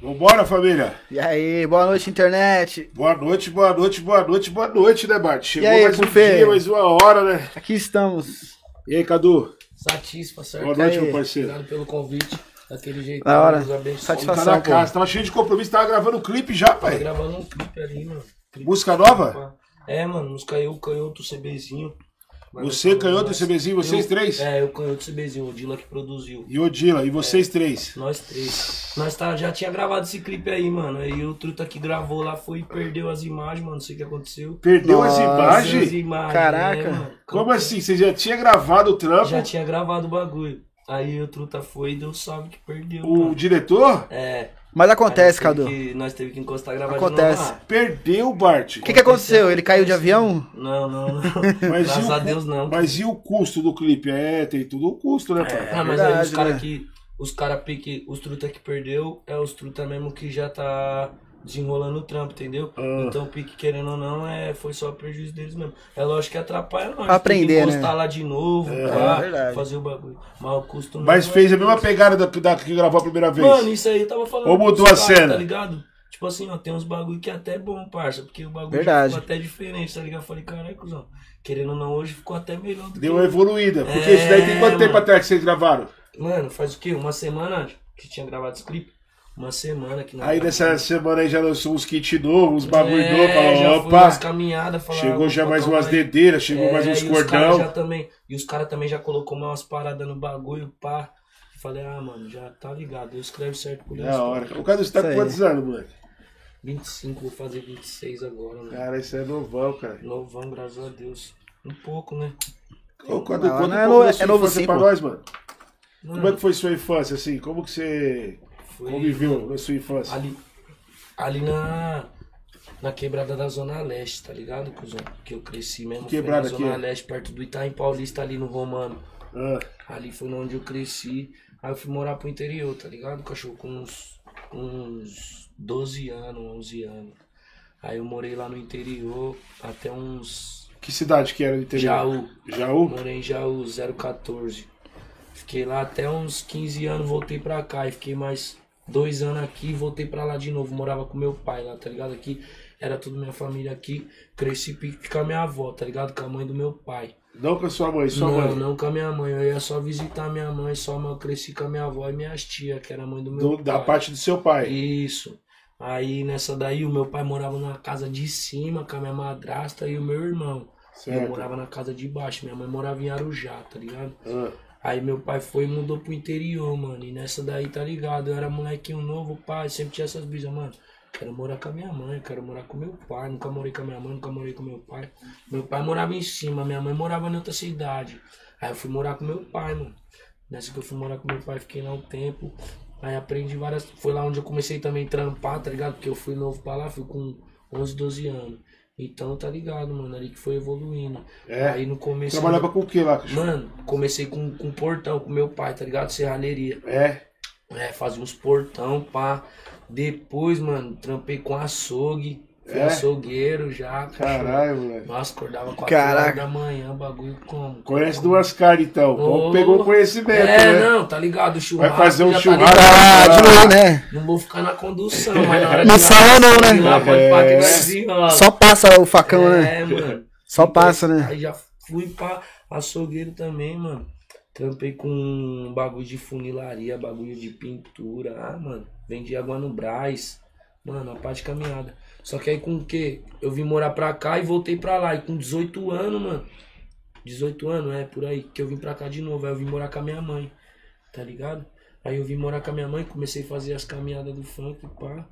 Vambora, família. E aí, boa noite, internet. Boa noite, boa noite, boa noite, boa noite, né, Bart? Chegou aí, mais um dia, mais uma hora, né? Aqui estamos. E aí, Cadu? Satisfa, certo? Boa noite, aí? meu parceiro. Obrigado pelo convite. Daquele jeito. Da hora. Satisfação. Tá na pô. casa, tava cheio de compromisso, tava gravando clipe já, Tá pai. gravando um clipe ali, mano. Clipe Música nova? É, mano, música eu, canhoto, CBzinho. Você, nós Canhoto e falamos CBzinho, vocês Eu- três? É, eu, canhoto, CBzinho, o Dila que produziu. E Odila, e vocês três? Nós três. Nós tá, já tinha gravado esse clipe aí, mano. Aí o Truta que gravou lá foi e perdeu as imagens, mano. Não sei o que aconteceu. Perdeu as Nossa. imagens? Perdeu as imagens, Caraca. né, mano? Como assim? Você já tinha gravado o trampo? Já tinha gravado o bagulho. Aí o Truta foi e deu salve que perdeu. O mano. diretor É. Mas acontece, Aí Cadu. que- nós teve que encostar e gravar Acontece. de novo. perdeu, Bart. O que, que aconteceu? Ele caiu de avião? Não, não, não. Mas Graças o a Deus não. Mas e o custo do clipe? É, tem tudo um custo, né, pai? Ah, mas aí verdade, os caras né? que. Os caras pique, os truta que perdeu, é os truta mesmo que já tá desenrolando o trampo, entendeu? Ah. Então o pique, querendo ou não, é, foi só prejuízo deles mesmo. É lógico que atrapalha nós. Aprender, tem que né? lá de novo, É, pá, verdade. fazer o bagulho. Mas o custo Mas mesmo fez é a mesma pegada da, da que gravou a primeira vez. Mano, isso aí eu tava falando. Ou mudou a caras, cena? Tá ligado? Tipo assim, ó, tem uns bagulho que é até bom, parça. Porque o bagulho Verdade. ficou até diferente, tá ligado? Eu falei, caralho, cuzão. Querendo ou não, hoje ficou até melhor do Deu que. uma evoluída. Porque É, isso daí tem quanto tempo mano. atrás que vocês gravaram? Mano, faz o quê? Uma semana que tinha gravado esse clipe? Uma semana que nós Aí nessa semana aí já lançou uns kits novos, uns bagulho é, novo, falou, opa, caminhadas, falar, chegou já mais umas aí. dedeiras, chegou É, mais uns e os cara cordão. já também E os caras também já colocou mais umas paradas no bagulho, pá. Falei, ah, mano, já tá ligado. Eu escrevo certo por isso. Da hora. O cara você tá Isso com quantos anos, moleque? 25, vou fazer 26 agora, mano. Cara, isso é novão, cara. Novão, graças a Deus. Um pouco, né? Ô, quando, Não, quando não é como no- da sua é novo infância sim, pra nós, mano? Mano, Como é que foi sua infância, assim? Como que você foi conviveu na sua infância? ali, ali na, na quebrada da Zona Leste, tá ligado, cuzão? Que eu cresci mesmo. Que quebrada na que Zona é? Leste, perto do Itaim Paulista, ali no Romano. Ah, Ali foi onde eu cresci. Aí eu fui morar pro interior, tá ligado? Cachorro com uns, uns 12 anos, 11 anos. Aí eu morei lá no interior até uns. que cidade que era no interior? Jaú. Jaú? Morei em Jaú 014. Fiquei lá até uns 15 anos, voltei pra cá. E fiquei mais dois anos aqui e voltei pra lá de novo. Morava com meu pai lá, tá ligado? Aqui era tudo minha família aqui. Cresci com a minha avó, tá ligado? Com a mãe do meu pai. Não com a sua mãe, sua não, mãe. não com a minha mãe. Eu ia só visitar minha mãe, só eu cresci com a minha avó e minhas tia, que era a mãe do meu Do- pai. da parte do seu pai. Isso. Aí nessa daí o meu pai morava na casa de cima com a minha madrasta e o meu irmão. E eu Certo. morava na casa de baixo. Minha mãe morava em Arujá, tá ligado? Ah, Aí meu pai foi e mudou pro interior, mano. E nessa daí, tá ligado? Eu era molequinho novo, pai, sempre tinha essas brisas, mano. Quero morar com a minha mãe, quero morar com meu pai. Nunca morei com a minha mãe, nunca morei com meu pai. Meu pai morava em cima, minha mãe morava em outra cidade. Aí eu fui morar com meu pai, mano. Nessa que eu fui morar com meu pai, fiquei lá um tempo. Aí aprendi várias. Foi lá onde eu comecei também a trampar, tá ligado? Porque eu fui novo pra lá, fui com 11, 12 anos. Então, tá ligado, mano? Ali que foi evoluindo. É. Aí no começo. trabalhava com o que lá, cachorro? Mano, comecei com, com portão com meu pai, tá ligado? Serralheria. É. É, fazia uns portão, pá. Depois, mano, trampei com açougue. Fui É? açougueiro já. cachorro. Caralho, moleque. Nossa, acordava 4 Caraca. horas da manhã, bagulho como? Conhece duas caras, então. Bom, Ô, pegou conhecimento, É, né? não, tá ligado? Churrasco. fazer um tá churrasco. ligado. Ah, né? Não vou ficar na condução, mas na hora Não de não, né? lá, pode pá, que É. vai desenrolar. Só passa o facão, né? É, mano. Só passa, né? Aí já fui pra açougueiro também, mano. Trampei com um bagulho de funilaria, bagulho de pintura. Ah, mano. Vendi água no Brás. Mano, a parte de caminhada. Só que aí com o quê? Eu vim morar pra cá e voltei pra lá. E com 18 anos, mano. 18 anos, é, por aí. Que eu vim pra cá de novo. Aí eu vim morar com a minha mãe. Tá ligado? Aí eu vim morar com a minha mãe, comecei a fazer as caminhadas do funk, pá.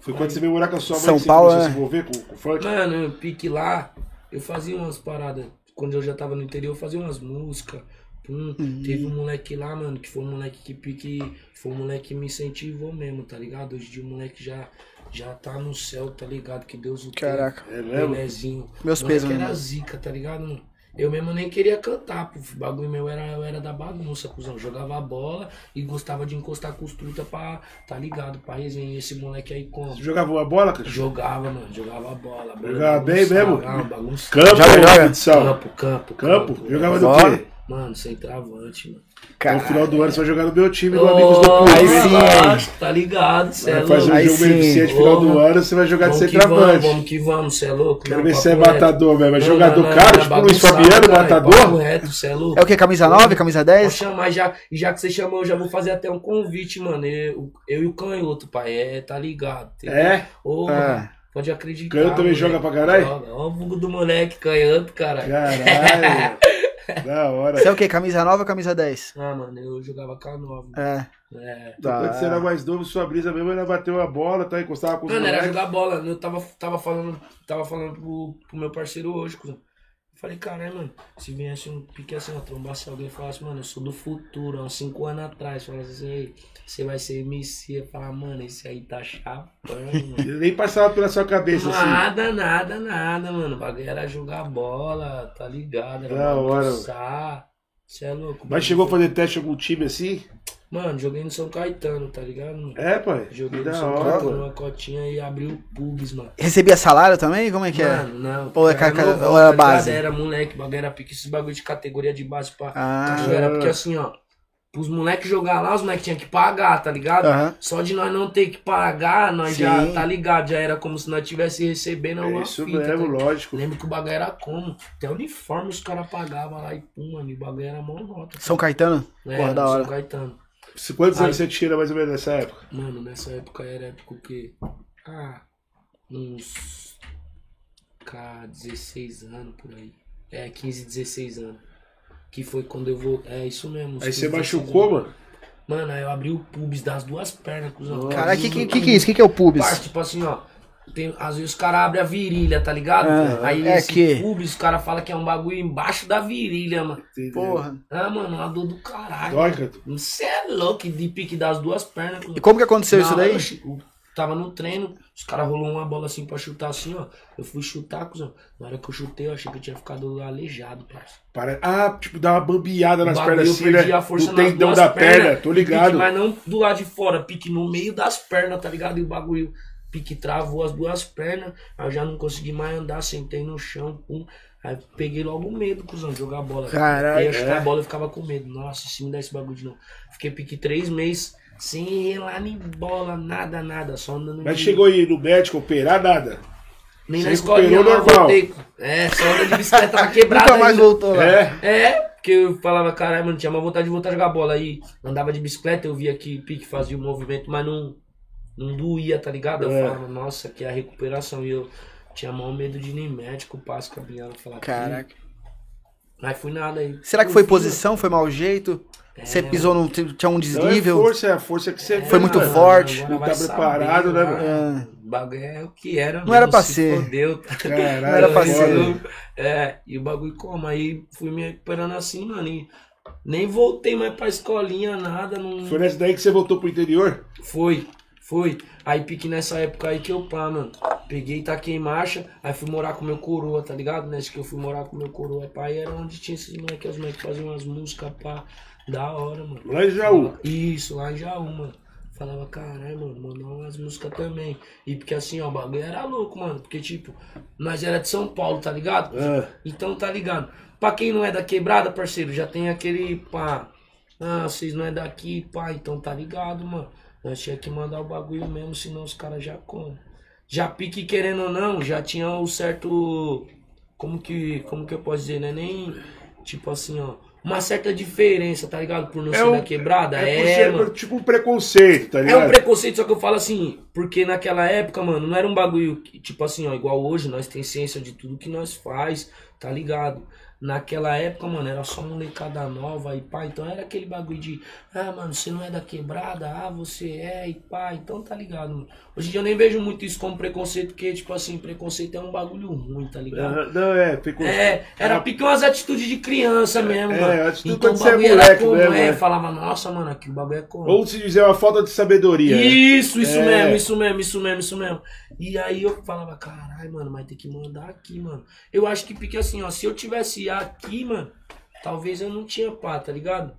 Foi quando você veio morar com a sua mãe São que Paulo, começou a né? se envolver com, com o funk? Mano, eu pique lá, eu fazia umas paradas. Quando eu já tava no interior, eu fazia umas músicas. Pum. Teve um moleque lá, mano, que foi um moleque que pique. Foi um moleque que me incentivou mesmo, tá ligado? Hoje dia o moleque já, já tá no céu, tá ligado? Que Deus o. Caraca. É mesmo? Belezinho. Meus pesos, era mano. zica, tá ligado, mano? Eu mesmo nem queria cantar, pô. O bagulho meu era, eu era da bagunça, cuzão. Jogava a bola e gostava de encostar com os truta pra, tá ligado? Pra resenha. Esse moleque aí como? Você jogava uma bola, cachorro? Jogava, mano, jogava bola. bola Jogava bem mesmo? Não, bagunçava. Campo Joga, ou joga. futsal? Campo, campo, Campo? Jogava do Bola. quê? Mano, sem travante, mano. Então, no final do ano você vai jogar no meu time, Ô, Amigos do Clube. aí sim. lógico, Tá ligado, cê é Vai fazer um. Aí jogo sim. beneficente final do ano, você vai jogar de Vamos que vamos, que vamos, cê é louco. Quero ver se é matador, velho. Vai Não, jogador não, caro, não, tipo o Luiz Fabiano, caralho, matador. papo reto, cê é louco. É o que? Camisa 9, camisa Pode 10? chamar já, e já que você chamou, eu já vou fazer até um convite, mano. Eu, eu e o canhoto, pai, é, tá ligado? entendeu? É? Ô, Ah. mano, pode acreditar. Canhoto também moleque. joga pra caralho? Ó o vulgo do moleque, canhoto, cara. Caralho. da hora. Você é o que? Camisa 9 ou camisa 10? Ah, mano, eu jogava K9. É. É. Tá. Quando você era mais novo, sua brisa mesmo era bater uma bola, tá? Encostava com os Mano, era moleques. jogar bola. Eu tava, tava falando, tava falando pro, pro meu parceiro hoje, cuzão. Falei, caralho, mano, se viesse um pique assim, ó, trombasse alguém e falasse, mano, eu sou do futuro, há uns 5 anos atrás, falasse assim, ei, você vai ser MC, eu falava, mano, esse aí tá chapando, nem passava pela sua cabeça assim. Nada, nada, nada, mano. O bagulho era jogar bola, tá ligado? Era Da hora. Você é louco. Mas chegou a fazer teste em algum time assim? Mano, joguei no São Caetano, tá ligado? mano? É, pai. Joguei Que no São hora, Caetano, mano. uma cotinha e abri o pubs, mano. Recebia salário também? Como é que é? Mano, não. Ou é era ou era tá ligado? base? Era moleque, bagulho era pique, esses bagulho de categoria de base pra Ah. cachoeira. Porque assim, ó, pros moleques jogar lá, os moleques tinham que pagar, tá ligado? Aham. Só de nós não ter que pagar, nós já, Sim. tá ligado? Já era como se nós tivesse recebendo É uma isso fita, tá mesmo, ligado? lógico. Lembro que o bagulho era como? Até uniforme os caras pagavam lá e pum, mano, e o bagulho era mó nota. São Caetano? É, Porra, da hora. São Caetano. Se- Quantos Ai. anos você tira mais ou menos nessa época? Mano, nessa época era época o quê? Ah, uns. Cara, 16 anos por aí. É, 15, 16 anos. Que foi quando eu vou. É isso mesmo. Aí 15, você 16 machucou, anos. mano? Mano, aí eu abri o pubis das duas pernas, cuzão. Caralho, o que, que, que que é isso? O que, que é o pubis? Parte, tipo assim, ó. Tem, às vezes os caras abrem a virilha, tá ligado? Ah, aí é esse que- os caras falam que é um bagulho embaixo da virilha, mano. Entendeu? Porra. Ah, mano, uma dor do caralho. Dói, mano. Canto? Você é louco de pique das duas pernas. E como que aconteceu Na isso daí? eu Tava no treino, os caras rolou uma bola assim pra chutar assim, ó. Eu fui chutar, cuzão. Na hora que eu chutei, eu achei que eu tinha ficado aleijado, parça. Para... Ah, tipo, dá uma bambeada nas O bagulho, pernas assim, eu perdi né? a força nas tendão da perna, pernas, tô pique, ligado. mas não do lado de fora, pique no meio das pernas, tá ligado? E o bagulho, pique travou as duas pernas, aí eu já não consegui mais andar, sentei no chão, pum. Aí peguei logo o medo, cuzão, de jogar bola. Caralho, Aí eu chutar é. a bola eu ficava com medo. Nossa, se me der esse bagulho de novo. Fiquei pique três meses sem relar nem bola, nada, nada. Só andando Mas de- chegou aí no médico operar nada. Nem Você na escolinha normal. voltei. É, só anda de bicicleta tava quebrada. Nunca mais voltou lá. É. É, porque eu falava, caralho, mano, tinha uma vontade de voltar a jogar bola. Aí andava de bicicleta, eu via que pique fazia o movimento, mas não, não doía, tá ligado? Eu É. falava, nossa, que é a recuperação. E eu tinha maior medo de nem médico, passo caminhando, falar. Caraca. Mas fui nada aí. Será que foi posição? Foi mau jeito? Você pisou num. Tinha um Não é desnível? força, é a força que você Foi muito mano. forte. agora Não tá preparado, né, lá. mano? O bagulho é o que era. Não era pra se ser. Fodeu, tá Caralho, Não era pra ser. É, e o bagulho como? Aí fui me recuperando assim, mano. E nem voltei mais pra escolinha, nada. Não... Foi nessa daí que você voltou pro interior? Foi, foi. Aí pique nessa época aí que eu pá, mano. Peguei, taquei em marcha, aí fui morar com meu coroa, tá ligado? Nesse que eu fui morar com meu coroa, pá, e era onde tinha esses moleques, os moleques faziam umas músicas, pá, da hora, mano. Lá em Jaú. Isso, lá em Jaú, mano. Falava, caralho, mano, mandar umas músicas também. E porque assim, ó, o bagulho era louco, mano. Porque, tipo, nós era de São Paulo, tá ligado? Ah. Então tá ligado. Pra quem não é da quebrada, parceiro, já tem aquele pá. Ah, vocês não é daqui, pá, então tá ligado, mano. Nós tinha que mandar o bagulho mesmo, senão os caras já comem. Já pique querendo ou não, já tinha o certo. Como que. Como que eu posso dizer, né? Nem. Tipo assim, ó. Uma certa diferença, tá ligado? Por não ser um- da quebrada. É, É, ser tipo um preconceito, tá É ligado? um preconceito, só que eu falo assim, porque naquela época, mano, não era um bagulho, que, tipo assim, ó, igual hoje, nós tem ciência de tudo que nós faz, tá ligado? Naquela época, mano, era só molecada nova e pá, então era aquele bagulho de, ah, mano, você não é da quebrada, ah, você é e pá, então tá ligado, mano. Hoje em dia eu nem vejo muito isso como preconceito, porque, tipo assim, preconceito é um bagulho ruim, tá ligado? Não, é, preconceito. É, era pique umas atitudes de criança mesmo, É, mano. atitude Então o quando você é bagulho era moleque como mesmo, é, né? falava, nossa, mano, aqui o bagulho é como. Ou se dizer uma falta de sabedoria. né? Isso, isso É. mesmo, isso mesmo, isso mesmo, isso mesmo. E aí eu falava, caralho, mano, mas tem que mandar aqui, mano. Eu acho que porque assim, ó, se eu tivesse aqui, mano, talvez eu não tinha pá, tá ligado?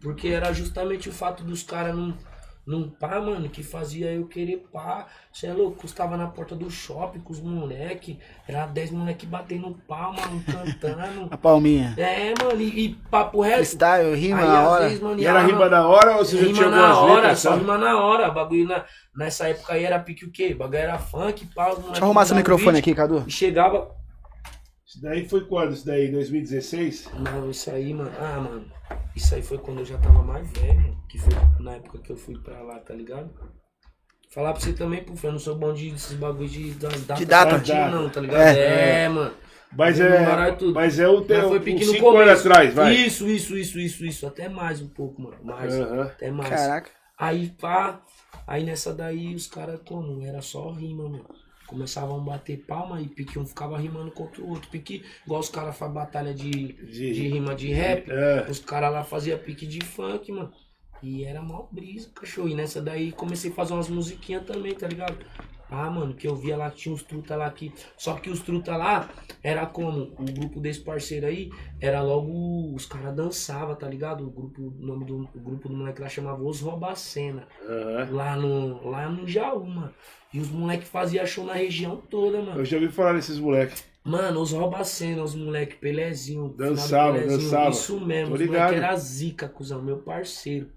Porque era justamente o fato dos caras não, num pá, mano, que fazia eu querer pá. Você é louco, custava na porta do shopping com os moleque. Era 10 moleque batendo pau, mano, cantando. A palminha. É, mano, e, e papo reto. Freestyle, rima Aí, na hora. vezes, mano, E era ah, rima da hora ou você já Rima tinha na algumas hora, letras? só sabe? rima na hora. Bagulho na, nessa época aí era pique o quê? Bagulho era funk, pau. Deixa eu arrumar seu microfone aqui, Cadu. E chegava. Isso daí foi quando? Isso daí, 2016? Não, isso aí, mano. Ah, mano. Isso aí foi quando eu já tava mais velho. Que foi na época que eu fui pra lá, tá ligado? Falar pra você também, puf, eu não sou bom de desses bagulho de das datas De data. certinho, não, tá ligado? É. É, mano. Mas é, mas é o teu, foi uns pique no 5 anos começo. atrás, vai. Isso, isso, isso, isso, isso. Até mais um pouco, mano. Mais. Aham. Até mais. Caraca. Aí pá, aí nessa daí os caras como? Era só rima, mano. Começavam a bater palma e pique um ficava rimando contra o outro. Pique, igual os caras fazem batalha de, De- de rima de rap, É. os caras lá faziam pique de funk, mano. E era mal brisa, cachorro. E nessa daí comecei a fazer umas musiquinhas também, tá ligado? Ah, mano, que eu via lá, tinha uns truta lá aqui. Só que os truta lá era como? O grupo desse parceiro aí era logo. Os caras dançavam, tá ligado? O grupo, o nome do o grupo do moleque lá chamava Os Robacena. Aham. Lá no, lá no Jaú, mano. E os moleques faziam show na região toda, mano. Eu já ouvi falar desses moleques. Mano, os roubacena, os moleque Pelezinho. Dançava, dançava. Isso mesmo, os moleque era zica, cuzão, meu parceiro.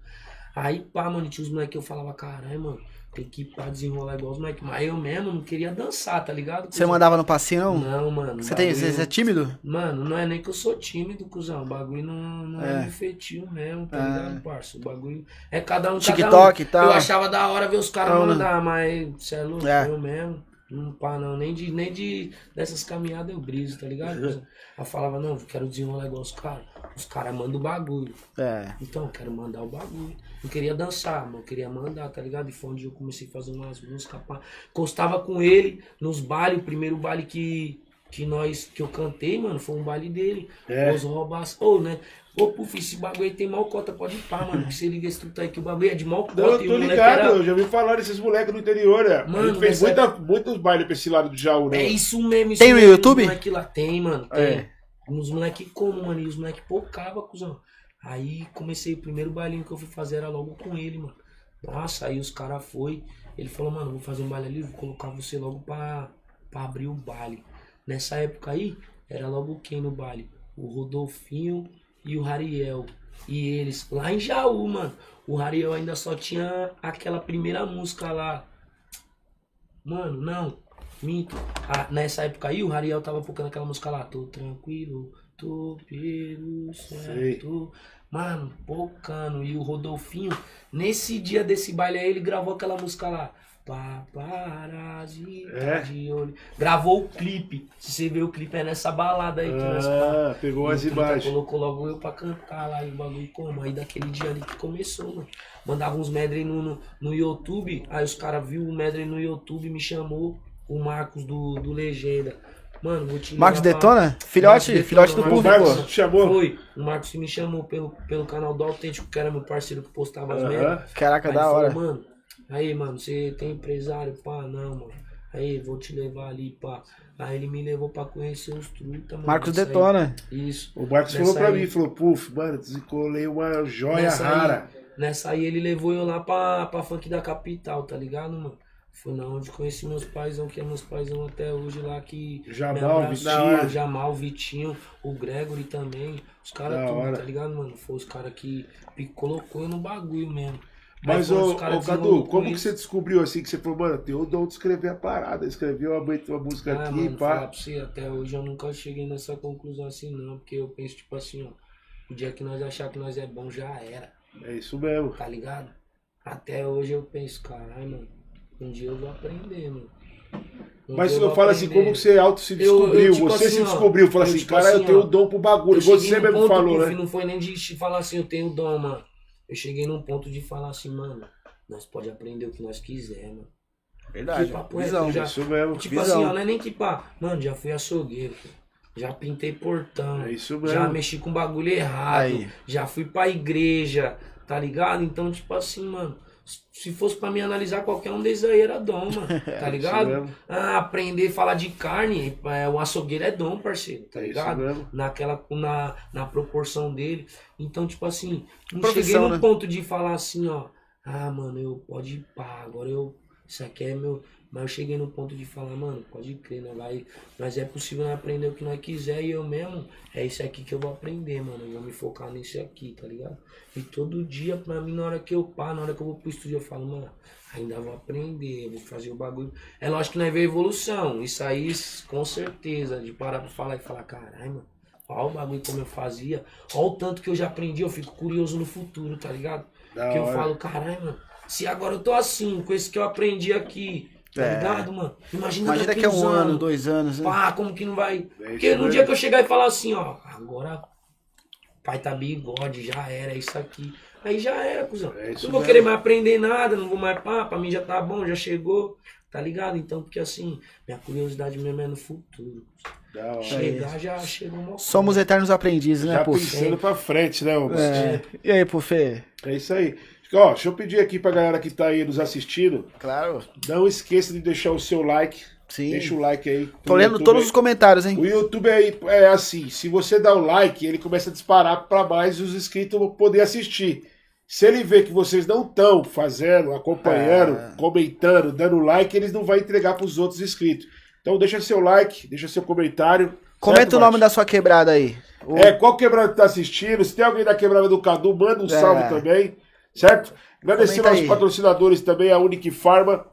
Aí, pá, mano, tinha os moleque que eu falava, caralho, mano, tem que ir pra desenrolar igual os moleque. Mas eu mesmo não queria dançar, tá ligado? Você mandava no passinho, não? Não, mano. Você, tem, bagulho- você é tímido? Mano, não é nem que eu sou tímido, cuzão. O bagulho não, não é, É. feitio mesmo, tá Ah. ligado, parça? O bagulho é cada um, TikTok e cada um. tal. Eu achava da hora ver os caras né? mandar, mas cê é louco, É. eu mesmo. Não pá, não. Nem de, nem de dessas caminhadas eu briso, tá ligado? Eu falava, não, quero desenrolar igual os caras. Os caras mandam o bagulho. É. Então, eu quero mandar o bagulho. Não queria dançar, mas eu queria mandar, tá ligado? E foi onde eu comecei a fazer umas músicas. Pá. Encostava com ele nos bailes. O primeiro baile que, que nós que eu cantei, mano, foi um baile dele. É. Os roubas. Ô, né? Ô, puf, esse bagulho aí tem mal cota, pode ir pá, mano. Que você liga esse truta aí que o bagulho é de mal cota. Eu tô ligado, era- eu já ouvi falar desses moleques do interior, né? a Mano, gente fez nessa muita, muitos bailes pra esse lado do Jaú, né? É isso mesmo. Isso Tem no YouTube? Os moleque lá tem, mano. Tem. É. Uns moleque como, mano. E os moleque pocava, cuzão. Aí comecei, o primeiro bailinho que eu fui fazer era logo com ele, mano. Nossa, aí os caras foi. Ele falou, mano, vou fazer um baile ali, vou colocar você logo pra, pra abrir o baile. Nessa época aí, era logo quem no baile? O Rodolfinho e o Rariel. E eles, lá em Jaú, mano. O Rariel ainda só tinha aquela primeira música lá. Mano, não. Minto. Ah, nessa época aí, o Rariel tava focando aquela música lá. Tô tranquilo, tô pelo certo. Mano, pocando. E o Rodolfinho, nesse dia desse baile aí, ele gravou aquela música lá. Paparazzi, É? de olho. Gravou o clipe. Se você ver o clipe, é nessa balada aí que nós Ah, pegou e as imagens. Colocou logo eu pra cantar lá e o bagulho como. Aí daquele dia ali que começou, mano. Mandava uns medley no, no, no YouTube. Aí os caras viu o medley no YouTube e me chamou. O Marcos do, do Legenda. Mano, vou te Marcos Detona? Marcos Filhote, Detona, filhote do Marcos O público, Marcos pô. te chamou? Foi. O Marcos me chamou pelo, pelo canal do Autêntico, que era meu parceiro que postava as merdas. Caraca, Aí da hora. Falou, mano, aí, mano, você tem empresário? Pá, não, mano. Aí, vou te levar ali, pá. Aí ele me levou pra conhecer os truta, mano. Marcos Isso aí. Detona. Isso. O Marcos Nessa falou pra aí- mim, falou, puf, mano, desencolei uma joia Nessa rara. Aí, nessa aí ele levou eu lá pra, pra funk da capital, tá ligado, mano? Foi na onde conheci meus paizão, que é meus paizão até hoje lá que. Jamal, Vitinho. Jamal, Vitinho, o Gregory também. Os caras tudo, hora. tá ligado, mano? Foi os caras que me colocou no bagulho mesmo. Mas, ô, ô Cadu, com como que você descobriu assim, que você falou, mano, tem o dom de escrever a parada, escreveu uma, uma música Ah, aqui, mano, falar pá. pra você, até hoje eu nunca cheguei nessa conclusão assim, não. Porque eu penso, tipo assim, ó. O dia que nós achar que nós é bom, já era. É isso mesmo. tá ligado? Até hoje eu penso, caralho, mano, um dia eu vou aprender, mano. Um Mas eu vou falo assim, como que você auto se Eu- descobriu, eu, tipo você assim, se descobriu, fala eu, assim, tipo cara, assim, eu tenho ó, dom pro bagulho, Eu você mesmo falou, né? Não foi nem de falar assim, eu tenho dom, mano. Eu cheguei num ponto de falar assim, mano, nós pode aprender o que nós quiser, mano. Verdade. Que papo é Visão. Já- Isso mesmo, Tipo Visão. assim, ó, não é nem que pá, mano, já fui açougueiro, já pintei portão, é isso já mesmo. mexi com bagulho errado, Aí. já fui pra igreja, tá ligado? Então, tipo assim, mano, se fosse pra me analisar, qualquer um desses aí era dom, mano, tá ligado? Ah, aprender a falar de carne, é, o açougueiro é dom, parceiro, tá É ligado? Naquela, na, na proporção dele. Então, tipo assim, não Profissão, cheguei no né? ponto de falar assim, ó, Ah, mano, eu pode ir pá, agora eu. Isso aqui é meu. Mas eu cheguei no ponto de falar, mano, pode crer, né? Vai, mas é possível aprender o que nós quiser e eu mesmo, é isso aqui que eu vou aprender, mano. Eu vou me focar nisso aqui, tá ligado? E todo dia, pra mim, na hora que eu paro, na hora que eu vou pro estúdio, eu falo, mano, ainda vou aprender, eu vou fazer o bagulho. É lógico que nós vê evolução. Isso aí, com certeza, de parar pra falar e falar, caralho, mano. Olha o bagulho como eu fazia. Olha o tanto que eu já aprendi. Eu fico curioso no futuro, tá ligado? Da que eu hora. falo, caralho, mano. Se agora eu tô assim, com esse que eu aprendi aqui, tá É. ligado, mano? Imagina, Imagina daqui que é uns um ano, dois anos, né? Pá, como que não vai. É Porque no dia que eu chegar e falar assim, ó, agora pai tá bigode, já era, é isso aqui. Aí já era, cuzão. É não vou mesmo. querer mais aprender nada, não vou mais pá, pra mim já tá bom, já chegou, tá ligado? Então, porque assim, minha curiosidade mesmo é no futuro. Da hora. Chegar já chegou uma Somos eternos aprendizes, né, Já Puf? pensando pra frente, né, ô? É. E aí, Pufê? É isso aí. Ó, deixa eu pedir aqui pra galera que tá aí nos assistindo, Claro. não esqueça de deixar o seu like. Sim. Deixa o like aí. Tô lendo YouTube todos aí. os comentários, hein? O YouTube aí é assim, se você dá o like, ele começa a disparar para mais os inscritos poder assistir. Se ele vê que vocês não estão fazendo, acompanhando, É. comentando, dando like, eles não vai entregar para os outros inscritos. Então deixa seu like, deixa seu comentário. Comenta certo, o nome Mate? da sua quebrada aí. O- É, qual quebrada que tá assistindo? Se tem alguém da quebrada do Cadu, manda um É. salve também, certo? Agradecer aos patrocinadores também, a Unique Pharma,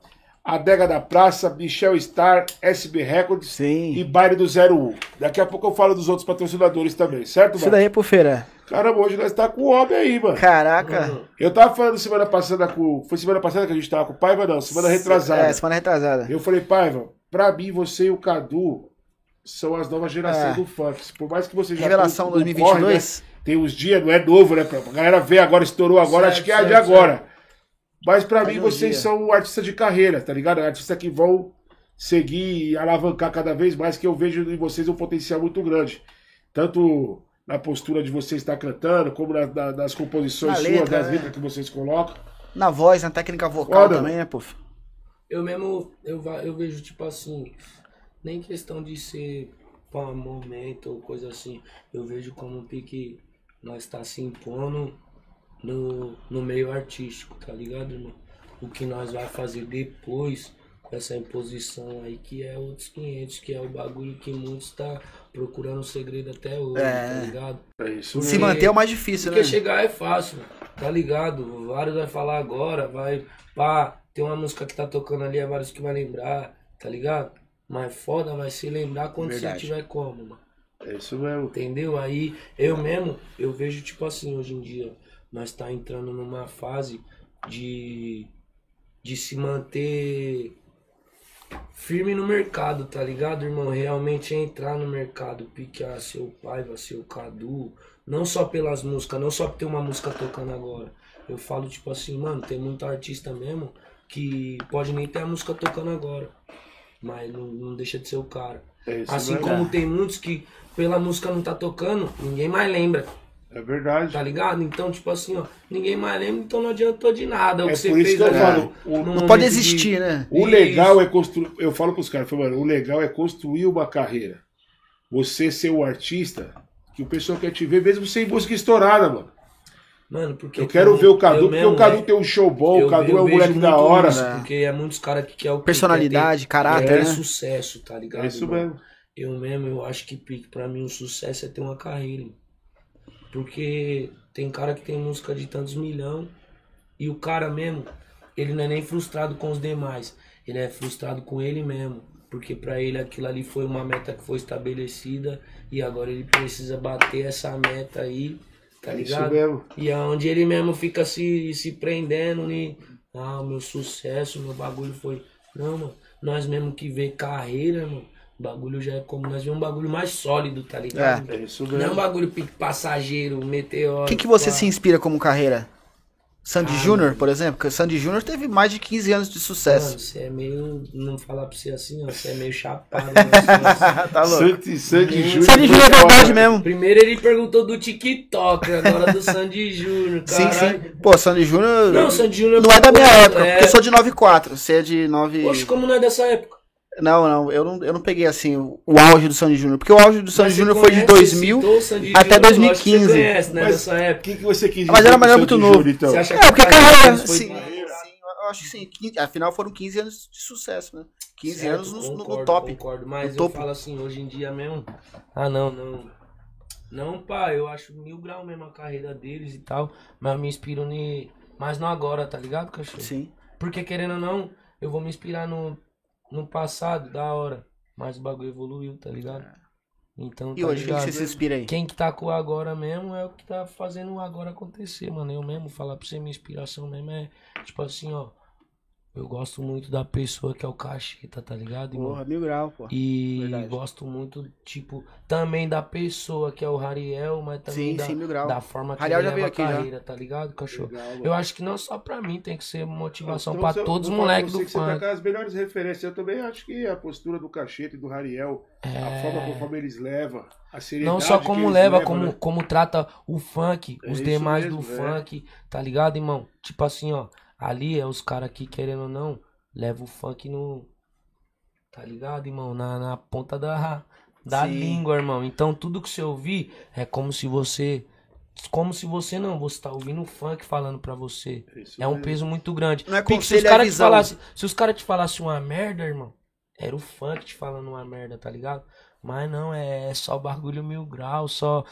a Adega da Praça, Michel Star, SB Records Sim. e Baile do 01. Daqui a pouco eu falo dos outros patrocinadores também, certo, Isso mano? daí é Pufeira. Caramba, hoje nós tá com o homem aí, mano. Caraca. Eu tava falando semana passada com. Foi semana passada que a gente tava com o Paiva, não? Semana retrasada. É, semana retrasada. Eu falei, Paiva, pra mim, você e o Cadu são as novas gerações É. do funk. Por mais que você já Revelação tenha- 2022. corre, né? Tem uns dias, não é novo, né? Pra a galera ver agora, estourou agora, Certo, acho que é a de certo, agora. Mas pra Faz mim, um vocês dia. são artistas de carreira, tá ligado? Artistas que vão seguir e alavancar cada vez mais, que eu vejo em vocês um potencial muito grande. Tanto na postura de vocês estar cantando, como na- na- nas composições Na suas, letra, nas né? letras que vocês colocam. Na voz, na técnica vocal Foda. também, né, Puf? Eu mesmo, eu, eu vejo tipo assim, nem questão de ser pra momento ou coisa assim, eu vejo como um pique nós tá se impondo no, no meio artístico, tá ligado, irmão? O que nós vai fazer depois com essa imposição aí, que é outros 500, que é o bagulho que muitos tá procurando segredo até hoje, É. tá ligado? É isso Se Porque- manter é o mais difícil, né? Porque chegar é fácil, tá ligado? Vários vai falar agora, vai. Pá, tem uma música que tá tocando ali, é vários que vai lembrar, tá ligado? Mas foda vai se lembrar quando Verdade. você tiver como, mano. É isso mesmo. Entendeu? Aí eu mesmo, eu vejo tipo assim, hoje em dia, nós tá entrando numa fase de, de se manter firme no mercado, tá ligado, irmão? Realmente entrar no mercado, piquear seu pai, vai ser o Cadu, não só pelas músicas, não só ter uma música tocando agora. Eu falo tipo assim, mano, tem muito artista mesmo que pode nem ter a música tocando agora, mas não, não deixa de ser o cara. É isso Assim mesmo. como tem muitos que pela música não tá tocando, ninguém mais lembra, É verdade. tá ligado? Então, tipo assim, ó, ninguém mais lembra, então não adiantou de nada. o É que você isso fez que eu ali falo, o- não momento pode de- existir, né? O Isso. legal é construir. Eu falo pros caras, mano, o legal é construir uma carreira. Você ser o artista que o pessoal quer te ver, mesmo sem música estourada, mano. Mano, porque Eu quero ver o Cadu, porque mesmo, o Cadu né, tem um show bom, eu- o Cadu eu é um moleque da hora. isso, né? Porque é muitos caras que quer o que Personalidade, quer ter- caráter, é né? sucesso, tá ligado? É isso irmão? mesmo. Eu mesmo, eu acho que pique, pra mim o sucesso é ter uma carreira. Porque tem cara que tem música de tantos milhão e o cara mesmo, ele não é nem frustrado com os demais, ele é frustrado com ele mesmo. Porque pra ele aquilo ali foi uma meta que foi estabelecida e agora ele precisa bater essa meta aí, tá É isso ligado? mesmo. E é onde ele mesmo fica se, se prendendo em. Ah, o meu sucesso, meu bagulho foi. Não, mano. Nós mesmo que vê carreira, mano. O bagulho já é como nós vemos um bagulho mais sólido, tá ligado? É isso Não é um mesmo. bagulho passageiro, meteoro. Quem que você pá. se inspira como carreira? Sandy Ah, Júnior, mano. por exemplo? Porque Sandy Júnior teve mais de 15 anos de Mano, sucesso. você é meio. Não falar pra você assim, ó. Você é meio chapado. né? Assim, tá louco. Santi, Santi Júnior. Sandy Júnior é verdade mesmo. Primeiro ele perguntou do TikTok, agora do Sandy Júnior. Sim, sim. Pô, Sandy Júnior Não, Sandy Júnior não é da minha época, é- porque eu sou de 94. Você é de 9. Poxa, como não é dessa época? Não, não, eu não, eu não peguei assim o, auge do Sandy Júnior. Porque o auge do Sandy Mas Júnior foi de conhece, 2000 citou o Sandy até Júnior, eu acho que 2015. Você conhece, né, Mas- dessa O época. que, que você quis Mas dizer era mas era o muito novo. Júnior, então? Você acha É, porque a carreira carreira, deles foi sim, eu acho que sim. 15 afinal foram 15 anos de sucesso, né? 15 Certo, anos no, no- no concordo, top. Concordo, mas No eu topo. falo assim, hoje em dia mesmo. Ah, não, não. Não, pai, eu acho mil grau mesmo a carreira deles e tal. Mas eu me inspiro ne... Mas não agora, tá ligado, cachorro? Sim. Porque querendo ou não, eu vou me inspirar no, no passado, da hora. Mas o bagulho evoluiu, tá ligado? Então, E tá hoje, o que ligado? você se inspira aí? Quem que tá com o agora mesmo é o que tá fazendo o agora acontecer, mano. Eu mesmo, falar pra você, minha inspiração mesmo é, tipo assim, ó. Eu gosto muito da pessoa que é o Cacheta, tá ligado, irmão? Porra, mil grau, pô. E Verdade. gosto muito, tipo, também da pessoa que é o Rariel, mas também Sim, da, sim, mil grau. da forma que Rariel ele já leva a aqui já. carreira, tá ligado, cachorro? Legal. Eu acho que não só pra mim, tem que ser motivação Então, pra eu- todos os moleques do que Você tá funk. as melhores referências. Eu também acho que a postura do Cacheta e do Rariel, a forma conforme eles levam, a seriedade É. Não só como leva, levam, como, né? como trata o funk, É os demais mesmo, do é. funk, tá ligado, irmão? Tipo assim, ó, ali é os caras que, querendo ou não, levam o funk no. Tá ligado, irmão? Na, na ponta da, da Sim. língua, irmão. Então tudo que você ouvir é como se você. Como se você não, você tá ouvindo o funk falando pra você. Isso É um mesmo. peso muito grande. Não é Porque se os é caras te falassem. Se os caras te falassem uma merda, irmão, era o funk te falando uma merda, tá ligado? Mas não, é só bagulho mil graus, só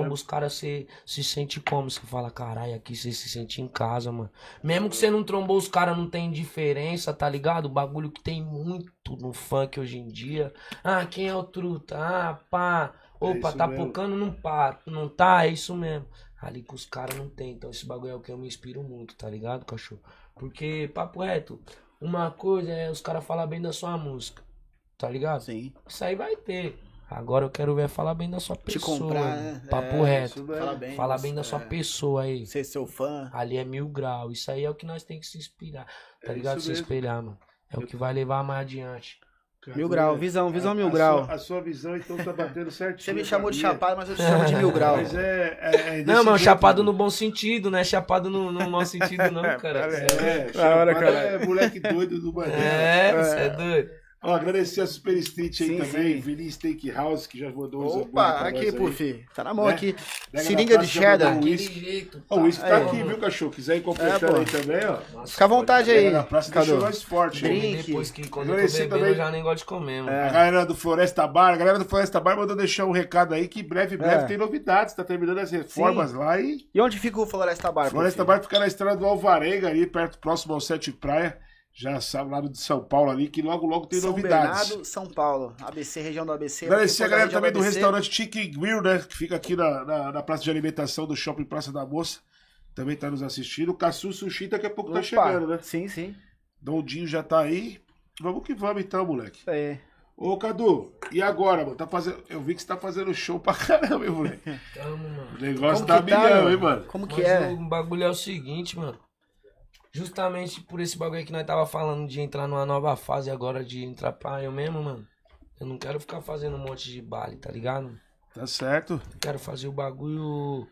mesmo. os caras se, se sente como? Você fala, caralho, aqui você se sente em casa, mano. Mesmo que você não trombou, os caras não tem diferença, tá ligado? O bagulho que tem muito no funk hoje em dia. Ah, quem é o truta? Ah, pá. Opa, isso tá mesmo. pocando, não pá. Não tá, é isso mesmo. Ali com os caras não tem. Então esse bagulho é o que eu me inspiro muito, tá ligado, cachorro? Porque, papo reto, uma coisa é os caras falar bem da sua música, tá ligado? Sim. Isso aí vai ter. Agora eu quero ver falar bem da sua Te pessoa. comprar, mano. né? Papo É, reto. Isso mesmo. Fala bem. Falar bem da sua é, pessoa aí. Ser seu fã. Ali é mil graus. Isso aí é o que nós tem que se inspirar. Tá É ligado? Se mesmo. espelhar, mano. É o que vai levar mais adiante. Mil grau, visão, visão A- mil a grau. Sua, a sua visão então tá batendo certinho. Você me chamou de chapado, mas eu te chamo de mil grau. Mas é. é, é Não, mano, chapado no bom sentido, não é chapado no, no mau sentido, não, cara. É, hora, chapado caralho. é moleque doido do banheiro. É, você é doido. Ó, agradecer a Super Street aí Sim, também, sim. Vini Steakhouse, que já mandou os Opa, aqui. Puff. Tá na mão Né? aqui. Pega Seringa de cheddar. o whisky tá Aí, aqui, mano. viu, cachorro? Quiser ir É, completando pô. aí também, ó. Nossa, Fica à vontade aí. Na praça, deixou mais forte. Drink. Depois que quando eu tô bebendo, também. eu já nem gosto de comer, mano. É. A galera do Floresta Bar, a galera do Floresta Bar mandou deixar um recado aí que breve, breve É. tem novidades. Tá terminando as reformas lá e. E onde fica o Floresta Bar? Floresta? Bar fica na estrada do Alvarenga, ali perto, próximo ao Sete Praia. Já sabe, lado de São Paulo ali, que logo, logo tem São novidades. Bernardo, São Paulo. ABC, região do ABC. Agradecer a galera também do ABC, restaurante Chicken Grill, né? Que fica aqui na, na, na praça de alimentação do Shopping Praça da Moça. Também tá nos assistindo. O Caçu Sushi daqui a pouco tá Opa, chegando, né? Sim, sim. Dondinho já tá aí. Vamos que vamos então, moleque. Aí. Ô, Cadu, e agora, mano? Tá fazendo... Eu vi que você tá fazendo show pra caramba, hein, moleque? Tamo, mano. O negócio Como tá tá, milhão, mano? hein, mano? Como que Mas é? o bagulho é o seguinte, mano. Justamente por esse bagulho aí que nós tava falando de entrar numa nova fase agora, de entrar pra eu mesmo, mano. Eu não quero ficar fazendo um monte de baile, tá ligado? Tá certo. Eu quero fazer o bagulho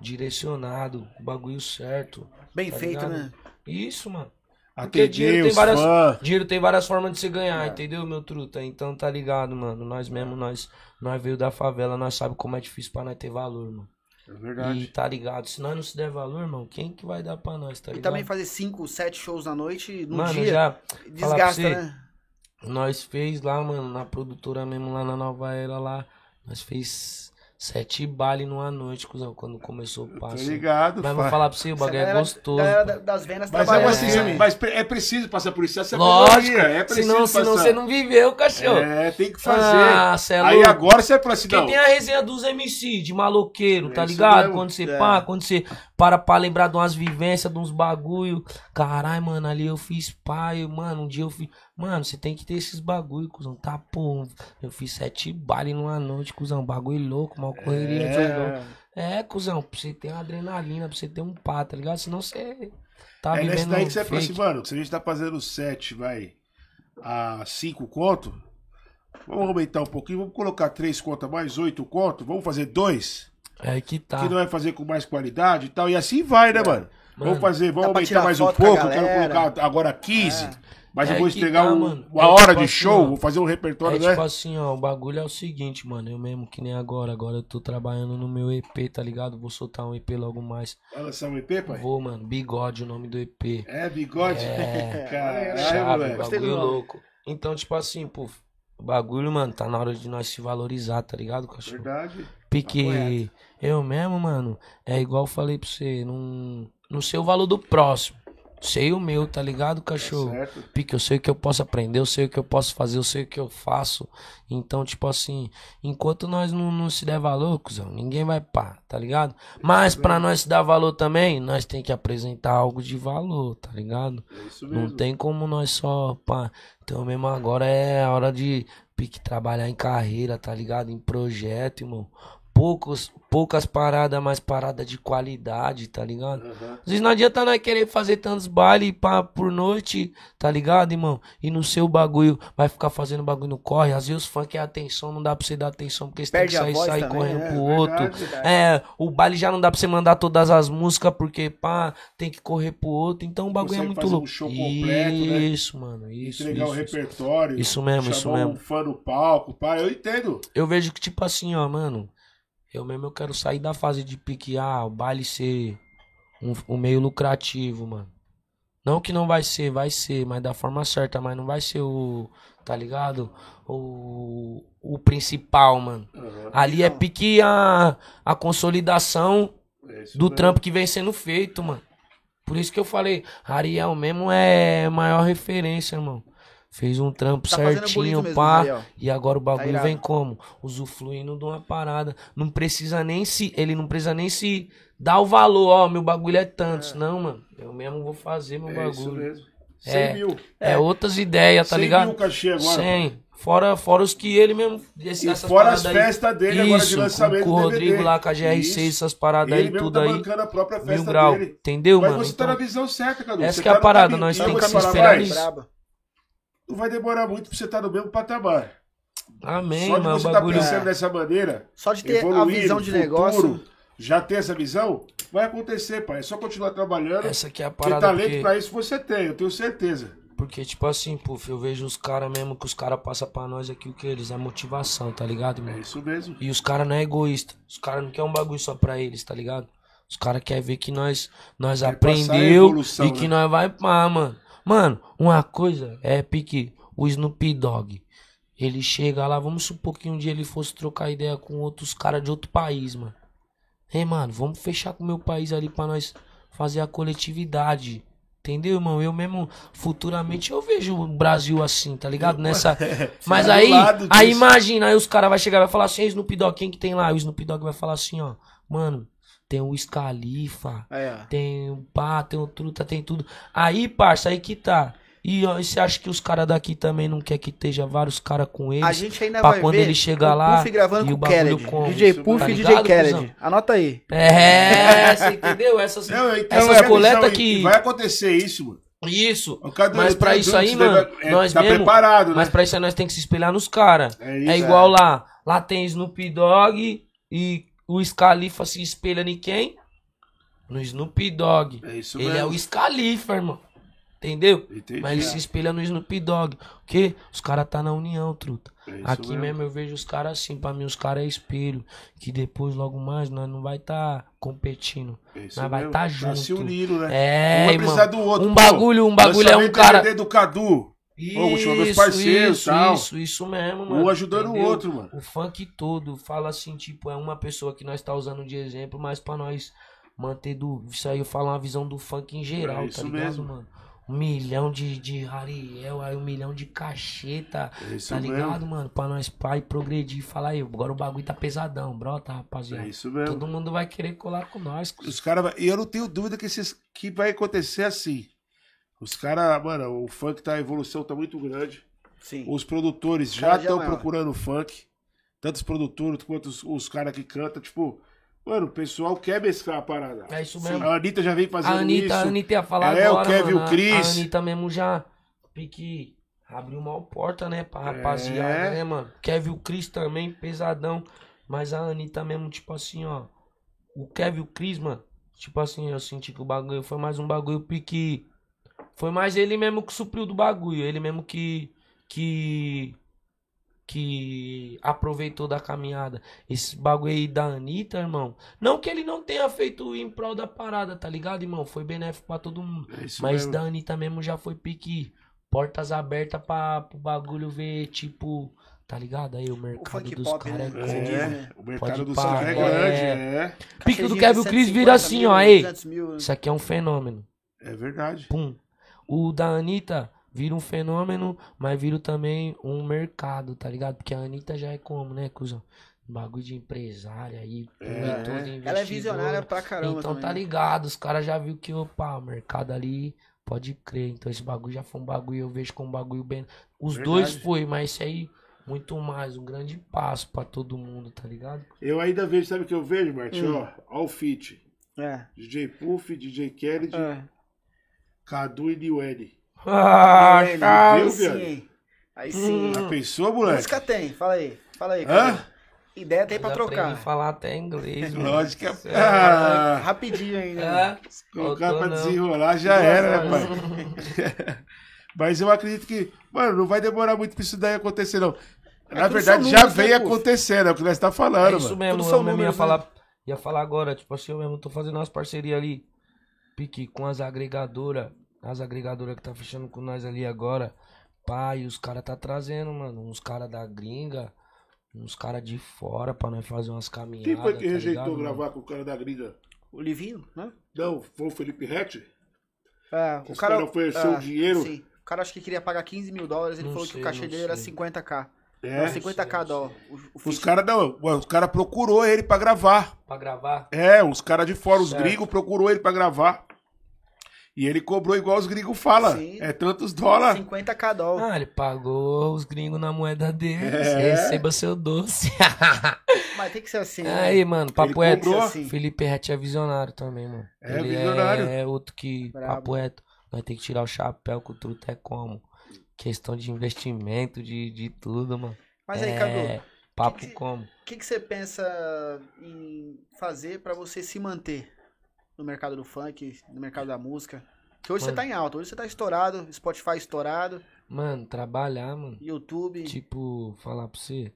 direcionado, o bagulho certo. Bem tá feito, ligado? né? Isso, mano. Atender dinheiro tem várias-. Dinheiro tem várias formas de você ganhar, entendeu, meu truta? Então tá ligado, mano. Nós mesmo, nós, nós veio da favela, nós sabe como é difícil pra nós ter valor, mano. É E verdade. tá ligado? Se nós não se der valor, irmão, quem que vai dar pra nós, tá E ligado? também fazer 5, 7 shows na noite, num Mano, dia, já desgasta, você, né? Nós fez lá, mano, na produtora mesmo, lá na Nova Era lá. Nós fez sete baile numa noite, cuzão, quando começou o Tô passo. ligado, Mas vou pai. falar pra você, o bagulho é gostoso. galera pô. da- das vendas Mas, é, assim, mas é preciso passar por isso. Essa é Lógico, é preciso senão, passar. senão você não viveu, cachorro. É, tem que fazer. Ah, cê é Aí agora você é pra assim, Porque tem a resenha dos MC, de maloqueiro, É tá ligado? mesmo. Quando você É. pá, quando você para pra lembrar de umas vivências, de uns bagulho. Caralho, mano, ali eu fiz pai, mano, um dia eu fiz. Mano, você tem que ter esses bagulho, cuzão. Tá, pô, eu fiz sete baile numa noite, cuzão. Bagulho louco, mal correria. É. É, cuzão, pra você ter uma adrenalina, pra você ter um pá, tá ligado? Senão você tá É vivendo daí que você fala assim, mano, se a gente tá fazendo 7, vai, a 5 conto, vamos aumentar um pouquinho, vamos colocar 3 conto a mais, 8 conto, vamos fazer 2, É que tá. que não vai fazer com mais qualidade e tal, e assim vai, né, mano? Vamos Mano, fazer, vamos dá pra aumentar mais um pouco, eu quero colocar agora 15. Mas eu É vou entregar tá, um- uma É hora tipo de assim, show, ó. vou fazer um repertório, É né? tipo assim, ó, o bagulho é o seguinte, mano. Eu mesmo que nem agora. Agora eu tô trabalhando no meu EP, tá ligado? Vou soltar um EP logo mais. Vai lançar um EP, pai? Vou, mano. Bigode, o nome do EP. É, bigode? É. Caralho, Chave, moleque. Do bagulho louco. Então, tipo assim, pô, o bagulho, mano, tá na hora de nós se valorizar, tá ligado, cachorro? Verdade. Porque correto. eu mesmo, mano, é igual eu falei pra você, não, não sei o valor do próximo. Sei o meu, tá ligado, Tá cachorro? certo. Pique, eu sei o que eu posso aprender, eu sei o que eu posso fazer, eu sei o que eu faço. Então, tipo assim, enquanto nós não, não se der valor, cuzão, ninguém vai pá, tá ligado? Mas pra nós se dar valor também, nós tem que apresentar algo de valor, tá ligado? É isso Não mesmo. tem como nós só, pá. Então mesmo agora é a hora de pique trabalhar em carreira, tá ligado? Em projeto, irmão. Poucos, poucas paradas, mas parada de qualidade, tá ligado? Aham. Às vezes não adianta nós querer fazer tantos bailes pá, por noite, tá ligado, irmão? E no seu bagulho, vai ficar fazendo bagulho no corre. Às vezes os funk é atenção, não dá pra você dar atenção, porque você Perde tem que sair, sair também, correndo é, pro verdade. outro. É, o baile já não dá pra você mandar todas as músicas, porque, pá, tem que correr pro outro. Então o bagulho é muito fazer um louco. show completo, né? Isso, mano, isso. Entregar o isso, isso. repertório. Isso mesmo, isso mesmo. um fã no palco, pai. Eu entendo. Eu vejo que, tipo assim, ó, mano, eu mesmo eu quero sair da fase de pique, ah, o baile ser um, um meio lucrativo, mano. Não que não vai ser, vai ser, mas da forma certa, mas não vai ser o, tá ligado? O, o principal, mano. Aham. Ali é pique a, a consolidação É do mesmo. trampo que vem sendo feito, mano. Por isso que eu falei, Ariel mesmo é maior referência, irmão. Fez um trampo Tá certinho, mesmo, pá. Ariel. E agora o bagulho irado. vem como? Usufruindo de uma parada. Não precisa nem se. Ele não precisa nem se dar o valor, ó. Meu bagulho é tantos. Não, mano. Eu mesmo vou fazer meu É isso bagulho. mesmo. 100 É. mil. É, outras ideias, tá 100 ligado? mil cachê agora. 100. Fora, fora os que ele mesmo. Esse, E fora as festas dele agora de Isso, lançamento com, com o do DVD. Rodrigo lá, com a GR6, Isso. essas paradas Ele aí, tudo tá aí. a própria Mil festa grau. dele. Entendeu, Mas mano? você tá Então, na visão certa, Cadu. essa Você que é tá a no parada, nós Sabe tem que se vai? nisso. Não vai demorar muito pra você estar no mesmo patamar. Amém, Só de mano. você estar bagulho. pensando dessa maneira, Só de ter a evoluir, visão de futuro, negócio. já ter essa visão, vai acontecer, pai. É só continuar trabalhando. Essa que é a Porque parada. talento Porque... pra isso você tem, eu tenho certeza. Porque, tipo assim, puf, eu vejo os caras mesmo que os caras passam pra nós aqui o que eles, é motivação, tá ligado, É mano? isso mesmo. E os caras não é egoísta. Os caras não querem um bagulho só pra eles, tá ligado? Os caras querem ver que nós, nós Quer a aprendeu evolução, e que né? nós vai pá, mano. Mano, uma coisa é pique o Snoop Dogg. Ele chega lá, vamos supor que um dia ele fosse trocar ideia com outros caras de outro país, mano. Ei, mano, vamos fechar com o meu país ali pra nós fazer a coletividade. Entendeu, irmão? Eu mesmo, futuramente, eu vejo o Brasil assim, tá ligado? Nessa. Mas tá do aí, aí imagina, aí os caras vão chegar e vai falar assim, "Ei, Snoop Dogg, quem que tem lá? O Snoop Dogg vai falar assim, ó, mano, tem o Scalifa, É. tem o pá, tem o truta, tem tudo. Aí, parça, aí que tá. E ó, e você acha que os caras daqui também não quer que esteja vários caras com eles? A gente ainda pra vai quando ver ele chegar o lá Puff gravando e com o Kennedy. como? DJ Puff tá e DJ Kennedy. Anota aí. É, você entendeu? Essas, Não, eu entendo essas essa coletas que. Vai acontecer isso, mano. Isso. Mas tenho isso aí, mano, deve- é, nós tá mesmo. preparado, né? Mas pra isso aí nós tem que se espelhar nos caras. É É, isso, igual lá. Lá tem Snoop Dogg e o Scalifa se espelha em quem? No Snoop Dogg. É isso ele mesmo. é o Scalifa, irmão. Entendeu? Entendi. Mas ele se espelha no Snoop Dogg. Porque os caras tá na união, truta. É Aqui mesmo. mesmo. eu vejo os caras assim, pra mim os caras é espelho. Que depois, logo mais, nós não vai tá competindo. É Nós vai mesmo. tá Tá junto. se unindo, né? É, um vai irmão. precisar do outro. Um pô. bagulho, um bagulho é um cara. Do Cadu. Ô, vou chamar meus parceiros, isso, tal. isso, isso mesmo, mano. Um ajudando o entendeu? outro, mano. O funk todo fala assim, tipo, é uma pessoa que nós tá usando de exemplo, mas pra nós manter do. Isso aí eu falo uma visão do funk em geral, É tá isso ligado, mesmo. mano? Um milhão de, de Ariel, aí um milhão de cacheta, É isso tá mesmo. ligado, mano? Pra nós pai progredir e falar aí, agora o bagulho tá pesadão, brota, rapaziada. É isso mesmo. Todo mundo vai querer colar com nós. Os caras. E eu não tenho dúvida que, esses, que vai acontecer assim. Os caras, mano, o funk tá, a evolução tá muito grande. Sim. Os produtores já estão procurando funk. Tanto os produtores quanto os, os caras que cantam. Tipo, mano, o pessoal quer mesclar a parada. É isso mesmo. A Anitta já vem fazendo A Anitta, isso. a Anitta ia falar É, o agora, Kevin, mano. o Chris. A Anitta mesmo já pique abriu uma porta, né, pra rapaziada, É. né, mano? Kevin, o Chris também, pesadão. Mas a Anitta mesmo, tipo assim, ó. O Kevin, o Chris, mano, tipo assim, eu senti que o bagulho foi mais um bagulho pique Foi mais ele mesmo que supriu do bagulho. Ele mesmo que. Que. Que aproveitou da caminhada. Esse bagulho aí da Anitta, irmão. Não que ele não tenha feito em prol da parada, tá ligado, irmão? Foi benéfico pra todo mundo. É isso Mas mesmo. da Anitta mesmo já foi pique. Portas abertas pra pro bagulho ver, tipo. Tá ligado? Aí o mercado funk dos caras né? é diz, É, né? o mercado do pá, som é é. grande, é. Pique do Kevin Cris 150 vira assim, mil, ó. Aí. 200 mil. Isso aqui é um fenômeno. É verdade. Pum. O da Anitta vira um fenômeno, mas vira também um mercado, tá ligado? Porque a Anitta já é como, né, cuzão? Um bagulho de empresária aí, É. e toda Ela é visionária pra caramba Então também, tá ligado, os caras já viu que, opa, o mercado ali pode crer. Então esse bagulho já foi um bagulho, eu vejo como um bagulho bem. Os Verdade. dois foi, mas esse aí, muito mais, um grande passo pra todo mundo, tá ligado? Eu ainda vejo, sabe o que eu vejo, Martinho? Hum. Ó, ó o feat. É. DJ Puff, DJ Kennedy, É. Cadu e Niuene. Ah, Ele, cara. viu, sim? Aí sim. Já pensou, moleque? Música tem, fala aí. Fala aí, Hã? cara. Ideia tem pra trocar. falar até inglês. Lógico que é. Cê Ah, Rapidinho ainda. É, colocar faltou pra não. desenrolar já era, né, pai? Mas eu acredito que, mano, não vai demorar muito pra isso daí acontecer, não. Na tudo verdade, já números, né, vem Puff? acontecendo, é o que nós tá É falando, isso mano. mesmo, Tudo eu mesmo ia números, né? falar, ia falar agora, tipo assim, eu mesmo tô fazendo umas parcerias ali, pique, com as agregadoras, as agregadoras que tá fechando com nós ali agora, pai, os caras tá trazendo, mano, uns caras da gringa, uns caras de fora pra nós fazer umas caminhadas, Quem foi que tá rejeitou ligado, gravar com o cara da gringa? O Livinho, né? Não, foi o Felipe Rett? É, o Os cara. cara ofereceu é, o dinheiro? Sim. O cara acho que queria pagar 15 mil dólares, ele Não falou que sei, o cachê dele era sei. 50k. É. Não, 50k dólar. Os caras não, os cara procurou ele pra gravar. Pra gravar, É, os caras de fora, os Certo. gringos, procurou ele pra gravar. E ele cobrou igual os gringos falam. É tantos dólares. 50k dólar. ah, ele pagou os gringos na moeda deles, É. receba seu doce. Mas tem que ser assim. né? Aí, mano, papo Ele reto. Assim. Felipe Rett é visionário também, mano. É Ele visionário. É, outro que, Brabo. papo reto, nós tem que tirar o chapéu que o truto é como. Questão de investimento, de, de tudo, mano. Mas aí, é, Cadu, Papo que que- como? O que, que você pensa em fazer pra você se manter no mercado do funk, no mercado da música? Que hoje você Mano. tá em alta, hoje você tá estourado, Spotify estourado, Mano, trabalhar, mano. YouTube. Tipo, falar pra você,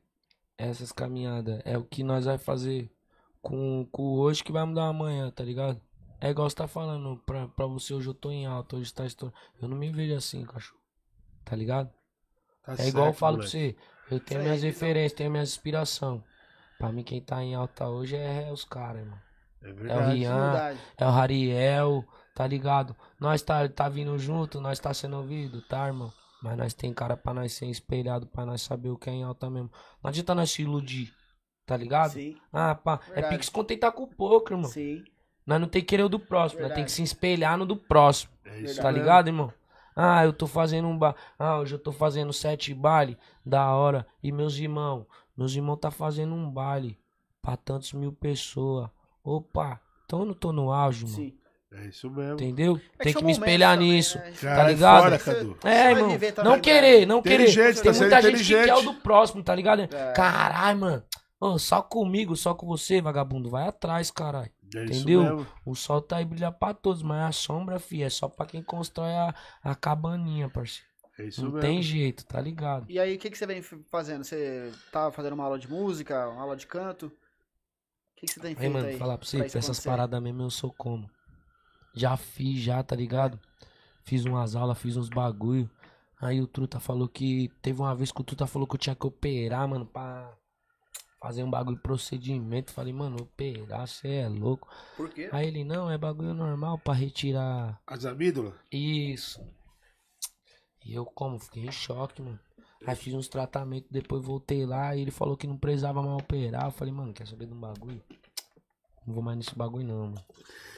essas caminhadas é o que nós vai fazer com, com o hoje que vai mudar amanhã, tá ligado? É igual você tá falando, pra, pra você hoje eu tô em alta, hoje tá estourado. Eu não me vejo assim, cachorro. Tá ligado? Tá É igual eu certo, falo pra moleque. você, eu tenho Isso minhas então. referências, tenho minhas inspirações. Pra mim, quem tá em alta hoje é, os caras, irmão. É É o verdade. Rian, Humildade. é o Rariel, tá ligado? Nós tá, tá vindo junto, nós tá sendo ouvido, tá, irmão? Mas nós tem cara pra nós ser espelhado, pra nós saber o que é em alta mesmo. Não adianta nós se iludir, tá ligado? Sim, Ah, pá, é Verdade. pique se contentar com pouco, irmão. sim. Nós não tem que querer o do próximo, nós tem Verdade. que se espelhar no do próximo. É isso Tá mesmo. ligado, irmão? Ah, eu tô fazendo um ba... Ah, hoje eu tô fazendo sete baile, da hora. E meus irmãos, meus irmãos tá fazendo um baile pra tantos mil pessoas. Opa, então eu não tô no auge, mano. Sim. É isso mesmo. Entendeu? É Tem são que me momentos espelhar também, nisso. né? Tá é ligado? fora, Cadu. É, irmão. Não querer, não querer. Tem tá sendo muita gente que quer o do próximo, tá ligado? É. Caralho, mano. Ô, só comigo, só com você, vagabundo. Vai atrás, caralho. É Entendeu? O sol tá aí brilhar pra todos, mas a sombra, fi, é só pra quem constrói a, a cabaninha, parceiro. É isso Não mesmo. tem jeito, tá ligado? E aí, o que, que você vem fazendo? Você tá fazendo uma aula de música, uma aula de canto? O que, que você tem Aí, feito mano, aí? falar pra você, pra essas paradas mesmo eu sou como. Já fiz, já, tá ligado? Fiz umas aulas, fiz uns bagulho. Aí o Truta falou que. Teve uma vez que o Truta falou que eu tinha que operar, mano, pra fazer um bagulho procedimento. Falei, mano, operar, você é louco. Por quê? Aí ele, não, é bagulho normal pra retirar. As amígdalas? Isso. E eu, como? Fiquei em choque, mano. Aí fiz uns tratamentos, depois voltei lá e ele falou que não precisava mais operar. Eu falei, mano, quer saber de um bagulho? Não vou mais nesse bagulho não, mano.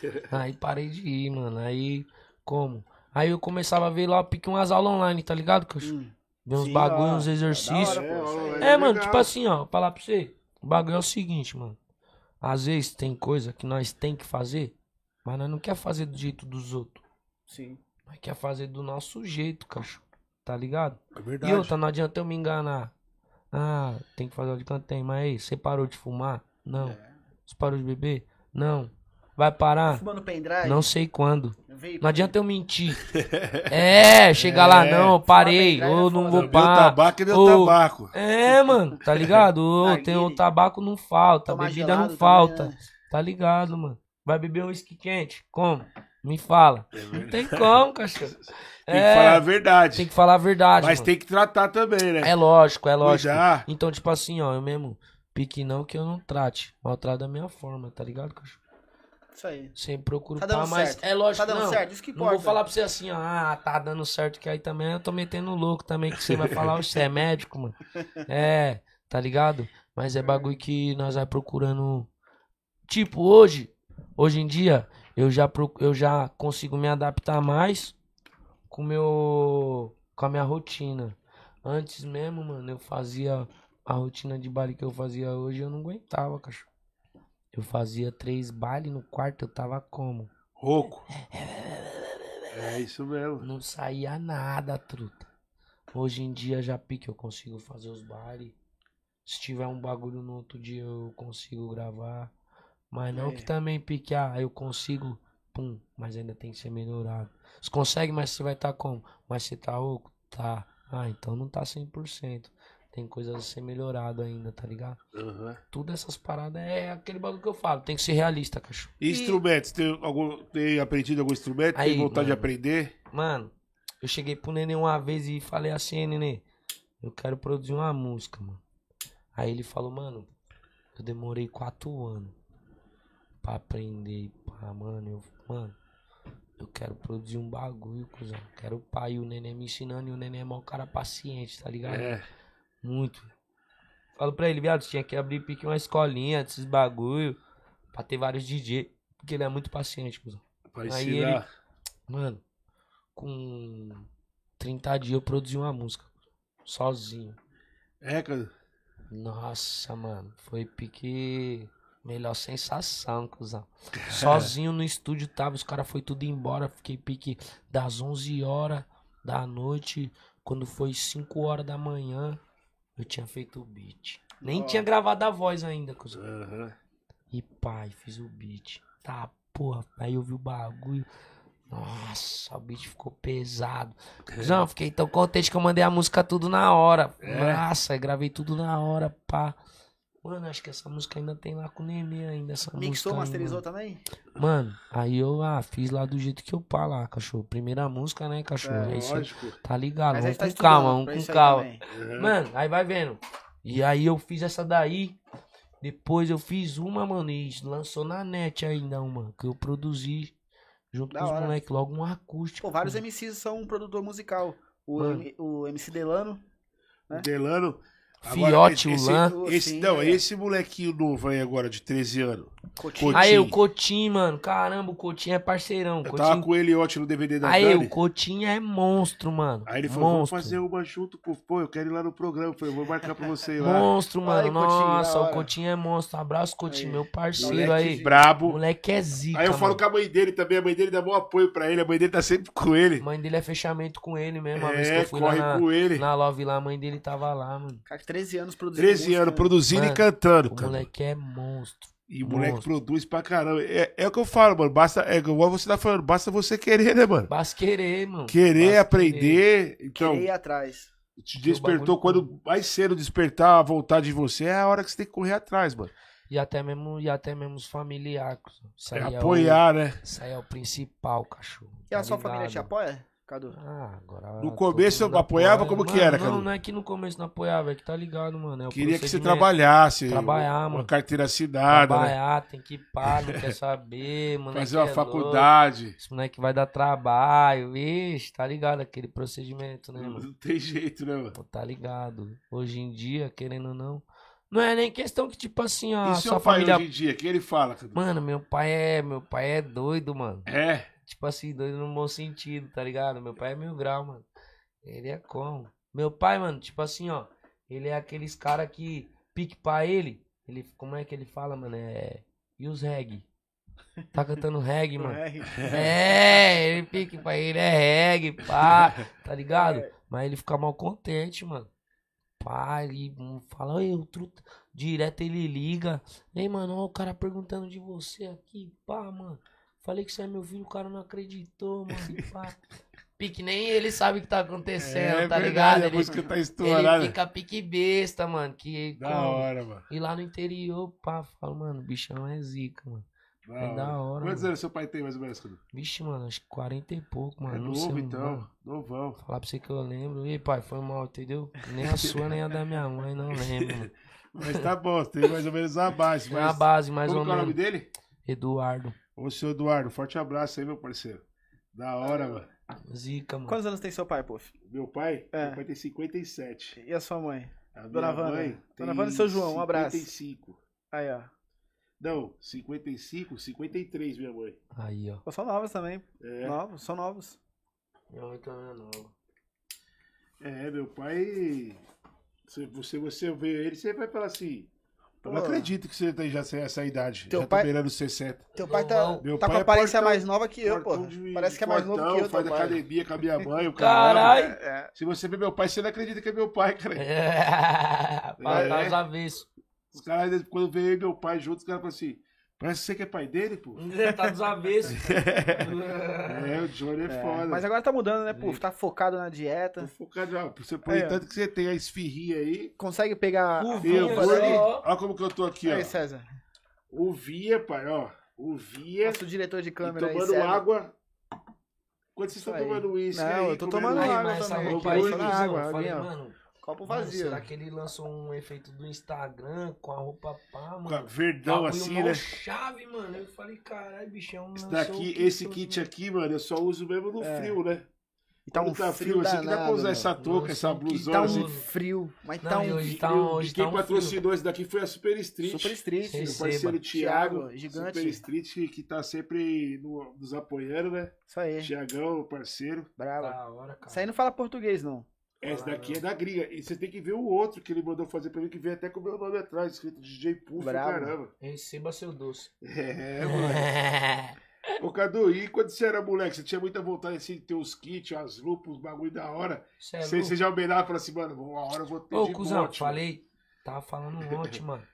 Aí parei de ir, mano. Aí, como? Aí eu começava a ver lá, pique umas aulas online, tá ligado? Que eu Hum, ver uns Sim, bagulho, ó, uns da exercícios. hora, aí. ó, É, mano, tipo assim, ó, falar pra você. O bagulho é o seguinte, mano. Às vezes tem coisa que nós tem que fazer, mas nós não quer fazer do jeito dos outros. sim. Nós quer fazer do nosso jeito, cachorro. Tá ligado? É verdade. E outra, não adianta eu me enganar. Ah, tem que fazer o de canto, tem. Mas aí, você parou de fumar? Não. É. Você parou de beber? Não. Vai parar? Fumando pendrive. Não sei quando. Veio Não adianta eu mentir. É, chegar lá, É. não, eu parei. Ou é não vou Deu parar. tabaco e deu tabaco. É, mano, tá ligado? Tem o tabaco não falta, a Tomar bebida gelado não também, falta. né? Tá ligado, mano? Vai beber um uísque quente? Como? Me fala. Não tem como, cachorro. Tem É, que falar a verdade. tem que falar a verdade. Mas mano. tem que tratar também, né? É lógico, é lógico. Cuidar. Então, tipo assim, ó, eu mesmo, pique não que eu não trate. Maltrato da minha forma, tá ligado, cachorro? Isso aí. Sempre procuro Tá pá, mas certo. é lógico Tá dando não. certo, isso que Não vou importa. falar pra você assim, ó, ah, tá dando certo, que aí também eu tô metendo louco também, que você vai falar, "Ô, você é médico, mano. É, tá ligado? Mas é bagulho que nós vai procurando. Tipo, hoje, hoje em dia, eu já, eu já consigo me adaptar mais com meu com a minha rotina. Antes mesmo, mano, eu fazia a rotina de baile que eu fazia hoje, eu não aguentava, cachorro. Eu fazia três bailes no quarto, eu tava como? Rouco. É isso mesmo. Não saía nada, truta. Hoje em dia já pique, eu consigo fazer os bailes. Se tiver um bagulho no outro dia, eu consigo gravar. Mas não É. que também pique, ah, eu consigo, pum, mas ainda tem que ser melhorado. Você consegue, mas você vai estar como? Mas você tá rouco? Tá. Ah, então não tá 100%. Tem coisas a ser melhorado ainda, tá ligado? Aham. Tudo essas paradas é aquele bagulho que eu falo. Tem que ser realista, cachorro. E Instrumentos, tem, algum, tem aprendido algum instrumento? Aí, tem vontade de mano. aprender? Mano, eu cheguei pro Nenê uma vez e falei assim, Nenê, eu quero produzir uma música, mano. Aí ele falou, mano, eu demorei quatro anos aprender, pá, mano, eu, mano, eu quero produzir um bagulho, cuzão. Quero o pai e o Nenê me ensinando e o Nenê é mó cara paciente, tá ligado? É. Muito. Falo pra ele, viado, tinha que abrir pique uma escolinha desses bagulho pra ter vários DJ, porque ele é muito paciente, cuzão. Pra Aí ensinar. Mano, com 30 dias eu produzi uma música. Sozinho. É, cara. Nossa, mano. Foi pique. Melhor sensação, cuzão. Sozinho no estúdio tava, os caras foi tudo embora. Fiquei pique das 11 horas da noite. Quando foi 5 horas da manhã, eu tinha feito o beat. Nem Ó. tinha gravado a voz ainda, cuzão. Aham. E pai, fiz o beat. Tá, porra. Aí eu vi o bagulho. Nossa, o beat ficou pesado. Não, fiquei tão contente que eu mandei a música tudo na hora. É. Nossa, gravei tudo na hora, pá. Mano, acho que essa música ainda tem lá com o Nenê ainda. Essa Mixou, música aí, masterizou também? Mano. Aí eu ah, fiz lá do jeito que eu pá lá, cachorro. Primeira música, né, cachorro? É, aí cê Lógico. tá ligado, Mas vamos tá com calma, vamos com calma. Aham. Mano, aí vai vendo. E aí eu fiz essa daí. Depois eu fiz uma, mano, e lançou na net ainda uma. Que eu produzi junto Da com os hora. moleques. Logo um acústico. Pô, vários mano. MCs são um produtor musical. O. M- o MC Delano. né? Delano. Fiote, esse, o Lan. Esse, Sim, não, é. esse molequinho novo aí agora, de 13 anos. Coutinho. Aí o Coutinho. Mano. Caramba, o Coutinho é parceirão. Eu Coutinho... tava com ele ontem no DVD da Aí Dani. o Coutinho é monstro, mano. Aí ele falou, monstro. vamos fazer uma junto com... Pô, eu quero ir lá no programa. Eu falei, vou marcar pra você ir lá. Monstro, mano. Aí, Coutinho, Nossa, o. Coutinho é monstro. Abraço, Coutinho, Aí. meu parceiro Moleque aí. brabo. Moleque é zica, Aí eu falo mano. com a mãe dele também. A mãe dele dá bom apoio pra ele. A mãe dele tá sempre com ele. A mãe dele é fechamento com ele mesmo. A vez que É, eu fui lá corre na, com ele. na Love lá, a mãe dele tava lá, mano. Cara, 13 anos produzindo 13 música, anos, né? produzindo Mano, e cantando, O cara. moleque é monstro. E o moleque monstro. produz pra caramba. É, é o que eu falo, mano. Basta, é igual você tá falando, basta você querer, né, mano? Basta querer, mano. Querer, Basta aprender. Então, Querer ir atrás. te o despertou quando mais cedo despertar a vontade de você, é a hora que você tem que correr atrás, mano. E até mesmo, e até mesmo os familiares. É aí é, apoiar, né? o, isso aí é o principal, cachorro. E a tá sua família te ligado? apoia, Cadu? Ah, agora. No começo mundo apoiava, apoia. como que Mano, era, Não, Cadu? não é que no começo não apoiava, é que tá ligado, mano. É o Queria que você trabalhasse. Trabalhar, Uma mano. carteira assinada, né? Trabalhar, tem que ir pá, não quer saber, mano. Fazer uma faculdade. Esse moleque vai dar trabalho, vixe, tá ligado? Aquele procedimento, né, mano? Não tem jeito, né, mano? Pô, tá ligado? Hoje em dia, querendo ou não. Não é nem questão que, tipo assim, a e sua seu pai família. hoje em dia, que ele fala, Cadu? Mano, meu pai é. Meu pai é doido, mano. É, Tipo assim, doido no bom sentido, tá ligado? Meu pai é mil grau, mano. Ele é como? Meu pai, mano, tipo assim, ó. Ele é aqueles cara que pique pra ele. Ele, como é que ele fala, mano? É. E os reggae? Tá cantando reggae, mano. É, ele pique pra ele é reggae, pá, tá ligado? Mas ele fica mal contente, mano. Pá, ele fala, "Oi, o truta. Direto ele liga. Ei, mano, ó, o cara perguntando de você aqui, pá, mano. Falei que você é meu filho, o cara não acreditou, mano. Pá. Pique, nem ele sabe o que tá acontecendo, tá ligado? a Ele, música tá ele estourada. fica pique besta, mano. Que, Da como- hora, mano. E lá no interior, pá, fala, mano, o bichão é zica, mano. Da É da hora, Quantos anos seu pai tem, mais ou menos, Cadu? Vixe, mano, acho que 40 e pouco, mano. É não sei, novo, mano. então. Novão. Falar pra você que eu lembro. Ei, pai, foi mal, entendeu? Nem a sua, nem a da minha mãe, não lembro, mano. Mas tá bom, tem mais ou menos a base. Foi a Mas... base, mais Como ou que é o nome menos. dele? Eduardo. Ô, seu Eduardo, forte abraço aí, meu parceiro. Da hora, mano. Zica, mano. Quantos anos tem seu pai, Puff? Meu pai? É. Meu pai tem 57. E a sua mãe? A minha Dona mãe Dona Wanda e seu João, um abraço. 55. Aí, ó. Não, 55, 53, minha mãe. Aí, ó. Pô, São novos também. É, Novos, são novos. Minha mãe também é nova. é meu pai. Se você, você vê ele, você vai falar assim. Eu não acredito que você tem já essa, essa idade. Teu já pai- tá beirando 60. Teu pai tá. Meu tá pai com a é aparência portão- mais nova que eu, pô. Portão de- Parece que é mais novo fortão, que eu, Faz academia com a minha mãe, o Caralho! caralho. É, Se você vê meu pai, você não acredita que é meu pai, cara. É, É. os avessos. Os caras, quando e meu pai juntos, os caras falam assim: parece que você que é pai dele, pô. tá dos avessos. É, o Johnny é, é. foda. Mas agora tá mudando, né, Puff? Tá focado na Tô dieta. focado, ó, você põe Aí, ó. tanto que você tem a esfirrinha aí. Consegue pegar O a? Olha como que eu tô aqui, ó. Aí, César. O Via, pai, ó. O Via. Nosso diretor de E câmera aí, tomando César. água. Quando vocês estão aí. tomando uísque Não, aí, eu tô tomando água. Aí, também, roupa aí, cuzão, água, falei, mano, Copo mano, vazio. será que ele lançou um efeito do Instagram com a roupa pá, Com a mano? verdão assim, né? chave, mano. Eu falei, caralho, bichão. Esse lançou daqui, kit esse kit mano. aqui, mano, eu só uso mesmo no É. frio, né? E tá um tá frio, frio, assim que dá pra usar meu. essa touca, essa Nossa, que blusona Tá assim. um frio, mas Não, tá um hoje frio. tá um- E hoje quem tá um patrocinou esse daqui foi a Super Street. Super street. Meu parceiro Thiago, Thiago, gigante. Super Street, que, que tá sempre no- nos apoiando, né? Isso aí, Tiagão, parceiro. brava. Da hora, cara. Isso aí não fala português, não. Esse daqui é da gringa. E você tem que ver o outro que ele mandou fazer pra mim, que veio até com o meu nome atrás, escrito DJ Puff, Bravo. caramba. Receba seu doce. É, mano. Ô, Cadu, e quando você era moleque, você tinha muita vontade assim, de ter os kits, as lupas, os bagulho da hora? Cê é Você, já olhava e falava assim, mano, uma hora eu vou ter Ô, de cuzão, monte, falei. Tava falando ontem, mano.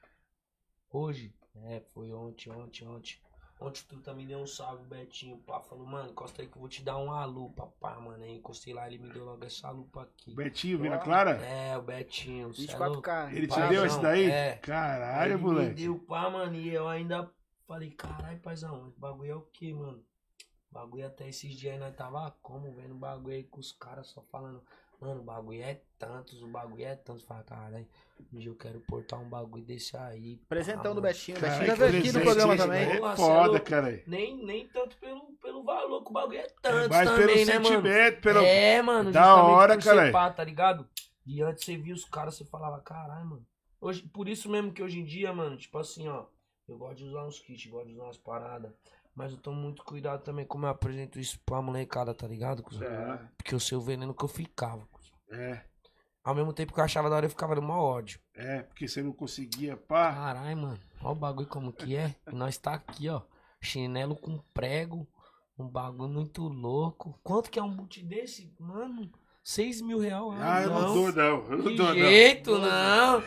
Hoje. É, foi ontem, ontem, ontem. Ontem tu também deu um salve, Betinho. Pá, falou, mano, encosta aí que eu vou te dar uma lupa, pá, mano. Aí encostei lá, ele me deu logo essa lupa aqui. Betinho, Vila. Clara? É, o Betinho. cê é louco? 24K. Ele te deu esse daí? é. Caralho, ele moleque. me deu pá, mano, e eu ainda falei, caralho, paizão, esse bagulho é o que, mano? Bagulho até esses dias aí nós tava como, vendo bagulho aí com os caras só falando, mano, o bagulho é tantos, o bagulho é tantos. Fala, caralho, um dia eu quero portar um bagulho desse aí. Presentão do mano." Betinho. O Betinho já veio aqui no programa também. É Nossa, é foda, cara. Nem, nem tanto pelo, pelo valor que o bagulho é tanto mais também, pelo né, mano? sentimento, pelo. É, mano, Da hora, caralho. pá, tá ligado? E antes você via os caras, você falava, caralho, mano. Hoje, por isso mesmo que hoje em dia, mano, tipo assim, ó, eu gosto de usar uns kits, gosto de usar umas paradas. Mas eu tomo muito cuidado também como eu apresento isso pra molecada, tá ligado? cuzão? É, Porque eu sei o veneno que eu ficava. cuzão. é, Ao mesmo tempo que eu achava da hora, eu ficava no mau ódio. é, porque você não conseguia, pá. Caralho, mano. Olha o bagulho como que é. E nós tá aqui, ó. Chinelo com prego. Um bagulho muito louco. Quanto que é um boot desse? Mano, 6 mil reais. Ah, eu não dou, não. Eu não Que dou, não. jeito, não. Ah,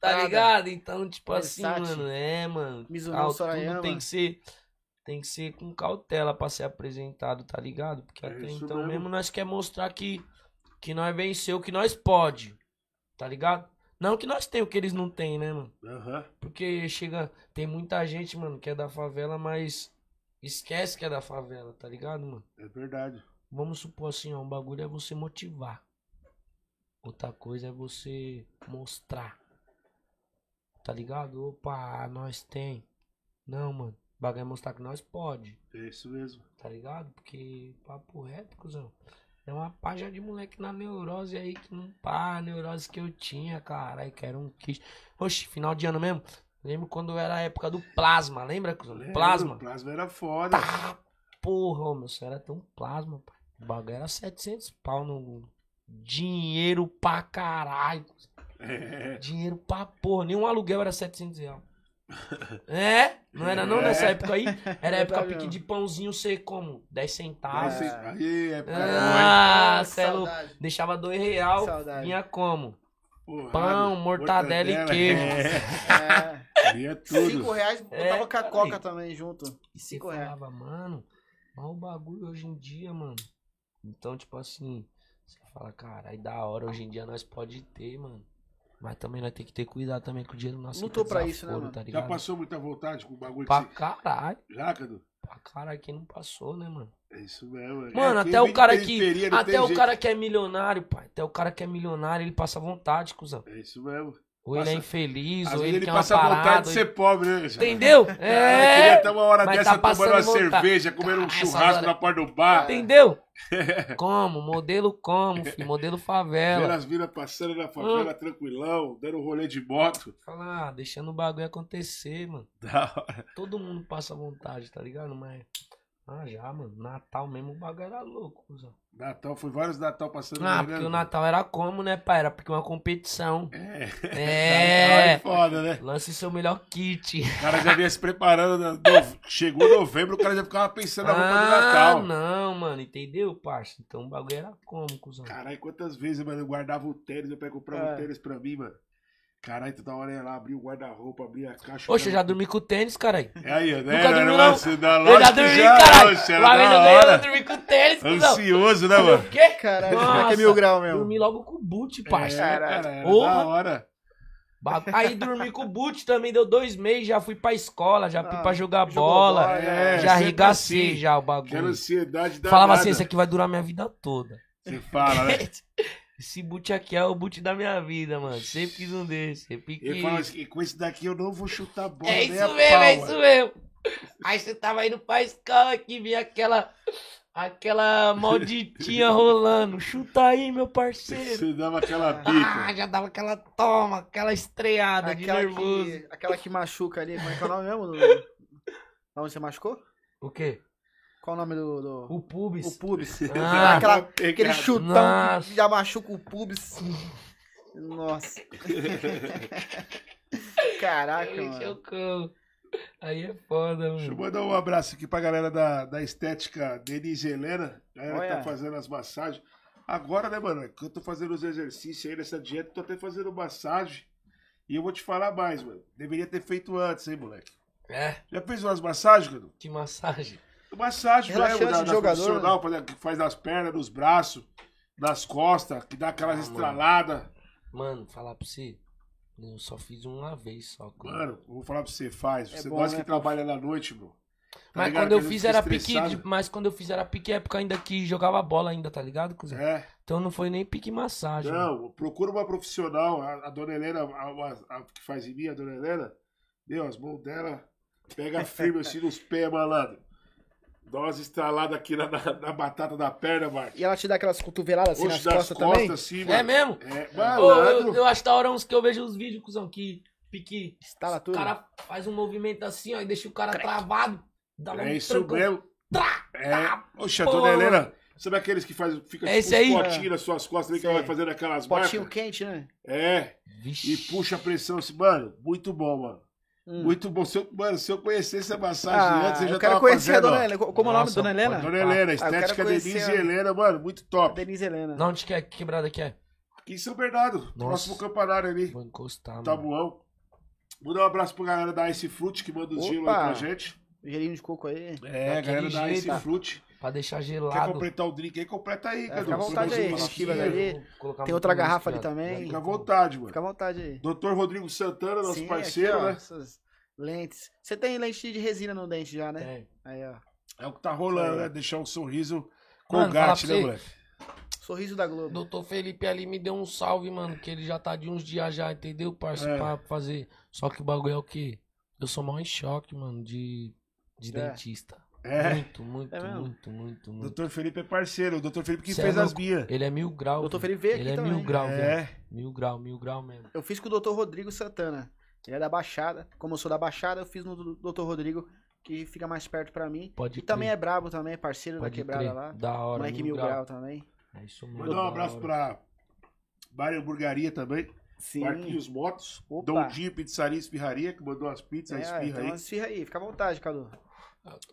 Tá Prada. ligado? Então, tipo assim, Versace. mano, é, mano. Mizuno tudo tem que ser. Tem que ser com cautela pra ser apresentado, tá ligado? Porque É até então mesmo. mesmo nós quer mostrar que, que nós venceu, que nós pode. Tá ligado? Não que nós tem o que eles não têm, né, mano? Aham. Porque chega. Tem muita gente, mano, que é da favela, mas esquece que é da favela, tá ligado, mano? É verdade. Vamos supor assim, ó, um bagulho é você motivar. Outra coisa é você mostrar. Tá ligado? Opa, nós tem. Não, mano. Bagulho é mostrar que nós pode, É isso mesmo. tá ligado? Porque papo reto, cuzão. É uma página de moleque na neurose aí que não pá, a neurose que eu tinha, caralho, que era um kit. Oxe, final de ano mesmo. Lembro quando era a época do plasma, lembra, cuzão? Lembro, Plasma. O plasma era foda. Tá, porra, meu, você era tão plasma, pai. O bagulho era 700 pau no. Dinheiro pra caralho. É. Dinheiro pra porra. Nenhum aluguel era 700 reais. É? Não era não nessa É. época aí? Era a época pique de pãozinho ser como? 10 Aí, centavos. aí, é Ah, cê é. Deixava 2 real, Saudade. vinha como? Porrada, Pão, mortadela e queijo. É, É, ia tudo. cinco reais, É, botava com a cara. coca também junto. E você Cinco reais. falava, mano, o bagulho hoje em dia, mano. Então, tipo assim, você fala, caralho, da hora, hoje em dia nós pode ter, mano. Mas também nós tem que ter cuidado também com o dinheiro nosso. Lutou pra isso, né, desaforo, mano? Tá Já passou muita vontade com o bagulho Pra que caralho. Já, Cadu? Pra caralho, quem não passou, né, mano? É isso mesmo. é. Mano, É, até o cara que. Até o jeito. cara que é milionário, pai. Até o cara que é milionário, ele passa vontade, cuzão. É isso mesmo. Ou ele é Passa- infeliz, Às ou ele ele quer uma passa vontade parada. de ser pobre, né? Entendeu? Cara, É. queria estar uma hora mas dessa tá tomando uma vontade. cerveja, comendo um essas churrasco horas- na porta do bar. Entendeu? Como? Modelo como, filho? Modelo favela. as minas passando na favela tranquilão, dando rolê de moto. Fala, ah, deixando o bagulho acontecer, mano. Da hora. Todo mundo passa vontade, tá ligado? Mas. Ah, já, mano. Natal mesmo o bagulho era louco, cuzão. Natal, foi vários Natal passando Ah, aí, porque né? o Natal era como, né, pai? Era porque uma competição. É. É. Natal foda, né? Lance seu melhor kit. O cara já vinha se preparando. no- Chegou novembro, o cara já ficava pensando na roupa do Ah, Natal. não, mano. Entendeu, parça? Então o bagulho era como, cuzão? Caralho, quantas vezes, mano, eu guardava o tênis, meu pai comprava É. um tênis pra mim, mano. Caralho, toda hora ia lá, abria o guarda-roupa, abria a caixa. Poxa, eu já dormi com tênis, caralho. É aí, né? Nunca dormiu, não? Negócio da Eu já dormi, já, caralho. oxe, era Uma vez eu ganhei, eu dormi com tênis, cuzão. Ansioso, né, mano? O quê? Caralho, Nossa, é que é mil grau mesmo? Dormi logo com o boot, parça. É, cara, era Porra. da hora. Aí dormi com o boot também, deu dois meses, já fui pra escola, já fui Ah, pra jogar bola. bola, É, já arregacei assim. já o Aquela bagulho. ansiedade da Falava assim, esse aqui vai durar minha vida toda. Você fala, né? Esse boot aqui é o boot da minha vida, mano. Sempre quis um desse. Sempre Ele quis. fala assim, com esse daqui eu não vou chutar bola. É nem isso a mesmo, pau, é mano. isso mesmo. Aí você tava indo pra escola que vinha aquela. Aquela malditinha rolando. Chuta aí, meu parceiro. Você dava aquela Ah, pica. já dava aquela toma, aquela estreada de Aquela nervoso. que, aquela que machuca ali, como é que é o nome mesmo? Onde você machucou? O quê? Qual o nome do. do... O pubis. O pubis. Ah, Aquela, aquele chutão Nossa. que já machuca o pubis. Nossa. Caraca, Aí, mano. chocou. Aí é foda, Deixa eu mano. mandar um abraço aqui pra galera da, da estética Denise Helena. Galera que tá fazendo as massagens. Agora, né, mano? Que eu tô fazendo os exercícios aí nessa dieta, tô até fazendo massagem. E eu vou te falar mais, mano. Deveria ter feito antes, hein, moleque? É, Já fez umas massagens, Cadu? que massagem. Massagem Relaxante mesmo, da, da jogador, profissional, faz- que faz nas pernas, nos braços, nas costas, que dá aquelas Ah, mano. estraladas. Mano, falar pra você. Eu só fiz uma vez só. cara. Mano, eu vou falar pra você, faz. É Você bom, gosta né, que trabalha na noite, bro. Tá Mas ligado? quando eu fiz era pique. estressado. Mas quando eu fiz era pique época ainda que jogava bola ainda, tá ligado, cuzão? É. Então não foi nem pique massagem. mano. Não, procura uma profissional. A, a dona Helena, a, a- a que faz em mim, a dona Helena, meu, as mãos dela pega firme assim nos pés, malandro. Dá umas estraladas aqui na, na, na batata da perna, Marcos. E ela te dá aquelas cotoveladas assim Oxe, nas costas, costas, também? assim, É mano. mesmo? É, malandro. eu, eu acho da hora uns que eu vejo os vídeos, cuzão, que pique. Instala O tudo. cara faz um movimento assim, ó, e deixa o cara travado. Dá É um isso trancão. mesmo. Trá, É. tá, Oxe, a dona Helena, mano. sabe aqueles que faz, fica É tipo esse aí? uns potinhos nas suas costas ali que ela vai fazendo aquelas Potinho marcas? quente, né? É, Vixe. e puxa a pressão assim, mano, muito bom, mano. Hum. Muito bom. Se eu, mano, se eu conhecesse a massagem Ah, antes, eu já eu quero tava conhecer fazendo, a dona Helena. Como é o nome da Nossa, dona Helena? Dona Helena, Ah, estética Denise a- Helena, mano, muito top. Denise Helena. Na onde que é? Que quebrada que é? Aqui em São Bernardo, próximo campanário ali, Vou encostar, mano. Tabuão. Mandar um abraço pra galera da Ice Fruit que manda os gelo aí Opa. pra gente. Gelinho de coco aí. É, a galera da Ice. Fruit. Pra deixar Quer gelado. completar o drink aí? Completa aí, Cadu. fica à vontade aí, ali. Tem outra garrafa ali também. Fica à vontade, mano. Fica à vontade aí. Doutor Rodrigo Santana, nosso Sim, parceiro, aqui, ó, né? Essas lentes. Você tem lente de resina no dente já, né? Tem. Aí, ó. É o que tá rolando, né? Deixar um sorriso Mano, colgate, né, moleque? Sorriso da Globo. Doutor Felipe ali me deu um salve, mano, que ele já tá de uns dias já, entendeu, parça? É. Pra fazer. Só que o bagulho é o quê? Eu sou mal em choque, mano, de, de É. dentista. É. Muito, muito, É muito, muito, muito. Doutor Felipe é parceiro. O doutor Felipe que Cê fez é as minhas. Ele é mil grau. Doutor. Felipe veio Ele aqui é também. mil grau, velho. É. Mil grau, mil grau mesmo. Eu fiz com o Dr. Rodrigo Santana. Ele é da Baixada. Como eu sou da Baixada, eu fiz no Dr. Rodrigo, que fica mais perto pra mim. Pode E também crer, é brabo também, parceiro da pode quebrada crer. lá. Da hora, Moleque mil, Mil grau. Grau também. É isso mesmo. Mandar um da abraço pra Bar Hamburgaria também. Sim. Marquinhos Motos. Opa. Dondinho Pizzaria e Espirraria, que mandou as pizzas, a É, espirra então aí. esfirra aí. Fica à vontade, Cadu.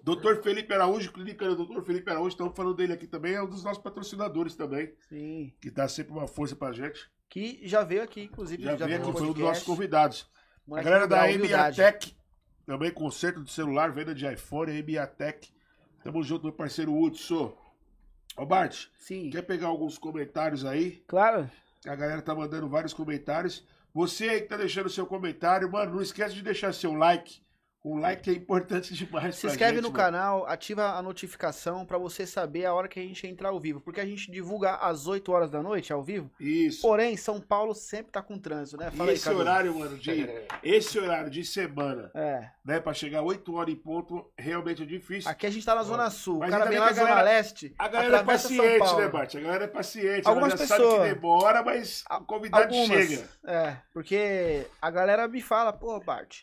Doutor Felipe Araújo, clínica do Doutor Felipe Araújo, estamos falando dele aqui também, é um dos nossos patrocinadores também, Sim. que dá sempre uma força pra gente. Que já veio aqui, inclusive. Já, veio veio aqui, foi um dos nossos convidados. A Moleque galera da. Emiatec, também conserto de celular, venda de iPhone, Emiatec. Tamo junto, meu parceiro Hudson. Ô, Bart, Sim, quer pegar alguns comentários aí? claro. A galera tá mandando vários comentários. Você aí que tá deixando seu comentário, mano, não esquece de deixar seu like. O like é importante demais Se inscreve gente, no mano. canal, ativa a notificação pra você saber a hora que a gente entrar ao vivo. Porque a gente divulga às 8 horas da noite ao vivo. Isso. Porém, São Paulo sempre tá com trânsito, né? E Fala aí, esse Cadu. horário, mano, de, esse horário de semana, É. né, pra chegar 8 horas em ponto, realmente é difícil. Aqui a gente tá na Zona Sul. Mas o cara vem lá que da a Zona Leste. A galera é paciente, né, Bart? A galera é paciente. Algumas Ela já sabe pessoas- que demora, mas o convidado Algumas. chega. É, porque a galera me fala, pô, Bart,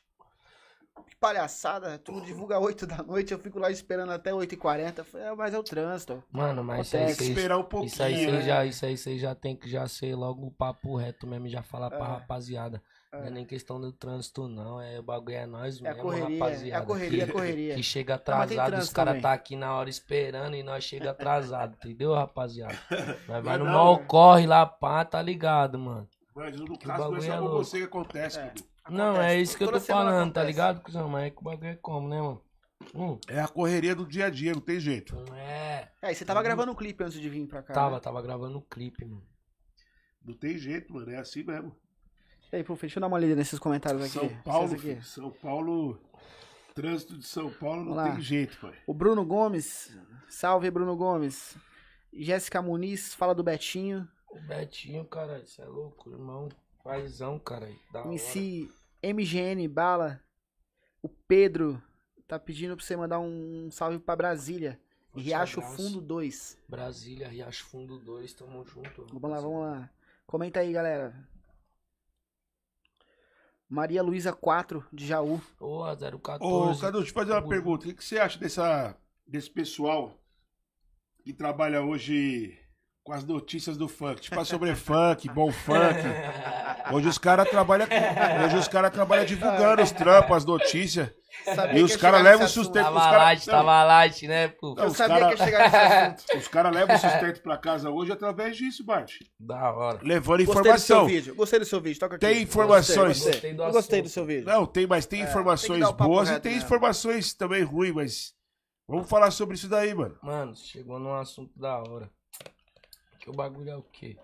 que palhaçada, tu divulga 8 da noite, eu fico lá esperando até 8h40. Eu falei, é, mas é o trânsito. Mano, mas isso aí. Tem que esperar um pouquinho, isso aí, né? vocês já, isso aí vocês já tem que já ser logo o papo reto mesmo, e já falar pra É. rapaziada. Não é É. nem questão do trânsito, não. É, o bagulho é nós É a mesmo, correria, é rapaziada. a correria, é a que, correria. que chega atrasado, os caras tá aqui na hora esperando e nós chega atrasado, entendeu, rapaziada? Nós vai no Não, mal né? corre lá, pá, tá ligado, mano. Mas no Que caso não é só é com você que acontece, É. Não, é isso que eu tô falando, tá ligado, cuzão? Mas é que o bagulho é como, né, mano? Hum, É a correria do dia a dia, não tem jeito. não é. É, e você tava gravando um clipe antes de vir pra cá. Tava, né? tava gravando um clipe, mano. Não tem jeito, mano. É assim mesmo. E aí, Puf, deixa eu dar uma lida nesses comentários aqui. São Paulo, aqui. filho, São Paulo. Trânsito de São Paulo não tem jeito, pai. O Bruno Gomes, salve Bruno Gomes. Jéssica Muniz, fala do Betinho. O Betinho, cara, isso é louco, irmão. Paizão, cara. Da hora. MC MGN Bala. O Pedro tá pedindo pra você mandar um salve pra Brasília. Forte Riacho abraço. Fundo 2. Brasília, Riacho Fundo 2, tamo junto. Vamos lá, vamos lá. Comenta aí, galera. Maria Luísa 4, de Jaú. Ô, 014. Ô, Cadu, deixa eu fazer uma pergunta. O que, que você acha dessa, desse pessoal que trabalha hoje com as notícias do funk? Tipo, a sobre funk, bom funk. Hoje os caras trabalham hoje os cara trabalham divulgando os trampos, as notícias. Sabia E os que ia cara chegar levam o sustento. Tava cara- light, tava light, né, pô? Não, Eu os sabia cara- que ia chegar nesse assunto. Os caras levam o sustento pra casa hoje através disso, Bart. Da hora. Levando Gostei do seu informação. vídeo. Gostei do seu vídeo. Toca aqui. Tem informações. Gostei, Gostei do Eu gostei do seu vídeo. Não, tem, mas tem É, tem informações papo boas e reto tem mesmo. informações também ruins, mas vamos falar sobre isso daí, mano. Mano, chegou num assunto da hora. Que o bagulho é o quê?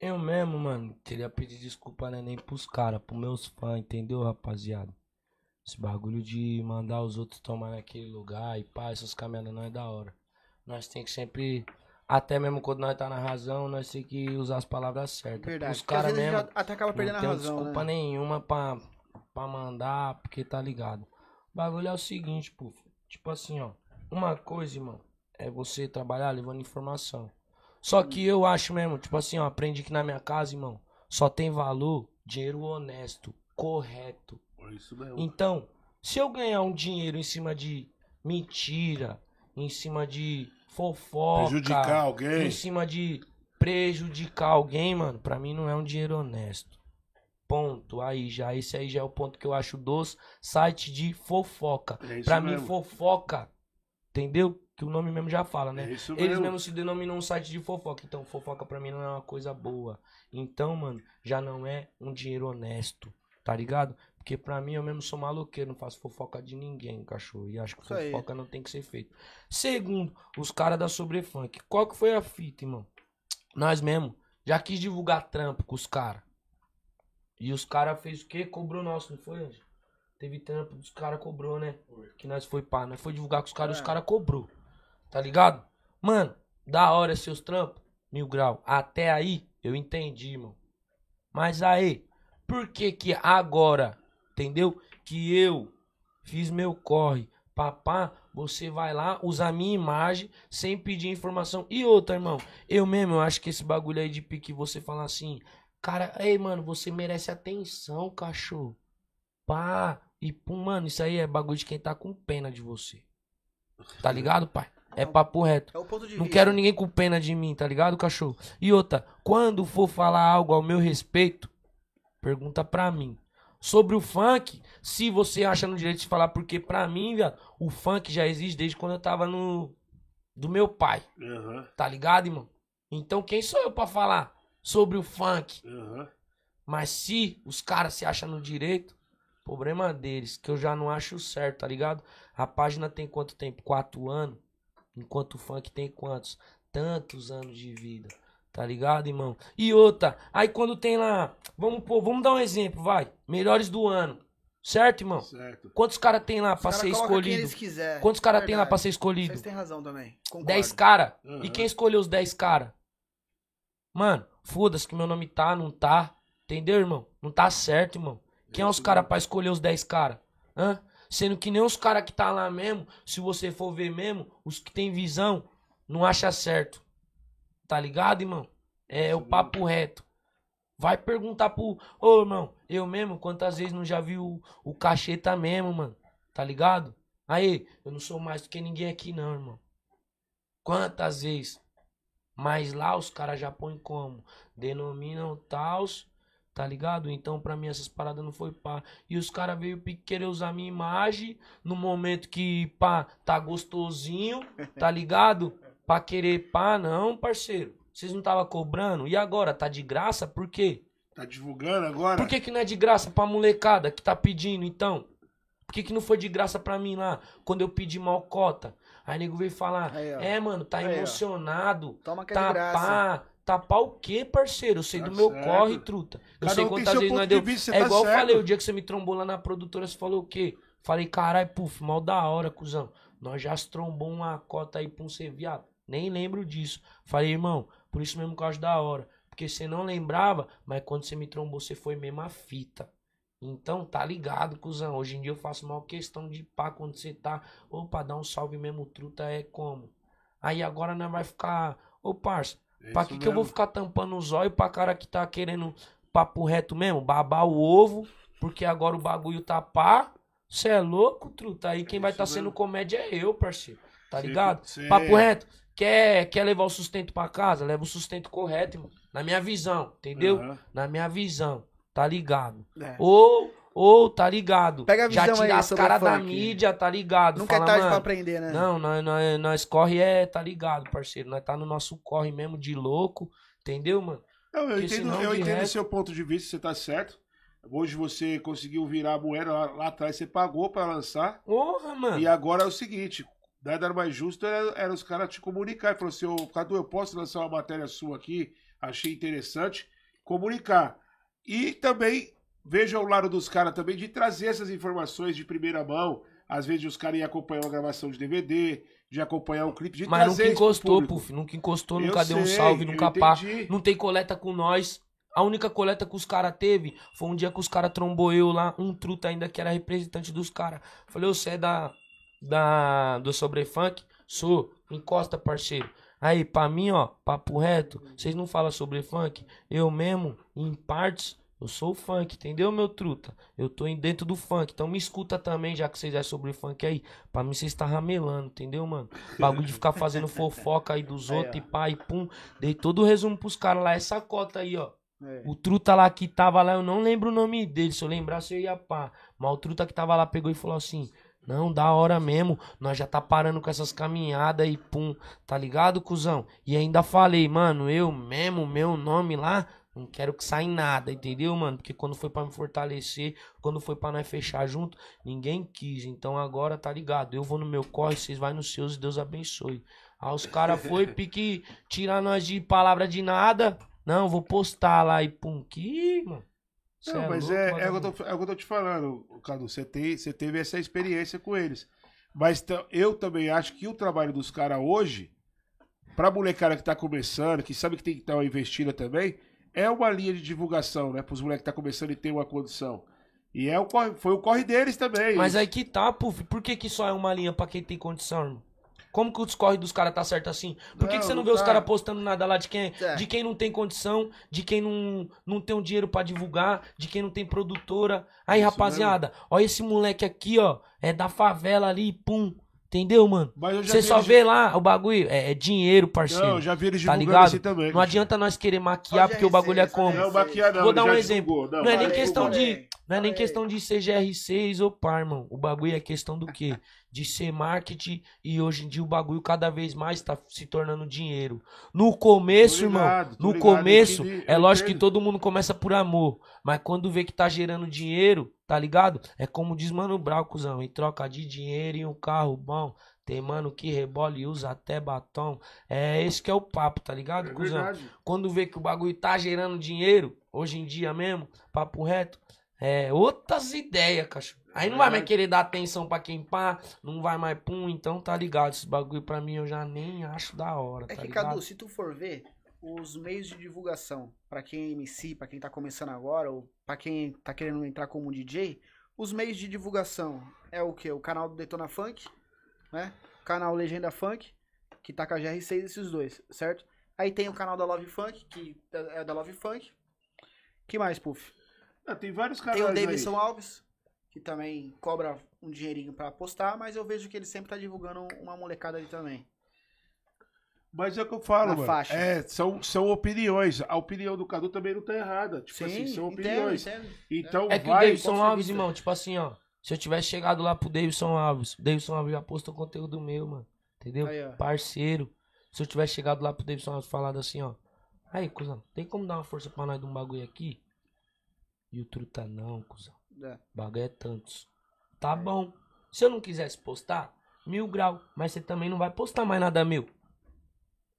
Eu mesmo, mano, queria pedir desculpa né, nem pros caras, pros meus fãs, entendeu, rapaziada? Esse bagulho de mandar os outros tomar naquele lugar e pá, essas caminhadas não é da hora. Nós tem que sempre, até mesmo quando nós tá na razão, nós tem que usar as palavras certas. Verdade. Os caras mesmo até acaba perdendo não tenho razão, desculpa né? nenhuma pra, pra mandar, porque tá ligado. O bagulho é o seguinte, pô. Tipo assim, ó. Uma coisa, irmão, é você trabalhar levando informação. Só que eu acho mesmo, tipo assim, ó, aprendi que na minha casa, irmão, só tem valor dinheiro honesto, correto. É isso mesmo. Então, se eu ganhar um dinheiro em cima de mentira, em cima de fofoca, Prejudicar alguém. em cima de prejudicar alguém, mano, pra mim não é um dinheiro honesto. Ponto. Aí já, esse aí já é o ponto que eu acho dos sites de fofoca. É Pra mim, mesmo. fofoca, entendeu? Que o nome mesmo já fala, né? É isso Eles mesmo. mesmo se denominam um site de fofoca. Então, fofoca pra mim não é uma coisa boa. Então, mano, já não é um dinheiro honesto, tá ligado? Porque pra mim eu mesmo sou maloqueiro, não faço fofoca de ninguém, cachorro. E acho que Isso aí. fofoca não tem que ser feito. Segundo, os caras da Sobrefunk. Qual que foi a fita, irmão? Nós mesmo já quis divulgar trampo com os caras. E os caras fez o quê? Cobrou nosso, não foi, Anjo? Teve trampo dos caras, cobrou, né? Que nós foi pá, nós foi divulgar com os caras, É. os caras cobrou. Tá ligado? Mano, da hora seus trampos, mil grau. Até aí, eu entendi, irmão. Mas aí, por que que agora, entendeu? Que eu fiz meu corre, papá, você vai lá, usa a minha imagem, sem pedir informação. E outra, irmão, eu mesmo, eu acho que esse bagulho aí de pique, você falar assim, cara, ei, mano, você merece atenção, cachorro. Pá, e mano, isso aí é bagulho de quem tá com pena de você. Tá ligado, pai? É papo reto. É o ponto de Não vista. quero ninguém com pena de mim, tá ligado, cachorro? E outra, quando for falar algo ao meu respeito, pergunta pra mim. Sobre o funk, se você acha no direito de falar, porque pra mim, viado, o funk já existe desde quando eu tava no. do meu pai, Aham. tá ligado, irmão? Então quem sou eu pra falar? sobre o funk. Aham. Mas se os caras se acham no direito, problema deles, que eu já não acho certo, tá ligado? A página tem quanto tempo? Quatro anos. Enquanto o funk tem quantos? Tantos anos de vida. Tá ligado, irmão? E outra, aí quando tem lá. Vamos, pô, vamos dar um exemplo, vai. Melhores do ano. Certo, irmão? Certo. Quantos caras tem lá Os pra cara ser coloca quem escolhido? eles quiser. Quantos caras tem lá pra ser escolhido? Vocês têm razão também. Concordo. 10 caras. Aham. E quem escolheu os 10 caras? Mano, foda-se que meu nome tá, não tá. Entendeu, irmão? Não tá certo, irmão. Quem é os caras pra escolher os 10 caras? Hã? Sendo que nem os caras que tá lá mesmo, se você for ver mesmo, os que tem visão, não acha certo. Tá ligado, irmão? É o papo reto. Vai perguntar pro. Ô, irmão, eu mesmo, quantas vezes não já vi o, o cacheta mesmo, mano? Tá ligado? Aí, eu não sou mais do que ninguém aqui, não, irmão. Quantas vezes? Mas lá os caras já põem como? Denominam tals, tá ligado? Então pra mim essas paradas não foi pá. E os caras veio querer usar minha imagem no momento que pá, tá gostosinho, tá ligado? Pra querer pá, não, parceiro. Vocês não tava cobrando? E agora? Tá de graça? Por quê? Tá divulgando agora? Por que, que não é de graça pra molecada que tá pedindo, então? Por que, que não foi de graça pra mim lá, quando eu pedi mal cota? Aí nego veio falar, Aí, ó. é, mano, tá Aí, ó. emocionado. Toma que é Tá de graça. pá. Tá pá o quê, parceiro? Eu sei Tá do meu certo. corre, truta. Eu Cada sei um quantas vezes nós de deu. vista, É tá igual eu certo. falei, o dia que você me trombou lá na produtora, você falou o quê? Falei, caralho, puf, mal da hora, cuzão. Nós já se trombou uma cota aí pra um ser viado. Nem lembro disso. Falei, irmão, por isso mesmo que eu acho da hora. Porque você não lembrava, mas quando você me trombou, você foi mesmo a fita. Então, tá ligado, cuzão. Hoje em dia eu faço mal questão de pá quando você tá. Opa, dá um salve mesmo, truta é como? Aí agora nós vai ficar. Ô, parça, É pra que, que eu vou ficar tampando os olhos pra cara que tá querendo papo reto mesmo? Babar o ovo, porque agora o bagulho tá pá. Cê é louco, truta. Aí quem vai isso tá sendo comédia é eu, parceiro. Tá Cê- ligado? cê- Papo reto. Quer, quer levar o sustento pra casa? Leva o sustento correto, irmão. Na minha visão, entendeu? Aham. Na minha visão. Tá ligado? É. Ou, ou, tá ligado? Pega a Já visão tira aí as caras da mídia, tá ligado? Nunca é Fala, tarde pra mano, aprender, né? não, nós, nós, nós corre é, tá ligado, parceiro. Nós tá no nosso corre mesmo de louco, entendeu, mano? Não, eu Porque entendo, eu entendo resto- seu ponto de vista, você tá certo. Hoje você conseguiu virar a moeda lá, lá atrás, você pagou pra lançar. Porra, mano. E agora é o seguinte, nada mais justo era, era os caras te comunicar. Falou assim, ô Cadu, eu posso lançar uma matéria sua aqui, achei interessante, comunicar. E também veja o lado dos caras também de trazer essas informações de primeira mão. Às vezes os caras iam acompanhar uma gravação de DVD, de acompanhar um clipe, de Mas trazer nunca encostou, puf. Nunca encostou, Eu nunca deu um sei, salve, nunca pá. Não tem coleta com nós. A única coleta que os caras teve foi um dia que os caras trombou eu lá, um truta ainda que era representante dos caras. Falei, você é da, da, do Sobrefunk? Sou. Encosta, parceiro. Aí, pra mim, ó, papo reto, vocês não falam sobre funk? Eu mesmo, em partes, eu sou funk, entendeu, meu truta? Eu tô dentro do funk, então me escuta também, já que vocês é sobre funk aí. Pra mim, vocês tá ramelando, entendeu, mano? Bagulho de ficar fazendo fofoca aí dos Aí, outros e pá e pum. Dei todo o resumo pros caras lá, essa cota aí, ó. É. O truta lá que tava lá, eu não lembro o nome dele. Se eu lembrasse, eu ia pá. Mas o truta que tava lá pegou e falou assim: Não, da hora mesmo. Nós já tá parando com essas caminhadas e pum. Tá ligado, cuzão? E ainda falei, mano, eu mesmo, meu nome lá. Não quero que saia nada, entendeu, mano? Porque quando foi pra me fortalecer, quando foi pra nós fechar junto, ninguém quis. Então agora, tá ligado? Eu vou no meu corre, vocês vai nos seus e Deus abençoe. Aí os caras foi pique tirar nós de palavra de nada. Não, vou postar lá e pum. Que, mano. Cê Não, mas louco, é, é, o que eu vagabundo. tô, é o que eu tô te falando, Cadu. Você, você teve essa experiência com eles. Mas eu também acho que o trabalho dos caras hoje, pra molecada que tá começando, que sabe que tem que dar uma investida também, é uma linha de divulgação, né? Pros moleques que tá começando e tem uma condição. E é o corre, foi o corre deles também. Mas aí que tá, puf. Por que, que só é uma linha pra quem tem condição, irmão? Como que os corre dos caras tá certo assim? Por que, Não, que você não não vê os tá. caras postando nada lá de quem, É. de quem não tem condição, de quem não, não tem um dinheiro pra divulgar, de quem não tem produtora? Aí, Isso rapaziada, olha esse moleque aqui, ó. É da favela ali, pum. Entendeu, mano? Você só eles- vê lá o bagulho. É, é dinheiro, parceiro. Não, eu já vi eles tá ligado? assim também. Não adianta nós querer maquiar porque o bagulho é GR6, só como. Não, maquiar não. Vou dar um exemplo. Não é nem questão de- Não é nem questão de ser GR6 ou par, irmão. O bagulho é questão do quê? De ser marketing e hoje em dia o bagulho cada vez mais tá se tornando dinheiro. No começo, irmão, ligado, tô no ligado, começo, é lógico que entendo. todo mundo começa por amor. Mas quando vê que tá gerando dinheiro, tá ligado? É como diz Mano Brau, cuzão. Em troca de dinheiro e um carro bom. Tem mano que rebola e usa até batom. É esse que é o papo, tá ligado, É cuzão? verdade. quando vê que o bagulho tá gerando dinheiro, hoje em dia mesmo, papo reto, é outras ideias, cachorro. Aí não vai mais querer dar atenção pra quem pá, não vai mais pum, então tá ligado. Esse bagulho pra mim eu já nem acho da hora, É tá que, ligado? Cadu, se tu for ver, os meios de divulgação, pra quem é MC, pra quem tá começando agora, ou pra quem tá querendo entrar como DJ, os meios de divulgação é o que? O canal do Detona Funk, né? O canal Legenda Funk, que tá com a GR6, esses dois, certo? Aí tem o canal da Love Funk, que é da Love Funk. Que mais, Puff? Ah, tem vários Tem canais o Davidson aí. Alves, que também cobra um dinheirinho pra postar, mas eu vejo que ele sempre tá divulgando uma molecada ali também. Mas é o que eu falo, Na mano. faixa. É, são, são opiniões. A opinião do Cadu também não tá errada. Tipo assim, são entendo, opiniões. entendo. Então É que o vai. Davidson Alves, vista. irmão, tipo assim, ó. Se eu tivesse chegado lá pro Davidson Alves, o Davidson Alves já postou conteúdo meu, mano. Entendeu? Aí. Parceiro. Se eu tivesse chegado lá pro Davidson Alves e falado assim, ó. Aí, cuzão, tem como dar uma força pra nós de um bagulho aqui? E o truta não, cuzão. É. Bagulho é tantos. Tá bom. Se eu não quisesse postar, mil grau. Mas você também não vai postar mais nada mil.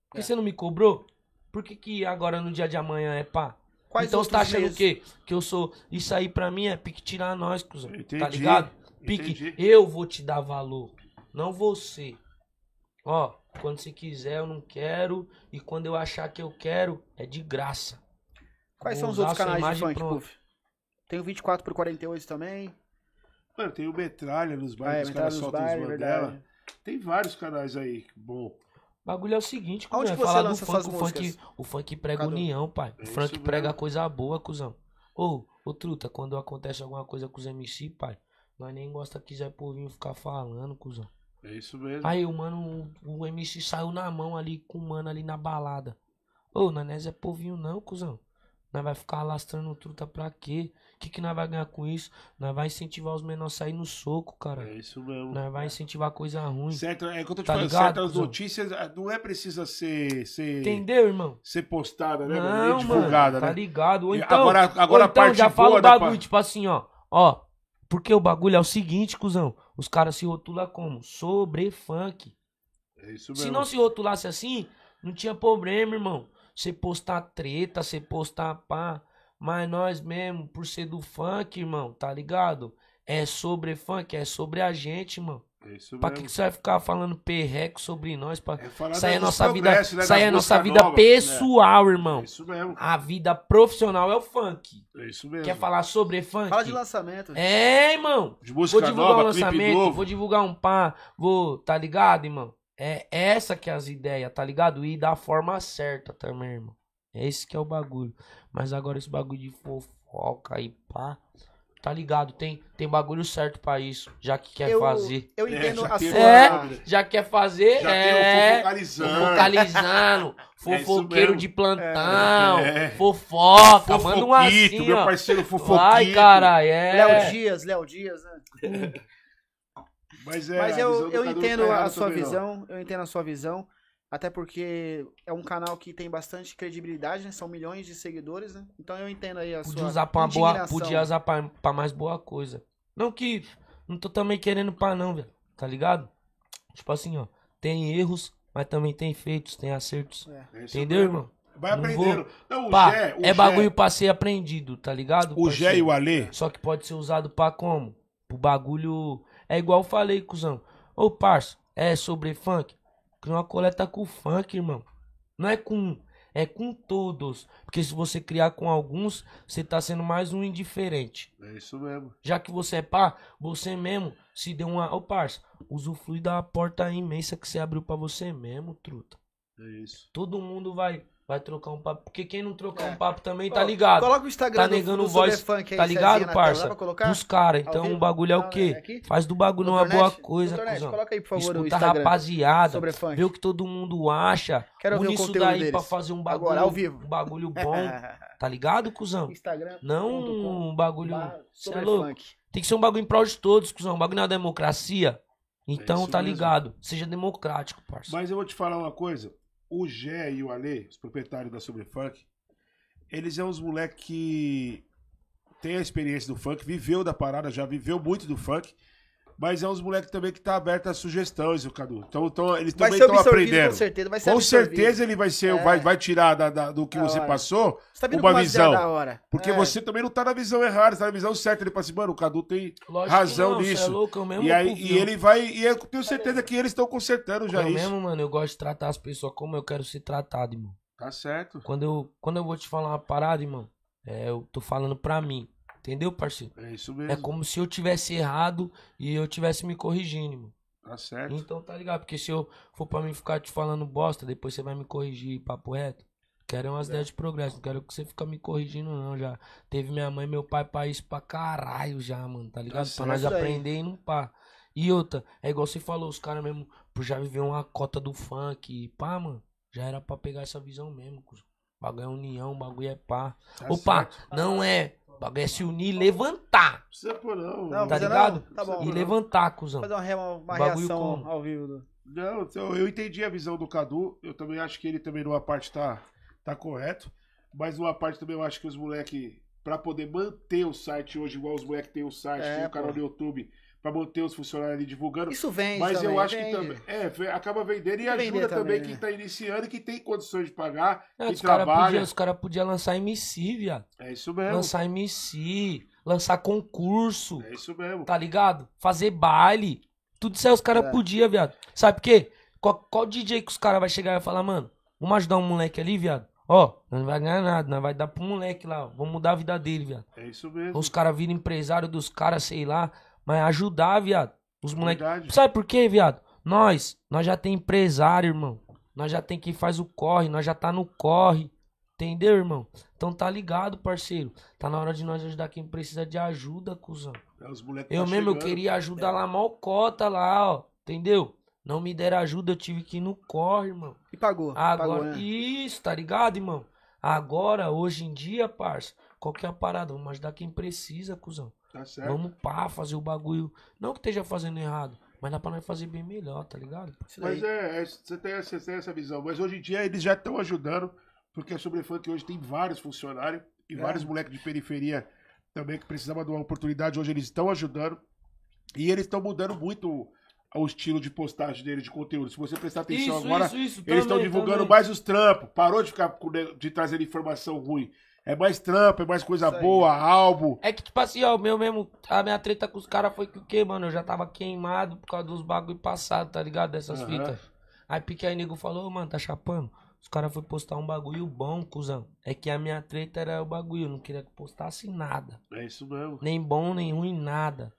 Porque É. você não me cobrou? Por que, que agora no dia de amanhã é pá? Quais então você tá achando o quê? Que eu sou. Isso aí pra mim é pique tirar nós, cuzão. Tá Entendi, ligado? Pique, entendi. eu vou te dar valor. Não você. Ó, quando você quiser, eu não quero. E quando eu achar que eu quero, é de graça. Quais Vou são os outros canais de funk. Puff? Tem o 24 por 48 também. Mano, tem o Metralha nos Ah, bailes, é, os caras soltam os. Tem vários canais aí. Bom. O bagulho é o seguinte, cuzão, que é você falar do funk, suas o funk, o funk prega Cadu? união, pai. O É funk isso prega mesmo. coisa boa, cuzão. Ô, ô truta, quando acontece alguma coisa com os MC, pai, nós nem gosta que Zé Povinho ficar falando, cuzão. É isso mesmo. Aí o mano, o, o MC saiu na mão ali com o mano ali na balada. Ô, nós não é Zé Povinho não, cuzão. Nós vai ficar alastrando truta pra quê? O que, que nós vai ganhar com isso? Nós vai incentivar os menores a sair no soco, cara. É isso mesmo. Nós vai incentivar coisa ruim. Certo, é que eu tô te Tá falando, ligado, certas cuzão? notícias ah, não é precisa ser, ser, Entendeu, irmão? ser postada, né, mano? Não, Nem mano, divulgada, tá né? ligado? Ou então, agora- agora ou a então parte já fala o bagulho, tipo assim, ó. Ó, porque o bagulho é o seguinte, cuzão. Os caras se rotulam como? Sobre funk. É isso mesmo. Se não se rotulasse assim, não tinha problema, irmão. Você postar treta, você postar pá. Mas nós mesmo, por ser do funk, irmão, tá ligado? É sobre funk, é sobre a gente, mano. É isso Pra que, mesmo. que você vai ficar falando perreco sobre nós? Pra... É Isso aí é nossa vida, né, isso é nossa vida pessoal, né? irmão. É isso mesmo. A vida profissional é o funk. É isso mesmo. Quer falar sobre funk? Fala de lançamento. É, irmão. De Vou divulgar nova, um lançamento, vou divulgar um pá, vou, tá ligado, irmão? É essa que é as ideias, tá ligado? E da forma certa também, irmão. É esse que é o bagulho. Mas agora esse bagulho de fofoca e pá, tá ligado? Tem, tem bagulho certo pra isso, já que quer eu, fazer. eu É, entendo já a sua. É, já quer fazer, Já tem o é... fofocalizando. Focalizando, É fofoqueiro mesmo. de plantão, É. fofoca, manda um assim, meu ó. parceiro fofoquito. Vai, caralho, é. Léo Dias, Léo Dias, né? Mas, é, Mas eu, visão eu não entendo tá a sua também, não. visão, eu entendo a sua visão, até porque é um canal que tem bastante credibilidade, né? São milhões de seguidores, né? Então eu entendo aí a Podia sua usar pra boa, podia usar pra, pra mais boa coisa. Não que, não tô também querendo pra não, velho, tá ligado? Tipo assim, ó, tem erros, mas também tem feitos, tem acertos. É. É Entendeu, mesmo. irmão? Vai Não aprendendo. Não, o Pá, Gé, o é Gé- bagulho pra ser aprendido, tá ligado? O Gé e o Alê. Só que pode ser usado pra como? Pro bagulho. É igual eu falei, cuzão. Ô, parça, é sobre funk? Cria uma coleta com funk, irmão. Não é com um, é com todos. Porque se você criar com alguns, você tá sendo mais um indiferente. É isso mesmo. Já que você é pá, você mesmo se deu uma. Ô, parça, usufrui da porta imensa que você abriu pra você mesmo, truta. É isso. Todo mundo vai, vai trocar um papo. Porque quem não trocar É. um papo também, Ó, tá ligado? Coloca o Instagram Tá do- negando do voz, Sobrefunk aí, tá ligado, parça? Dos caras. Então o bagulho é o Não, quê? é aqui? Faz do bagulho uma Doutor boa coisa, cuzão. coloca aí, por favor, o Escuta a Instagram. rapaziada, vê o que todo mundo acha. Quero ver o Une isso conteúdo daí deles. pra fazer um bagulho, Agora, ao vivo. um bagulho bom, tá ligado, cuzão? Instagram. Não um bagulho. Cê é louco. Tem que ser um bagulho em prol de todos, cuzão. Um bagulho na democracia. Então, isso tá mesmo. ligado? Seja democrático, parça. Mas eu vou te falar uma coisa. O Gé e o Ale, os proprietários da Sobrefunk, eles são uns moleques que tem a experiência do funk, viveu da parada, já viveu muito do funk. Mas é uns moleques também que tá aberto a sugestões, o Cadu. Então, então eles Vai também estão aprendendo. com certeza. Vai ser Com certeza ele vai ser, É. vai, vai tirar da- da- do que Da você hora. passou Você tá vindo uma visão. da hora. Porque É. você também não tá na visão errada, você tá na visão certa. Ele fala assim, mano, o Cadu tem Lógico razão não, cê nisso. É louco, eu mesmo e, aí, e ele vai. E eu tenho certeza que eles estão consertando já eu isso. mesmo, mano, eu gosto de tratar as pessoas como eu quero ser tratado, irmão. Tá certo. Quando eu, quando eu vou te falar uma parada, irmão, é, eu tô falando pra mim. Entendeu, parceiro? É isso mesmo. É como se eu tivesse errado e eu tivesse me corrigindo, irmão. Tá certo. Então tá ligado? Porque se eu for pra mim ficar te falando bosta, depois você vai me corrigir papo reto. Quero umas É. ideias de progresso. Não quero que você fique me corrigindo, não. Já teve minha mãe e meu pai pra isso pra caralho já, mano. Tá ligado? certo. pra nós aprender e não pá. E outra, é igual você falou, os caras mesmo, por já viver uma cota do funk e pá, mano. Já era pra pegar essa visão mesmo, cuzão. Bagulho é união, bagulho é pá. Tá Opa, certo. não é. Bagulho é se unir e levantar. Não precisa pôr, não. Não, Tá ligado? não? Tá bom. E levantar, cuzão. Fazer uma, uma reação como? ao vivo. Do... Não, então, eu entendi a visão do Cadu. Eu também acho que ele também numa parte tá, tá correto. Mas numa parte também eu acho que os moleques, pra poder manter o site hoje, igual os moleques têm o site, É, tem o canal pô. no YouTube, pra manter os funcionários ali divulgando. Isso vende Mas também, eu acho vende. que também. É, acaba vendendo e ajuda também, também, quem né? tá iniciando e que tem condições de pagar, É, que os caras trabalha. podiam os cara podia lançar MC, viado. É isso mesmo. Lançar MC, lançar concurso, É isso mesmo. tá ligado? Fazer baile. Tudo isso aí os caras É. podiam, viado. Sabe por quê? Qual, qual DJ que os caras vai chegar e falar, mano, vamos ajudar um moleque ali, viado? Ó, nós não vai ganhar nada, nós vai dar pro moleque lá, ó. Vamos mudar a vida dele, viado. É isso mesmo. Os caras viram empresário dos caras, sei lá, mas ajudar, viado. Os moleques. Sabe por quê, viado? Nós, nós já tem empresário, irmão. Nós já tem quem faz o corre, nós já tá no corre. Entendeu, irmão? Então tá ligado, parceiro. Tá na hora de nós ajudar quem precisa de ajuda, cuzão. É, moleques Eu tá mesmo, eu chegando. queria ajudar lá, mal cota lá, ó. Entendeu? Não me deram ajuda, eu tive que ir no corre, irmão. E pagou. Agora, pagou, né? isso, tá ligado, irmão? Agora, hoje em dia, parça, qual que é a parada? Vamos ajudar quem precisa, cuzão. Tá certo. Vamos pá, fazer o bagulho. Não que esteja fazendo errado, mas dá pra nós fazer bem melhor, tá ligado? Mas é, é, você, tem, essa- você tem essa visão. Mas hoje em dia eles já estão ajudando, porque a Sobrefunk hoje tem vários funcionários e É. vários moleques de periferia também que precisavam de uma oportunidade. Hoje eles estão ajudando e eles estão mudando muito o estilo de postagem deles, de conteúdo. Se você prestar atenção Isso, agora, isso, isso. eles estão divulgando também. mais os trampos. Parou de ficar de trazer informação ruim. É mais trampo, é mais coisa Isso aí. boa, álbum. É que, tipo assim, ó, o meu mesmo. A minha treta com os caras foi que o quê, mano? Eu já tava queimado por causa dos bagulho passados, tá ligado? Dessas Aham. fitas. Aí pique aí, nego falou, "Ô, mano, tá chapando. Os caras foram postar um bagulho bom, cuzão. É que a minha treta era o bagulho. Eu não queria que postasse nada. É isso mesmo. Nem bom, nem ruim, nada.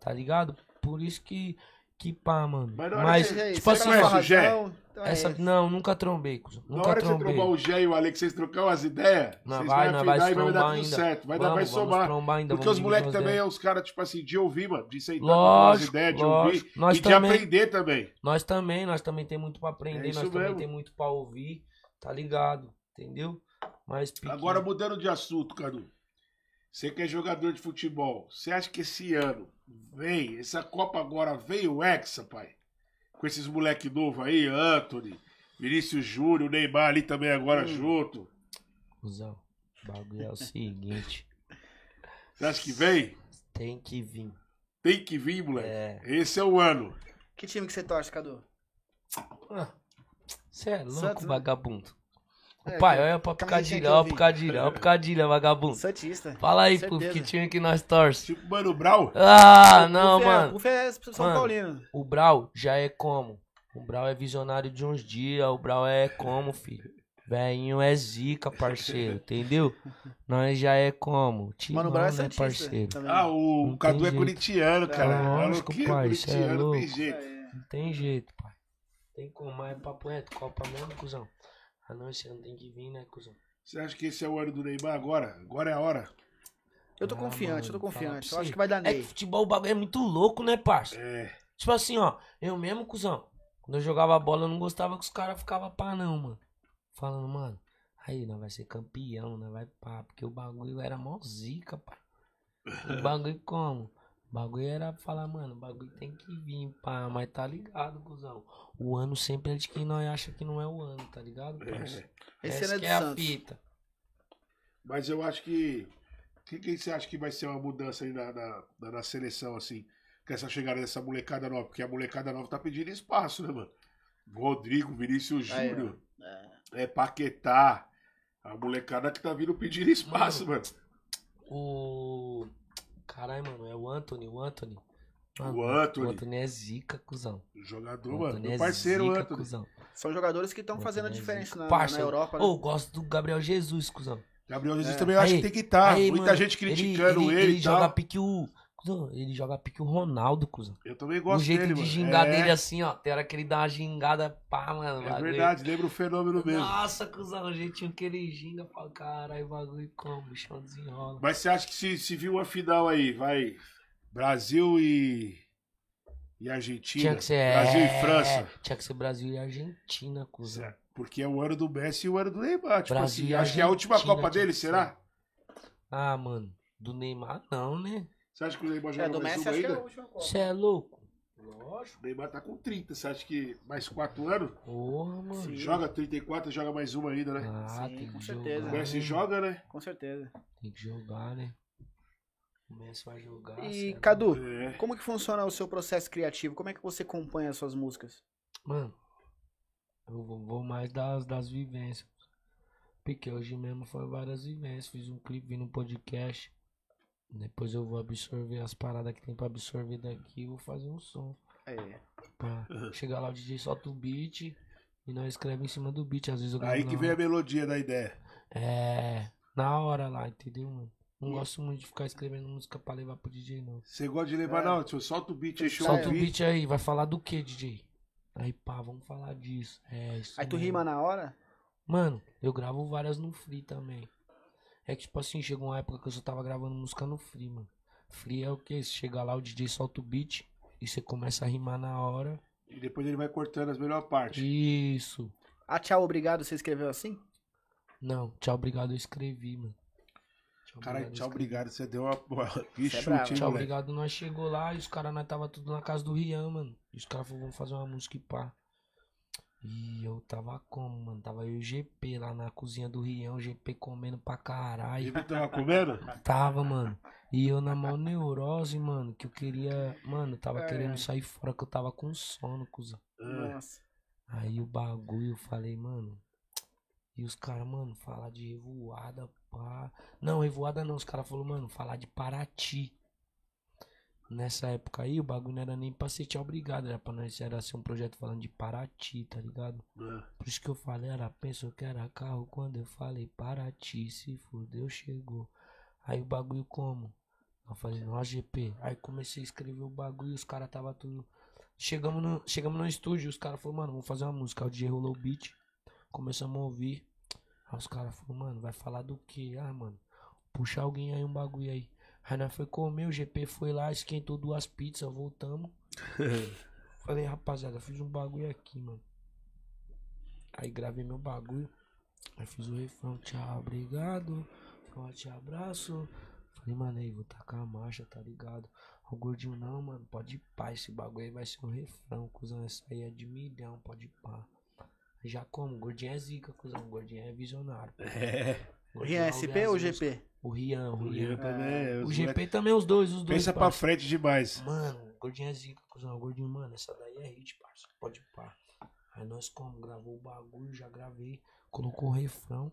Tá ligado? Por isso que. Que pá, mano. Mas Mas, que tipo você assim, conhece o Gé? então é essa, não, nunca trombei, cuzão. Na Nunca hora que você trombei. trombar o Gé e o Alex, vocês trocar umas ideias, Não, vocês vai, vão vai e vai dar tudo ainda. certo. Vai, dar, Vamos, vai vamos somar. trombar ainda, Porque os moleques também ideias. é os caras, tipo assim, de ouvir, mano. De sentar umas Lógico, ideias, de lógico. ouvir Nós e de também. aprender também. Nós também, nós também tem muito pra aprender, É nós também mesmo. tem muito pra ouvir, tá ligado? Entendeu? Mas Agora, mudando de assunto, Cadu. Você que é jogador de futebol, você acha que esse ano vem, essa Copa agora veio o Hexa, pai? Com esses moleque novo aí, Anthony, Vinícius Júnior, Neymar ali também agora Hum. junto. Cusão, o bagulho é o seguinte, Você acha que vem? tem que vir. Tem que vir, moleque. É. Esse é o ano. Que time que você torce, Cadu? Você é louco, Santos, né? vagabundo. Ô, É, pai, olha pra vi. pra picadilha, olha pra picadilha, vagabundo. Santista. Fala aí, Certeza. que time que nós torce. Tipo Mano Brau. Ah, O não, Puff é- mano. O Puff é São Mano. Paulino. O Brau já é como? O Brau é visionário de uns dias, o Brau é como, filho? Velhinho é zica, parceiro, entendeu? Nós já é como? Timão, Mano, o Brau é né, Santista. parceiro? também. Ah, o Não Cadu é corintiano, cara. Lógico, Maluquinho pai, cê é não tem louco. jeito. É. Não tem jeito, pai. Tem como, mas é papo reto, Copa mesmo, cuzão. Ah não, esse ano tem que vir, né, cuzão? Você acha que esse é o ano do Neymar agora? Agora é a hora? Eu tô Ah, confiante, eu tô mano, confiante. Eu acho que vai dar É que Ney. futebol o bagulho é muito louco, né, parça? É. Tipo assim, ó, eu mesmo, cuzão, quando eu jogava bola, eu não gostava que os caras ficavam pá, não, mano. Falando, mano, aí, nós vai ser campeão, nós vai pá, porque o bagulho era mó zica, pá. O bagulho como? O bagulho era falar, mano, o bagulho tem que vir, pá, mas tá ligado, cuzão. O ano sempre é de quem nós acha que não é o ano, tá ligado, parça? É. Esse Essa é que é a Santos. fita. Mas eu acho que. O que, que você acha que vai ser uma mudança aí na, na, na- na seleção, assim? Com essa chegada dessa molecada nova? Porque a molecada nova tá pedindo espaço, né, mano? Rodrigo, Vinícius Aí, ó. Júnior, É. é, Paquetá. A molecada que tá vindo pedindo espaço, mano. O. Caralho, mano, é o Anthony, o Anthony. O Anthony. O Anthony é zica, cuzão. Jogador, O mano. Meu é parceiro, zica, Anthony. cuzão. São jogadores que estão fazendo a é diferença zica. na, na Europa. né? Ô, gosto do Gabriel Jesus, cuzão. Gabriel Jesus É. também eu acho que tem que estar. aí, Muita mano, gente criticando ele, ele e joga tal. pique o. Ele joga pique o Ronaldo, cuzão. Eu também O gosto jeito dele, de mano. gingar é, dele assim, ó. Tem hora que ele dá uma gingada, pá, mano. É bagulho. verdade, lembra o fenômeno mesmo. Nossa, cuzão, o jeitinho que ele ginga, falo, caralho, bagulho como, o bichão desenrola. Mas você acha que se, se viu uma final aí, vai Brasil e, e Argentina, Tinha que ser. Brasil é, e França, Tinha que ser Brasil e Argentina, cuzão. Certo. porque é o ano do Messi e o ano do Neymar. Tipo Brasil assim, e acho que é a última Copa dele, será? Ah, mano, do Neymar não, né? Você acha que o Neymar É, joga do mais Messi uma acho que é ainda? Copa. Você é louco? Lógico. O Neymar tá com 30, você acha que mais 4 anos? Porra, mano. Sim. Joga 34 joga mais uma ainda, né? Ah, Sim, tem com que certeza. o jogar. Messi né? joga, né? Com certeza. Tem que jogar, né? O Messi vai jogar. E, cê é Cadu, É. como que funciona o seu processo criativo? Como é que você compõe as suas músicas? Mano, eu vou, vou mais das, das vivências. Porque hoje mesmo foi várias vivências. Fiz um clipe, vim no podcast. Depois eu vou absorver as paradas que tem pra absorver daqui e vou fazer um som. É. Pra chegar lá, o DJ solta o beat e nós escreve em cima do beat. Às vezes eu Aí que vem a melodia da ideia. É, na hora lá, entendeu, mano? Não gosto muito de ficar escrevendo música pra levar pro DJ, não. Você gosta de levar, É. não? Tio, solta o beat, encheu Solta o o beat. beat aí, vai falar do que, DJ? Aí, pá, vamos falar disso. É, isso Aí tu mesmo. rima na hora? Mano, eu gravo várias no Free também. É que, tipo assim, chegou uma época que eu só tava gravando música no Free, mano. Free é o que? Você chega lá, o DJ solta o beat e você começa a rimar na hora. E depois ele vai cortando as melhores partes. Isso. Ah, tchau, obrigado, você escreveu assim? Não, tchau, obrigado, eu escrevi, mano. Tchau, Caralho, eu tchau, obrigado. Você deu uma. Que é chute, Tchau, moleque? obrigado. Nós chegou lá e os caras, nós tava tudo na casa do Rian, mano. E os caras falaram, vamos fazer uma música e pá. E eu tava como, mano? Tava eu e o GP lá na cozinha do Rian, o GP comendo pra caralho. Ele tava comendo? Tava, mano. E eu na maior neurose, mano, que eu queria. Mano, eu tava É. querendo sair fora, que eu tava com sono, cuzão. Nossa. Aí o bagulho, eu falei, mano. E os caras, mano, falar de revoada, pá. Não, revoada não. Os caras falaram, mano, falar de Paraty. Nessa época aí, o bagulho não era nem pra ser tchau, obrigado. Era pra nós era ser um projeto falando de Paraty, tá ligado? ah. Por isso que eu falei, era, pensou que era carro quando eu falei Paraty, se fudeu, chegou. Aí o bagulho como? Eu falei, no GP. Aí comecei a escrever o bagulho, os caras tava tudo. Chegamos no, chegamos no estúdio, os caras falaram, mano, vamos fazer uma música. O DJ rolou o beat. Começamos a ouvir. Aí os caras falaram, mano, vai falar do que? Ah, mano, puxa alguém aí um bagulho aí. Aí nós foi comer, o GP foi lá, esquentou duas pizzas, voltamos. Falei, rapaziada, fiz um bagulho aqui, mano. Aí gravei meu bagulho. Aí fiz o refrão, tchau, obrigado. Forte abraço. Falei, mano, aí vou tacar a marcha, tá ligado? O gordinho, não, mano, pode ir pá. Esse bagulho aí vai ser um refrão, cuzão. Essa aí é de milhão, pode ir pá. Já como? O gordinho é zica, cuzão. O gordinho é visionário. É. Gordinho Rian ouve SP ou músicas. GP? O Rian, o O Rian. Rian também. O os GP moleque também, os dois, os dois. Pensa pra parça. frente demais. Mano, o gordinho é zica, cuzão. O gordinho, mano, essa daí é hit, parça. Pode pá. Aí nós como? Gravou o bagulho, já gravei. Colocou o refrão.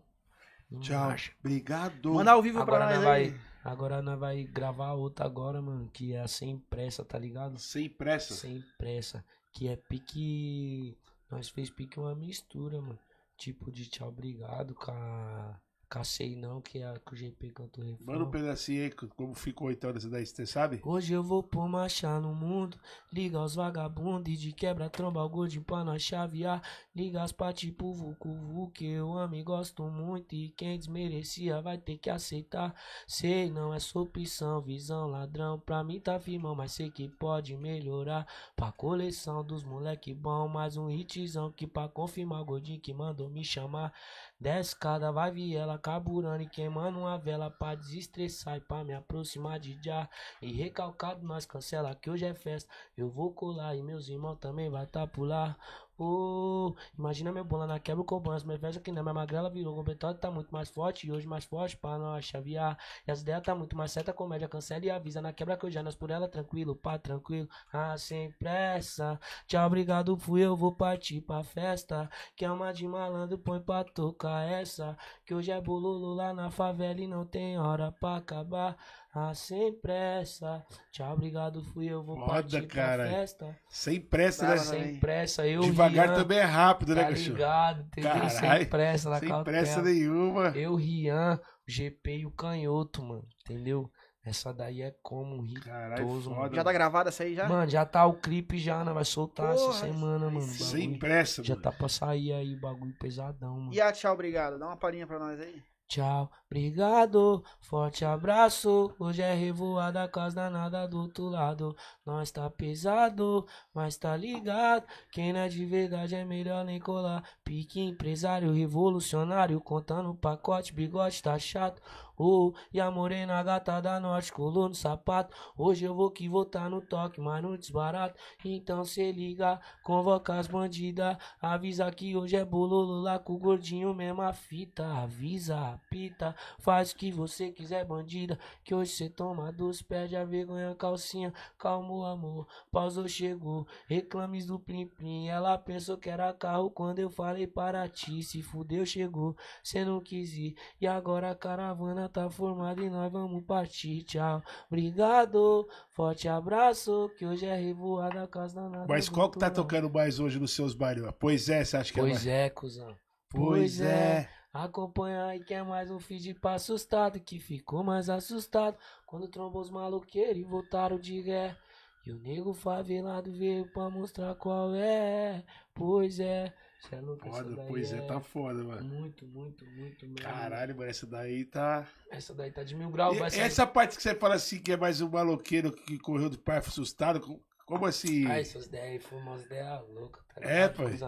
Não Tchau. acha. Obrigado. Manda ao vivo Agora pra nós nós aí. vai, agora nós vai gravar outra agora, mano, que é a sem pressa, tá ligado? Sem pressa. Sem pressa, que é pique, nós fez pique uma mistura, mano. Tipo de tchau, obrigado com a Cacei não, que é a que o GP cantou refrão. Manda um pedacinho aí, como ficou então essa daí, você sabe? Hoje eu vou pôr marcha no mundo. Liga os vagabundos e de quebra tromba o gordinho pra nós chavear. Liga as pati pro Vucu Vucu, que eu amo e gosto muito. E quem desmerecia vai ter que aceitar. Sei, não é sua opção, visão ladrão. Pra mim tá firmão, mas sei que pode melhorar. Pra coleção dos moleque bom, mais um hitzão que pra confirmar o gordinho que mandou me chamar. Desce cada vai viela, carburando e queimando uma vela pra desestressar e pra me aproximar de já. E recalcado nós cancela que hoje é festa. Eu vou colar e meus irmãos também vai tá por lá. Oh, imagina meu bola na quebra o cobrança, mas veja que não, minha magrela virou completado, tá muito mais forte e hoje mais forte pra nós chavear. E as ideias tá muito mais certa, comédia cancela e avisa na quebra que eu já nas por ela, tranquilo, pá, tranquilo, ah, sem pressa. Tchau, obrigado, fui, eu vou partir pra festa. Que é uma de malandro, põe pra tocar essa. Que hoje é bololo lá na favela e não tem hora pra acabar. Ah, sem pressa. Tchau, obrigado, fui, eu vou Foda, partir cara. pra festa. Sem pressa, né? Sem pressa, eu Devagar Rian, também é rápido, né, Tá cachorro? ligado, entendeu? Caralho, Sem pressa na Sem cautela. pressa nenhuma. Eu, Rian, o GP e o Canhoto, mano. Entendeu? Essa daí é como um Caralho, ritoso, mano. Já tá gravada essa aí já? Mano, já tá o clipe já, né? Vai soltar Porra, essa semana, mano. Sem bagulho. pressa, Já mano. tá pra sair aí o bagulho pesadão, mano. E a tchau, obrigado. Dá uma palhinha pra nós aí. Tchau, obrigado, forte abraço. Hoje é revoada, casa danada do outro lado. Nós tá pesado, mas tá ligado. Quem não é de verdade é melhor nem colar. Pique empresário, revolucionário, contando pacote, bigode tá chato. Oh, e a morena gata da norte colou no sapato. Hoje eu vou que vou tá no toque, mas no desbarato. Então cê liga, convoca as bandidas. Avisa que hoje é bololo lá com o gordinho, mesma fita. Avisa, apita, faz o que você quiser, bandida. Que hoje cê toma dos perde a vergonha, calcinha. Calmo, amor, pausou, chegou. Reclames do Plim Plim. Ela pensou que era carro quando eu falei para ti. Se fudeu, chegou, cê não quis ir. E agora a caravana tá formada e nós vamos partir. Tchau, obrigado, forte abraço. Que hoje é revoada, casa danada. Mas qual que tá tocando mais hoje nos seus bailes? ó? Pois é, você acha que é mais? Pois é, cuzão. Pois é. Acompanha aí que é mais um feed pra assustado que ficou mais assustado quando trombou os maloqueiros e voltaram de guerra. E o nego favelado veio pra mostrar qual é. Pois é. Cê é louco, Foda, pois é, tá foda, mano. Muito, muito, muito mesmo. Caralho, mano, essa daí tá. Essa daí tá de mil graus. E vai sair. essa parte que você fala assim, que é mais um maloqueiro que correu do parque assustado, co- como assim? Ah, essas ideias aí foram umas ideias loucas, tá É, pai.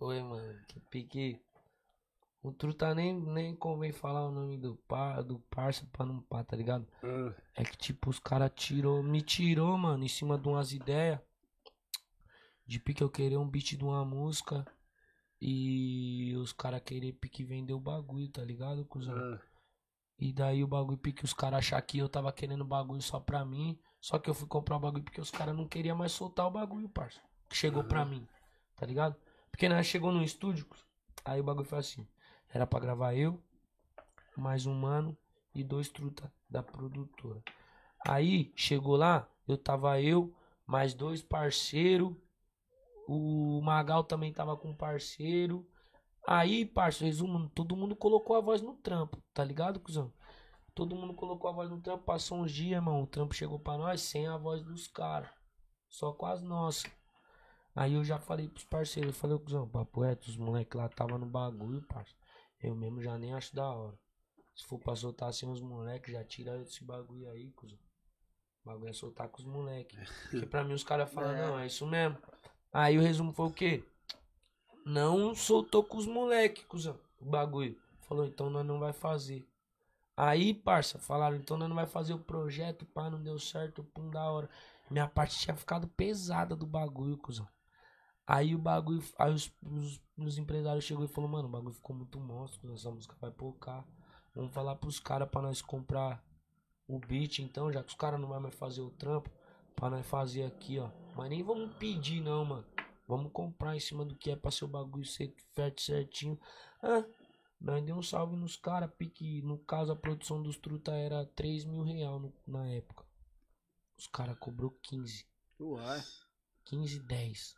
Oi, mano, que pique. O truta nem, nem convém falar o nome do, par, do parça pra não pá, tá ligado? Ah, É que tipo, os caras tirou, me tirou, mano, em cima de umas ideias. De pique eu querer um beat de uma música. E os caras querer pique vender o bagulho, tá ligado, cuzão? ah. E daí o bagulho porque os caras achar que eu tava querendo bagulho só pra mim. Só que eu fui comprar o bagulho porque os caras não queriam mais soltar o bagulho, parça. Que chegou pra mim, tá ligado? Porque nós chegou no estúdio, aí o bagulho foi assim. Era pra gravar eu, mais um mano e dois truta da produtora. Aí chegou lá, eu tava eu, mais dois parceiros. O Magal também tava com um parceiro. Aí, parça, resumo, todo mundo colocou a voz no trampo, tá ligado, cuzão? Todo mundo colocou a voz no trampo, passou uns dias, irmão. O trampo chegou pra nós sem a voz dos caras. Só com as nossas. Aí eu já falei pros parceiros, eu falei, cuzão, papo reto, os moleques lá tava no bagulho, parça. Eu mesmo já nem acho da hora. Se for pra soltar assim os moleques, já tira esse bagulho aí, cuzão. O bagulho é soltar com os moleques. Porque pra mim os caras falam, É. não, é isso mesmo. Aí o resumo foi o quê? Não soltou com os moleques, cuzão, o bagulho. Falou, então nós não vai fazer. Aí, parça, falaram, então nós não vai fazer o projeto, pá, não deu certo, pum, da hora. Minha parte tinha ficado pesada do bagulho, cuzão. Aí o bagulho, aí os, os, os empresários chegou e falou, mano, o bagulho ficou muito monstro, essa música vai pocar. Vamos falar pros caras pra nós comprar o beat, então, já que os caras não vão mais fazer o trampo, pra nós fazer aqui, ó. Mas nem vamos pedir, não, mano. Vamos comprar em cima do que é pra ser o bagulho ser certo certinho. Ah, nós deu um salve nos caras, pique. No caso, a produção dos truta era 3 mil real no- na época. Os caras cobrou 15. Uai. 15, 10.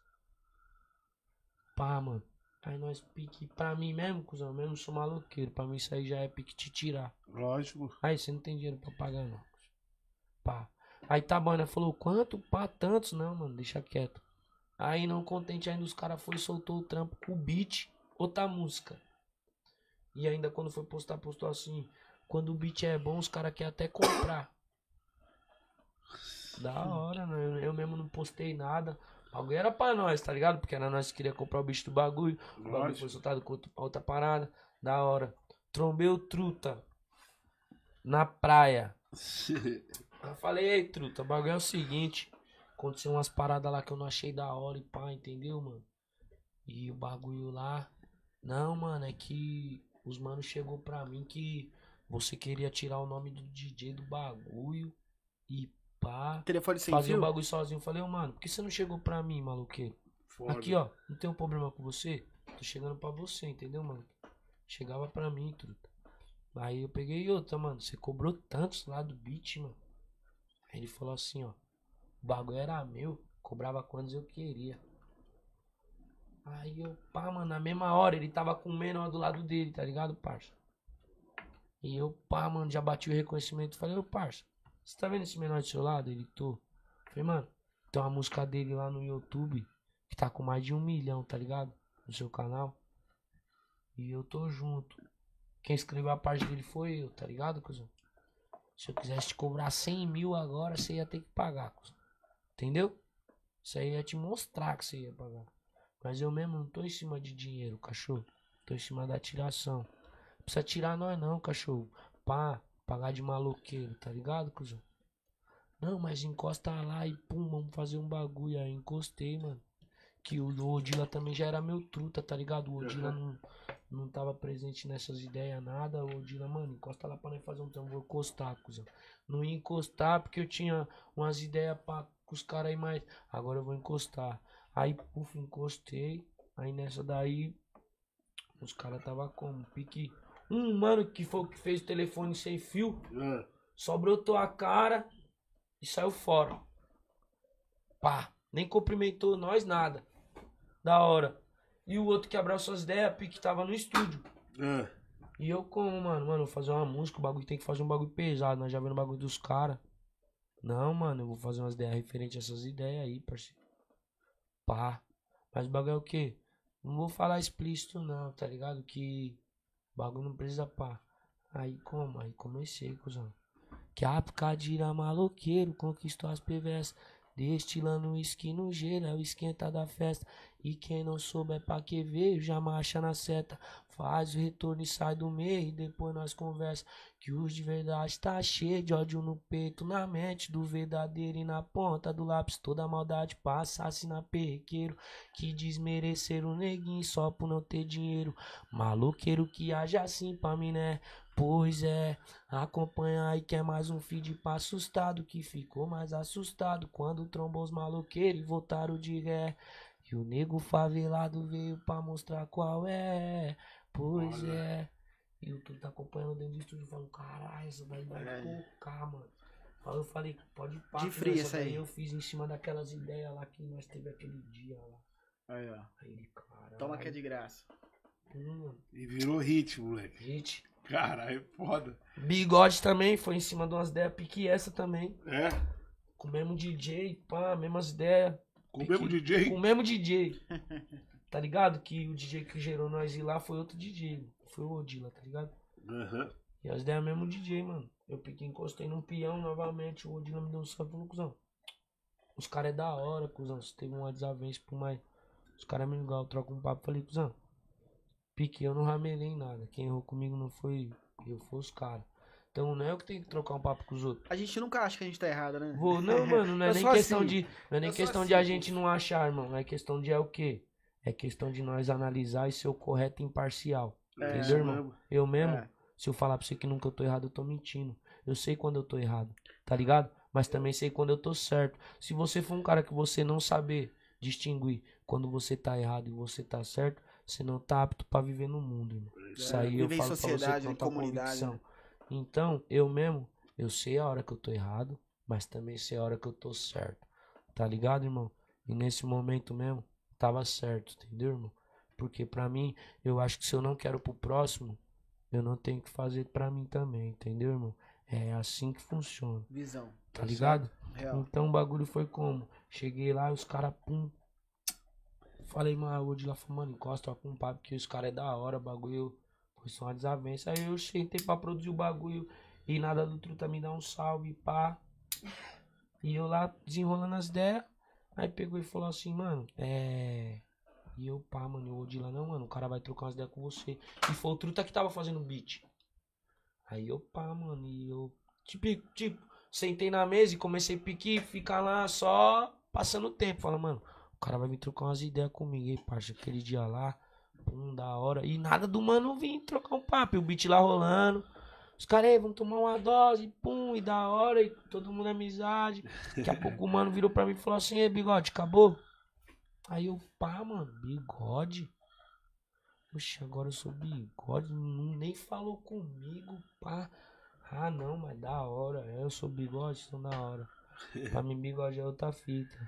Pá, mano. Aí nós pique. Pra mim mesmo, cuzão, eu mesmo sou maloqueiro. Pra mim isso aí já é pique te tirar. Lógico. Aí você não tem dinheiro pra pagar, não. Pá. Aí tá bom, né? Falou, quanto? Pá, tantos? Não, mano, deixa quieto. Aí não contente ainda, os caras foi e soltou o trampo com o beat, outra música. E ainda quando foi postar, postou assim. Quando o beat é bom, os caras querem até comprar. Da hora, né? Eu, mesmo não postei nada. O bagulho era pra nós, tá ligado? Porque era nós que queria comprar o bicho do bagulho. O bagulho Lógico. foi soltado com outra parada. Da hora. Trombei o truta. Na praia. Eu falei, ei, truta, o bagulho é o seguinte. Aconteceu umas paradas lá que eu não achei da hora e pá, entendeu, mano? E o bagulho lá. Não, mano, é que os manos chegou pra mim que você queria tirar o nome do DJ do bagulho e pá. Telefone sem Fazer o bagulho sozinho. Eu falei, ô, mano, por que você não chegou pra mim, maluqueiro? Foda. Aqui, ó, não tem um problema com você? Tô chegando pra você, entendeu, mano? Chegava pra mim, truta. Aí eu peguei outra, mano. Você cobrou tantos lá do beat, mano. Aí ele falou assim, ó. O bagulho era meu. Cobrava quantos eu queria. Aí eu, pá, mano, na mesma hora ele tava com menor do lado dele, tá ligado, parça? E eu, pá, mano, já bati o reconhecimento. Falei, ô, parça, você tá vendo esse menor do seu lado? Ele, tô. Falei, mano, tem uma música dele lá no YouTube que tá com mais de um milhão, tá ligado? No seu canal. E eu tô junto. Quem escreveu a parte dele foi eu, tá ligado, cuzão? Se eu quisesse te cobrar 100 mil agora, você ia ter que pagar. Entendeu? Isso aí ia te mostrar que você ia pagar. Mas eu mesmo não tô em cima de dinheiro, cachorro. Tô em cima da tiração. Não precisa tirar nós não, cachorro. Pá, pagar de maloqueiro, tá ligado, cuzão? Não, mas encosta lá e pum, vamos fazer um bagulho. Aí encostei, mano. Que o Odila também já era meu truta, tá ligado? O Odila não, não tava presente nessas ideias, nada. O Odila, mano, encosta lá pra nós fazer um trampo. Vou encostar, cuzão. Não ia encostar porque eu tinha umas ideias pra, com os caras aí mais. Agora eu vou encostar. Aí, puf, encostei. Aí nessa daí, os caras tava como? Pique. Um mano que foi o que fez o telefone sem fio. Ah, Só brotou a cara e saiu fora. Pá, nem cumprimentou nós, nada. Da hora. E o outro que abraçou as ideias, pique tava no estúdio. ah. E eu como, mano, mano, vou fazer uma música, o bagulho tem que fazer um bagulho pesado, nós já vendo o bagulho dos caras. Não, mano, eu vou fazer umas ideias referentes a essas ideias aí, parceiro. Pá. Mas o bagulho é o quê? Não vou falar explícito não, tá ligado? Que o bagulho não precisa pá. Aí como? Aí comecei, cuzão. Que a picadilha maloqueiro conquistou as PVS. Destilando uísque no gelo, é esquenta da festa. E quem não souber pra que veio, já marcha na seta. Faz o retorno e sai do meio, e depois nós conversa. Que os de verdade tá cheio de ódio no peito, na mente do verdadeiro e na ponta do lápis. Toda maldade passa, assina perrequeiro. Que desmerecer o neguinho só por não ter dinheiro. Maloqueiro que age assim pra mim, né? Pois é, acompanha aí que é mais um feed pra assustado que ficou mais assustado quando trombou os maloqueiros e voltaram de ré. E o nego favelado veio pra mostrar qual é. Pois Olha. é. E o tu tá acompanhando dentro do estúdio falando, caralho, daí vai É. tocar, mano. Aí eu falei, pode ir pá, De frio essa aí. eu fiz em cima daquelas ideias lá que nós teve aquele dia lá. Aí, ó. Aí ele, caralho. Toma que é de graça. Hum, E virou hit, moleque. gente. Caralho, foda. Bigode também foi em cima de umas ideias pique essa também. É? Com o mesmo DJ, pá, mesmas ideias. Com o mesmo DJ? Com o mesmo DJ. Tá ligado? Que o DJ que gerou nós ir lá foi outro DJ. Foi o Odila, tá ligado? Aham. E as ideias é mesmo DJ, mano. Eu piquei, encostei num peão novamente. O Odila me deu um salve e falou, cuzão. Os caras é da hora, cuzão. Se teve uma desavença por mais. Os caras me ligaram, eu troco um papo. Falei, cuzão. Pique, eu não ramelei em nada. Quem errou comigo não foi eu, foi os caras. Então não é eu que tenho que trocar um papo com os outros. A gente nunca acha que a gente tá errado, né? Vou, não, mano, não é Eu nem sou questão assim. de. Não é nem Eu sou questão de assim, a gente não achar, irmão. É questão de é o quê? É questão de nós analisar e ser o correto e imparcial. É, entendeu, irmão? mesmo. Eu mesmo, É. se eu falar pra você que nunca eu tô errado, eu tô mentindo. Eu sei quando eu tô errado, tá ligado? Mas também sei quando eu tô certo. Se você for um cara que você não saber distinguir quando você tá errado e você tá certo, você não tá apto pra viver no mundo, irmão. Isso aí eu falo pra você sociedade, com convicção. né? Então, eu mesmo, eu sei a hora que eu tô errado, mas também sei a hora que eu tô certo. Tá ligado, irmão? E nesse momento mesmo, tava certo, entendeu, irmão? Porque pra mim, eu acho que se eu não quero pro próximo, eu não tenho que fazer pra mim também, entendeu, irmão? É assim que funciona, Visão. tá ligado? Real. Então o bagulho foi como? Cheguei lá, os caras, pum. Falei, mano, o de lá falou, mano, encosta com um papo que os caras é da hora, bagulho foi só uma desavença. Aí eu sentei pra produzir o bagulho e nada do truta me dá um salve, pá. E eu lá desenrolando as ideias. Aí pegou e falou assim, mano, é. E eu, pá, mano, eu de lá, não, mano, o cara vai trocar umas ideias com você. E foi o truta que tava fazendo beat. Aí eu, pá, mano, e eu, tipo, tipo, sentei na mesa e comecei a pique, ficar lá só passando o tempo. Fala, mano, o cara vai vir trocar umas ideias comigo, e parça, aquele dia lá, pum, da hora. E nada do mano vir trocar um papo, e o beat lá rolando. Os caras, "Ei, vamos tomar uma dose, pum, e da hora, e todo mundo é amizade. Daqui a pouco o mano virou pra mim e falou assim, ei, bigode, acabou? Aí eu, pá, mano, bigode? Oxe, agora eu sou bigode, não, nem falou comigo, pá. Ah, não, mas da hora, é, eu sou bigode, então da hora. Pra mim, bigode é outra fita.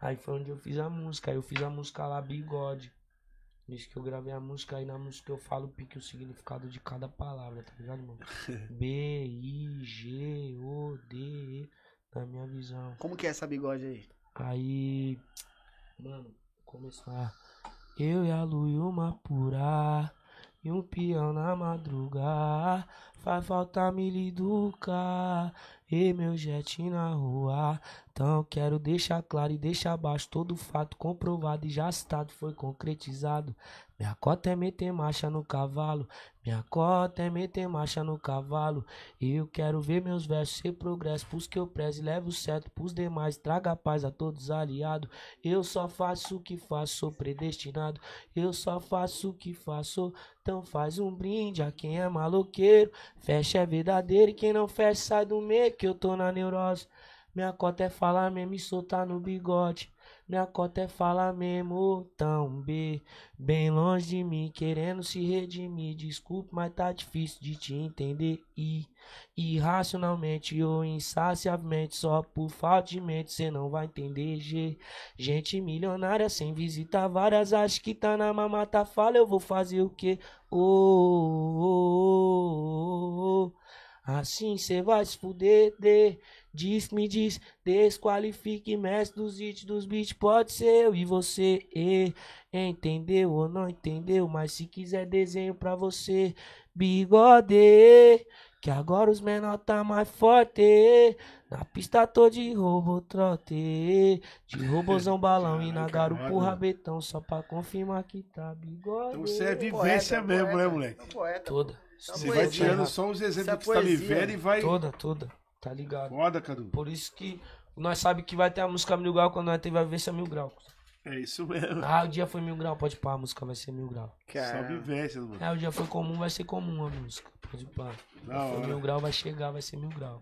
Aí foi onde eu fiz a música, aí eu fiz a música lá, bigode. Nisso que eu gravei a música, aí na música eu falo pique o significado de cada palavra, tá ligado, mano? B, I, G, O, D, E, na minha visão. Como que é essa bigode aí? Aí, mano, começar. Eu e a Lu e uma pura. E um peão na madruga. Faz falta me educar. E meu jet na rua. Então quero deixar claro e deixar abaixo todo fato comprovado e já citado foi concretizado. Minha cota é meter marcha no cavalo. Minha cota é meter marcha no cavalo. Eu quero ver meus versos ser progresso pros que eu prezo e levo certo pros demais. Traga paz a todos aliados. Eu só faço o que faço, sou predestinado. Eu só faço o que faço. Então faz um brinde a quem é maloqueiro. Fecha é verdadeiro e quem não fecha sai do meio que eu tô na neurose. Minha cota é falar mesmo e soltar no bigode. Minha cota é falar mesmo, tão B. Bem longe de mim, querendo se redimir. Desculpe, mas tá difícil de te entender. E irracionalmente ou insaciavelmente, só por falta de mente, cê não vai entender. G. Gente milionária sem visita várias, acha que tá na mamata. Fala, eu vou fazer o quê? Ô, ô, ô, ô. Assim cê vai se fuder, de. Diz, me diz, desqualifique, mestre dos hits, dos beats, pode ser eu e você, e, entendeu ou não entendeu, mas se quiser desenho pra você, bigode, que agora os menor tá mais forte, na pista tô de roubo trote, de robozão balão e na garupa rabetão, só pra confirmar que tá bigode. Então você é vivência mesmo, né, moleque? Poeta. Toda. É Você vai tirando só os exemplos é que você tá poesia. vivendo e vai. Toda, toda. Tá ligado? Foda, Cadu. Por isso que nós sabe que vai ter a música mil grau quando nós teve a vivência mil grau. É isso mesmo. Ah, o dia foi mil grau, pode pá, a música vai ser mil grau. Só Cara, vivência, mano. É, o dia foi comum, vai ser comum a música. Pode pá. Foi mil grau, vai chegar, vai ser mil grau.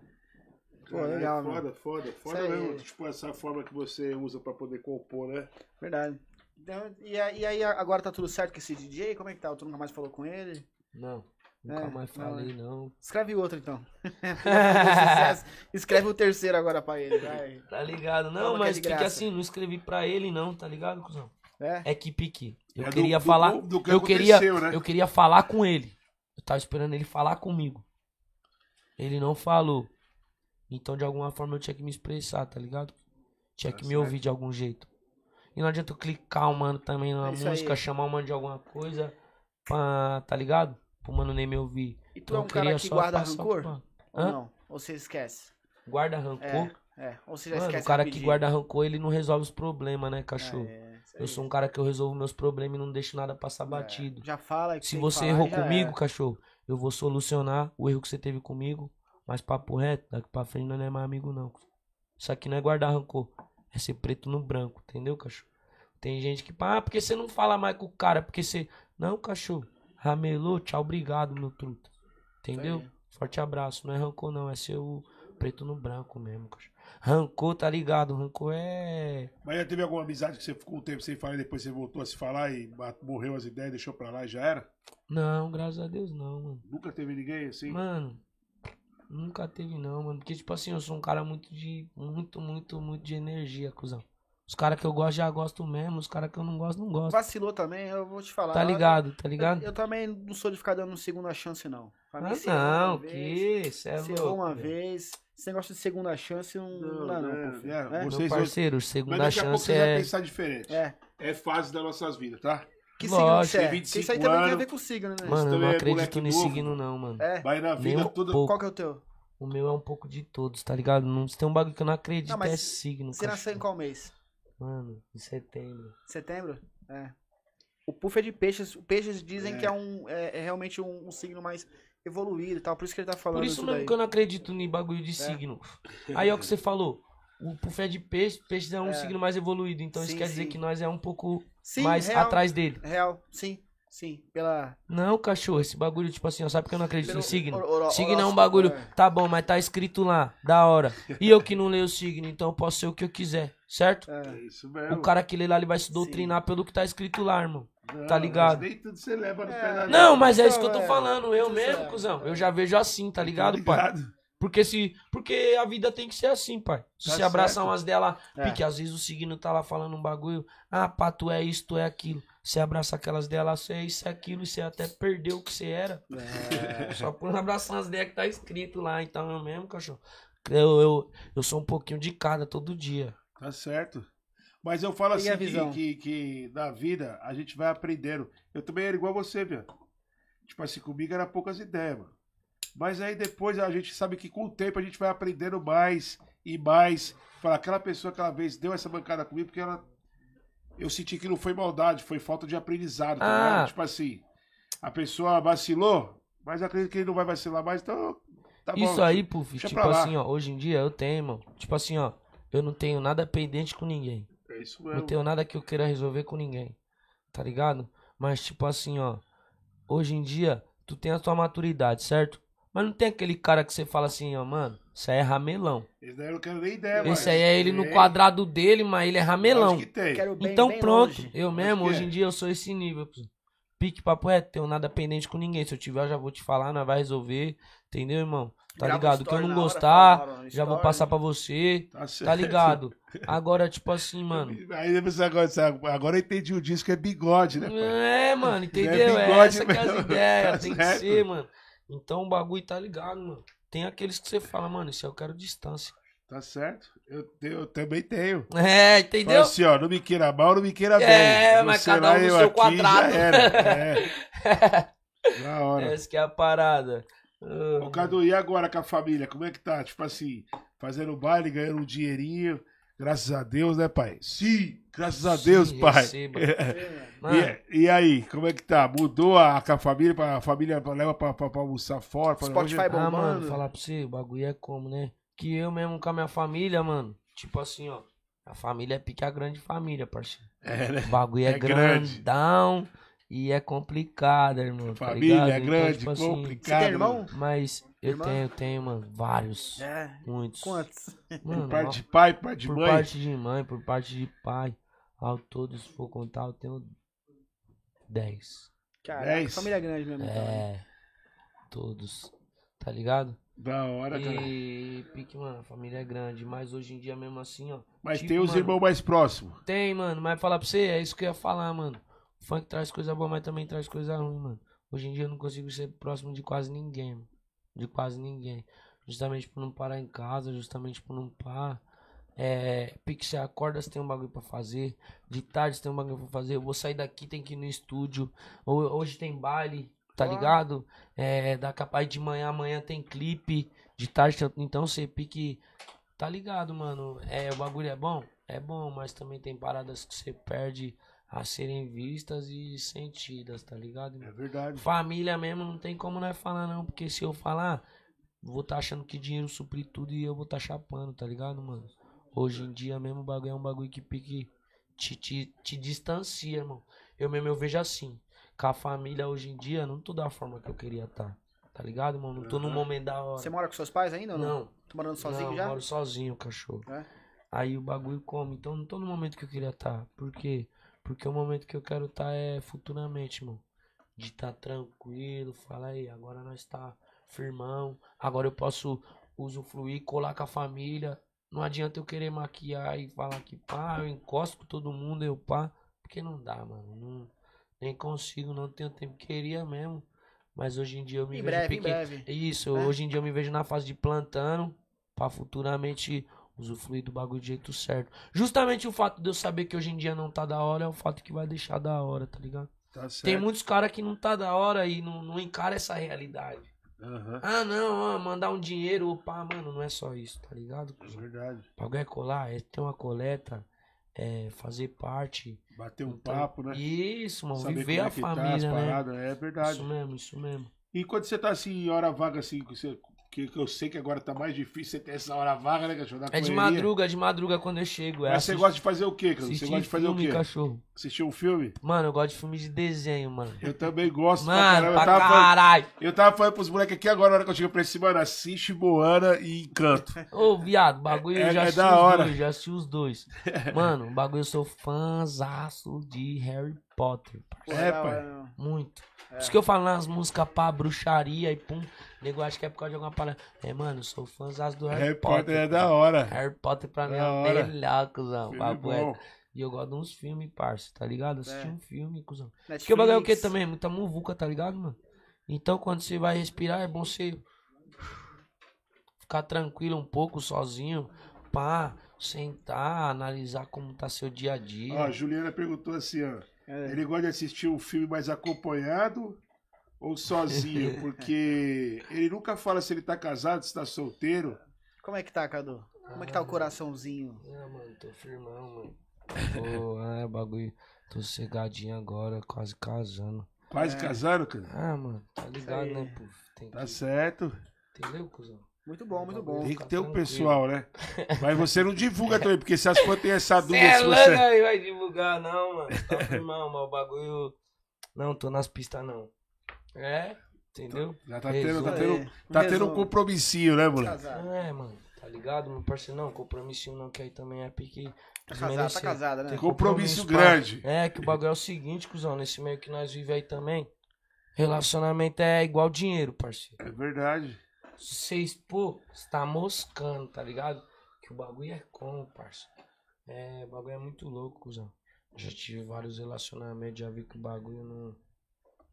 Pô, legal, Foda, mano. foda, foda aí. mesmo. Tipo, essa forma que você usa pra poder compor, né? verdade. Então, e, aí- e aí, agora tá tudo certo com esse DJ? Como é que tá? Tu nunca mais falou com ele? Não, nunca É, mais não, falei, não. Escreve outro, então. Escreve o terceiro agora pra ele, vai. Tá ligado? Não, que é mas de porque graça. assim, não escrevi pra ele não, tá ligado, cuzão? É? É que pique. Eu É do- queria do- falar. do que eu queria, né? eu queria falar com ele. Eu tava esperando ele falar comigo. Ele não falou. Então, de alguma forma, eu tinha que me expressar, tá ligado? Tinha Tá que me certo. ouvir de algum jeito. E não adianta eu clicar o mano também na É música, aí. chamar o mano de alguma coisa, pra, tá ligado? Pro mano nem me ouvir. E tu Então, é um cara que guarda rancor? Ou não? Ou você esquece? Guarda rancor. É. Ou você já Mano, esquece o cara que guarda rancor, ele não resolve os problemas, né, cachorro? É, Eu sou um cara que eu resolvo meus problemas e não deixo nada passar É, batido. Já fala que Se você errou comigo, é. cachorro, eu vou solucionar o erro que você teve comigo. Mas papo reto, daqui pra frente nós não é mais amigo, não. Isso aqui não é guardar rancor. É ser preto no branco, entendeu, cachorro? Tem gente que, ah, porque você não fala mais com o cara? Porque você. Não, cachorro. Ramelou, tchau, obrigado, meu truta. Entendeu? aí. Forte abraço. Não é rancor, não. É ser o preto no branco mesmo, cachorro. Rancor, tá ligado? Rancor é. Mas já teve alguma amizade que você ficou um tempo sem falar e depois você voltou a se falar e morreu as ideias, deixou pra lá e já era? Não, graças a Deus não, mano. Nunca teve ninguém assim? Mano, nunca teve não, mano. Porque, tipo assim, eu sou um cara muito de. Muito, muito, muito de energia, cuzão. Os caras que eu gosto já gosto mesmo, os caras que eu não gosto, não gosto. Vacilou também, eu vou te falar. Tá Eu- ligado, tá Eu, ligado? eu também não sou de ficar dando segunda chance, não. Pra mim, Ah, não, vez, que? Cê é se errou louco. uma velho. vez. Esse negócio de segunda chance não, não, dá, não, é, pô, filho. é, É? você- Meu Vocês- parceiro, Mas segunda daqui a pouco chance vocês vão é. pensar diferente. É. É fase das nossas vidas, tá? Que signo você é? 25 Porque isso aí também tem a ver com o signo, né? Mano, eu não é acredito novo. signo, não, mano. É. Vai na vida Nem um pouco. Qual que é o teu? O meu é um pouco de todos, tá ligado? Não, se tem um bagulho que eu não acredito, Não, mas é signo. Você nasceu em qual mês? Mano, em setembro. Setembro? É. O Puff é de peixes. Peixes dizem É. que é, um, é, é realmente um, um signo mais evoluído e tal. Por isso que ele tá falando Por isso isso mesmo daí. que eu não acredito em bagulho de signo. Aí é o que você falou. O Puff é de peixe, peixe é um É. signo mais evoluído. Então isso Sim, quer dizer sim. que nós é um pouco Sim, mais real, atrás dele. Real, sim, sim. Pela. Não, cachorro, esse bagulho, tipo assim, ó, sabe que eu não acredito Pelo em signo? hor- hor- Signo é um bagulho, é. tá bom, mas tá escrito lá, da hora. E eu que não leio o signo, então eu posso ser o que eu quiser, certo? É. É isso mesmo. O cara que lê lá, ele vai se doutrinar pelo que tá escrito lá, irmão. Não, tá ligado? mas Nem tudo você leva no É. pé Não, mas é isso Então, que eu tô é, falando, eu isso mesmo, é. cuzão. Eu já vejo assim, tá ligado, pai? Porque se. Porque a vida tem que ser assim, pai. Se Tá você abraçar umas dela, É. porque às vezes o signo tá lá falando um bagulho. Ah, pá, tu é isso, tu é aquilo. Você abraça aquelas dela, você é isso, é aquilo, e você até perdeu o que você era. É. Só por abraçar umas ideias que tá escrito lá. Então eu mesmo, cachorro. Eu, eu, eu sou um pouquinho de cada todo dia. Tá certo. Mas eu falo E assim a que, visão? que, que na vida a gente vai aprendendo. Eu também era igual você, viu? Tipo assim, comigo era poucas ideias, mano. Mas aí depois a gente sabe que com o tempo a gente vai aprendendo mais e mais. Fala, aquela pessoa aquela vez deu essa bancada comigo porque ela. Eu senti que não foi maldade, foi falta de aprendizado. tá Ah. ligado? Tipo assim, a pessoa vacilou, mas acredito que ele não vai vacilar mais, então. Tá bom. Isso aí, deixa tipo assim, ó, hoje em dia eu tenho, mano. Tipo assim, ó, eu não tenho nada pendente com ninguém. É isso Não mesmo. tenho nada que eu queira resolver com ninguém. Tá ligado? Mas, tipo assim, ó. Hoje em dia, tu tem a tua maturidade, certo? Mas não tem aquele cara que você fala assim, ó, mano, isso aí é ramelão. Esse daí eu não quero nem ideia, mas Esse aí é ele no tem, quadrado dele, mas ele é ramelão. que tem. Quero bem, Então bem pronto, longe. eu mesmo, que hoje é. em dia eu sou esse nível. Pique papo é, tenho nada pendente com ninguém. Se eu tiver, eu já vou te falar, nós vai resolver. Entendeu, irmão? Tá Grava ligado? Que eu não hora, gostar, mano, já vou passar pra você. Tá, certo. Tá ligado? Agora, tipo assim, mano. Aí você agora, agora eu entendi o disco é bigode, né, pai? É, mano, entendeu? É, bigode essa que é as mesmo. ideias, Tá tem que certo. ser, mano. Então o bagulho tá ligado, mano. Tem aqueles que você fala, mano, isso eu quero distância. Tá certo? Eu, eu também tenho. É, Fala entendeu? assim, ó, não me queira mal, não me queira bem. É, mas Você cada um no eu seu aqui, quadrado. Já era. É. Na hora. Essa que é a parada. Ah, Ô, Cadu, e agora com a família? Como é que tá? Tipo assim, fazendo baile, ganhando um dinheirinho. Graças a Deus, né, pai? Sim, graças a Sim, Deus, pai. É. Mano, E, e aí, como é que tá? Mudou a, a família? pra- A família leva pra, pra, pra almoçar fora? Pra, Spotify hoje- bom. Ah, mano, bombando. falar pra você, o bagulho é como, né? Que eu mesmo com a minha família, mano. Tipo assim, ó. A família é pique a grande família, parceiro. É, né? O bagulho é, É grande. E é complicado, irmão. tá Família ligado? é Então, grande, tipo assim, Você complicado. tem irmão? Mas eu Irmã? tenho, tenho, mano, vários. É. Muitos. Quantos? Mano, Por parte ó, de pai, por parte de por mãe. parte de mãe, por parte de pai. Ao todo, se for contar, eu tenho 10. Caraca, Dez. família grande mesmo. então? É. Todos. Tá ligado? Da hora, cara. E pique, mano, a família é grande. Mas hoje em dia, mesmo assim, ó. Mas tipo, tem os mano, irmãos mais próximos. Tem, mano, mas falar pra você, é isso que eu ia falar, mano. Funk traz coisa boa, mas também traz coisa ruim, mano. Hoje em dia eu não consigo ser próximo de quase ninguém, mano. De quase ninguém. Justamente por não parar em casa, justamente por não parar. É, pique, você acorda, você tem um bagulho pra fazer. De tarde você tem um bagulho pra fazer. Eu vou sair daqui, tem que ir no estúdio. Ho- Hoje tem baile, tá ligado? É, da capaz de manhã, amanhã tem clipe. De tarde, então você pique. Tá ligado, mano? É, o bagulho é bom? É bom, mas também tem paradas que você perde a serem vistas e sentidas, tá ligado? É verdade. Família mesmo não tem como nós falar não, porque se eu falar, vou tá achando que dinheiro supre tudo e eu vou tá chapando, tá ligado, mano? Hoje em dia mesmo o bagulho é um bagulho que pique te, te, te distancia, irmão. Eu mesmo eu vejo assim, com a família hoje em dia, não tô da forma que eu queria tá, tá ligado, mano? Não tô num Aham. momento da hora. Você mora com seus pais ainda ou não? Não, Tá morando sozinho não, já? moro sozinho, cachorro. É? Aí o bagulho come. Então não tô no momento que eu queria estar. Por quê? Porque o momento que eu quero estar é futuramente, mano. De estar tranquilo, fala aí, agora nós tá firmão. Agora eu posso usufruir, colar com a família. Não adianta eu querer maquiar e falar que pá, eu encosto com todo mundo, eu pá. Porque não dá, mano. Não, nem consigo, não tenho tempo. Queria mesmo. Mas hoje em dia eu me Em vejo breve, em pequeno. breve. Isso, né? hoje em dia eu me vejo na fase de plantando pra futuramente usufruir do bagulho do jeito certo. Justamente o fato de eu saber que hoje em dia não tá da hora é o fato que vai deixar da hora, tá ligado? Tá certo. Tem muitos caras que não tá da hora e não, não encara essa realidade. Aham. Ah, não, ó, mandar um dinheiro, opa, mano, não é só isso, tá ligado? É verdade. Bagulho é colar, é ter uma coleta, é fazer parte. Bater um Então, papo, né? Isso, mano, Saber viver a é tá, família, né? paradas, É verdade. Isso mesmo, isso mesmo. E quando você tá assim, hora vaga, assim, você, que, que eu sei que agora tá mais difícil você ter essa hora vaga, né, cachorro? É de madruga, é de madruga quando eu chego. É Mas você gosta de fazer o quê, cara? Você gosta de fazer filme, o quê? cachorro. Assistir um filme? Mano, eu gosto de filme de desenho, mano. Eu também gosto Mano, pra pra Eu tava, falando, caralho. eu tava falando pros moleques aqui agora, na hora que eu cheguei pra esse, mano, assiste Moana e Encanto. Ô, viado, bagulho É- eu já é assisti da os hora. dois, já assisti os dois. Mano, o bagulho eu sou fãzaço de Harry Potter. Pô, É, pai. Muito. É. Por isso que eu falo nas músicas pra bruxaria e pum. Nego acha que é por causa de alguma parada. É, mano, sou fãzaço do Harry, Harry Potter. Potter é da hora. Harry Potter pra mim é o melhor, cuzão. É-. E eu gosto de uns filmes, parça, tá ligado? Assistir É. um filme, cuzão. Netflix. Porque o bagulho é o que também? Muita muvuca, tá ligado, mano? Então quando você vai respirar, é bom você ficar tranquilo um pouco, sozinho, pá, sentar, analisar como tá seu dia a dia. Ó, a Juliana perguntou assim, ó. É. Ele gosta de assistir um filme mais acompanhado ou sozinho? Porque ele nunca fala se ele tá casado, se tá solteiro. Como é que tá, Cadu? Como é que tá o coraçãozinho? Ah, mano, tô firmão, mano. Pô, é, bagulho. Tô cegadinho agora, quase casando. Quase É. casado, cara. Ah, mano, tá ligado, né, pô? Tem Tá que... certo. Entendeu, cuzão? Muito bom, muito bom. Tem que ter o tranquilo. pessoal, né? Mas você não divulga também, porque se as fãs têm essa Cê dúvida, é se louco você. aí, vai divulgar, não, mano. Tá firmão, mas o bagulho. Não, tô nas pistas, não. É, entendeu? Já tá tendo, tá tendo, Aí, tá um tendo um compromissinho, né, moleque? Casado. É, mano, tá ligado? Meu parceiro, não, compromisso não, que aí também é pique. Tá casado, tá casada, né? Tem Compromisso pá. grande. É, que o bagulho é o seguinte, cuzão, nesse meio que nós vivemos aí também, relacionamento é igual dinheiro, parceiro. É verdade. Vocês, pô, você tá moscando, tá ligado? Que o bagulho é como, parça. É, o bagulho é muito louco, cuzão. Já tive vários relacionamentos, já vi que o bagulho não.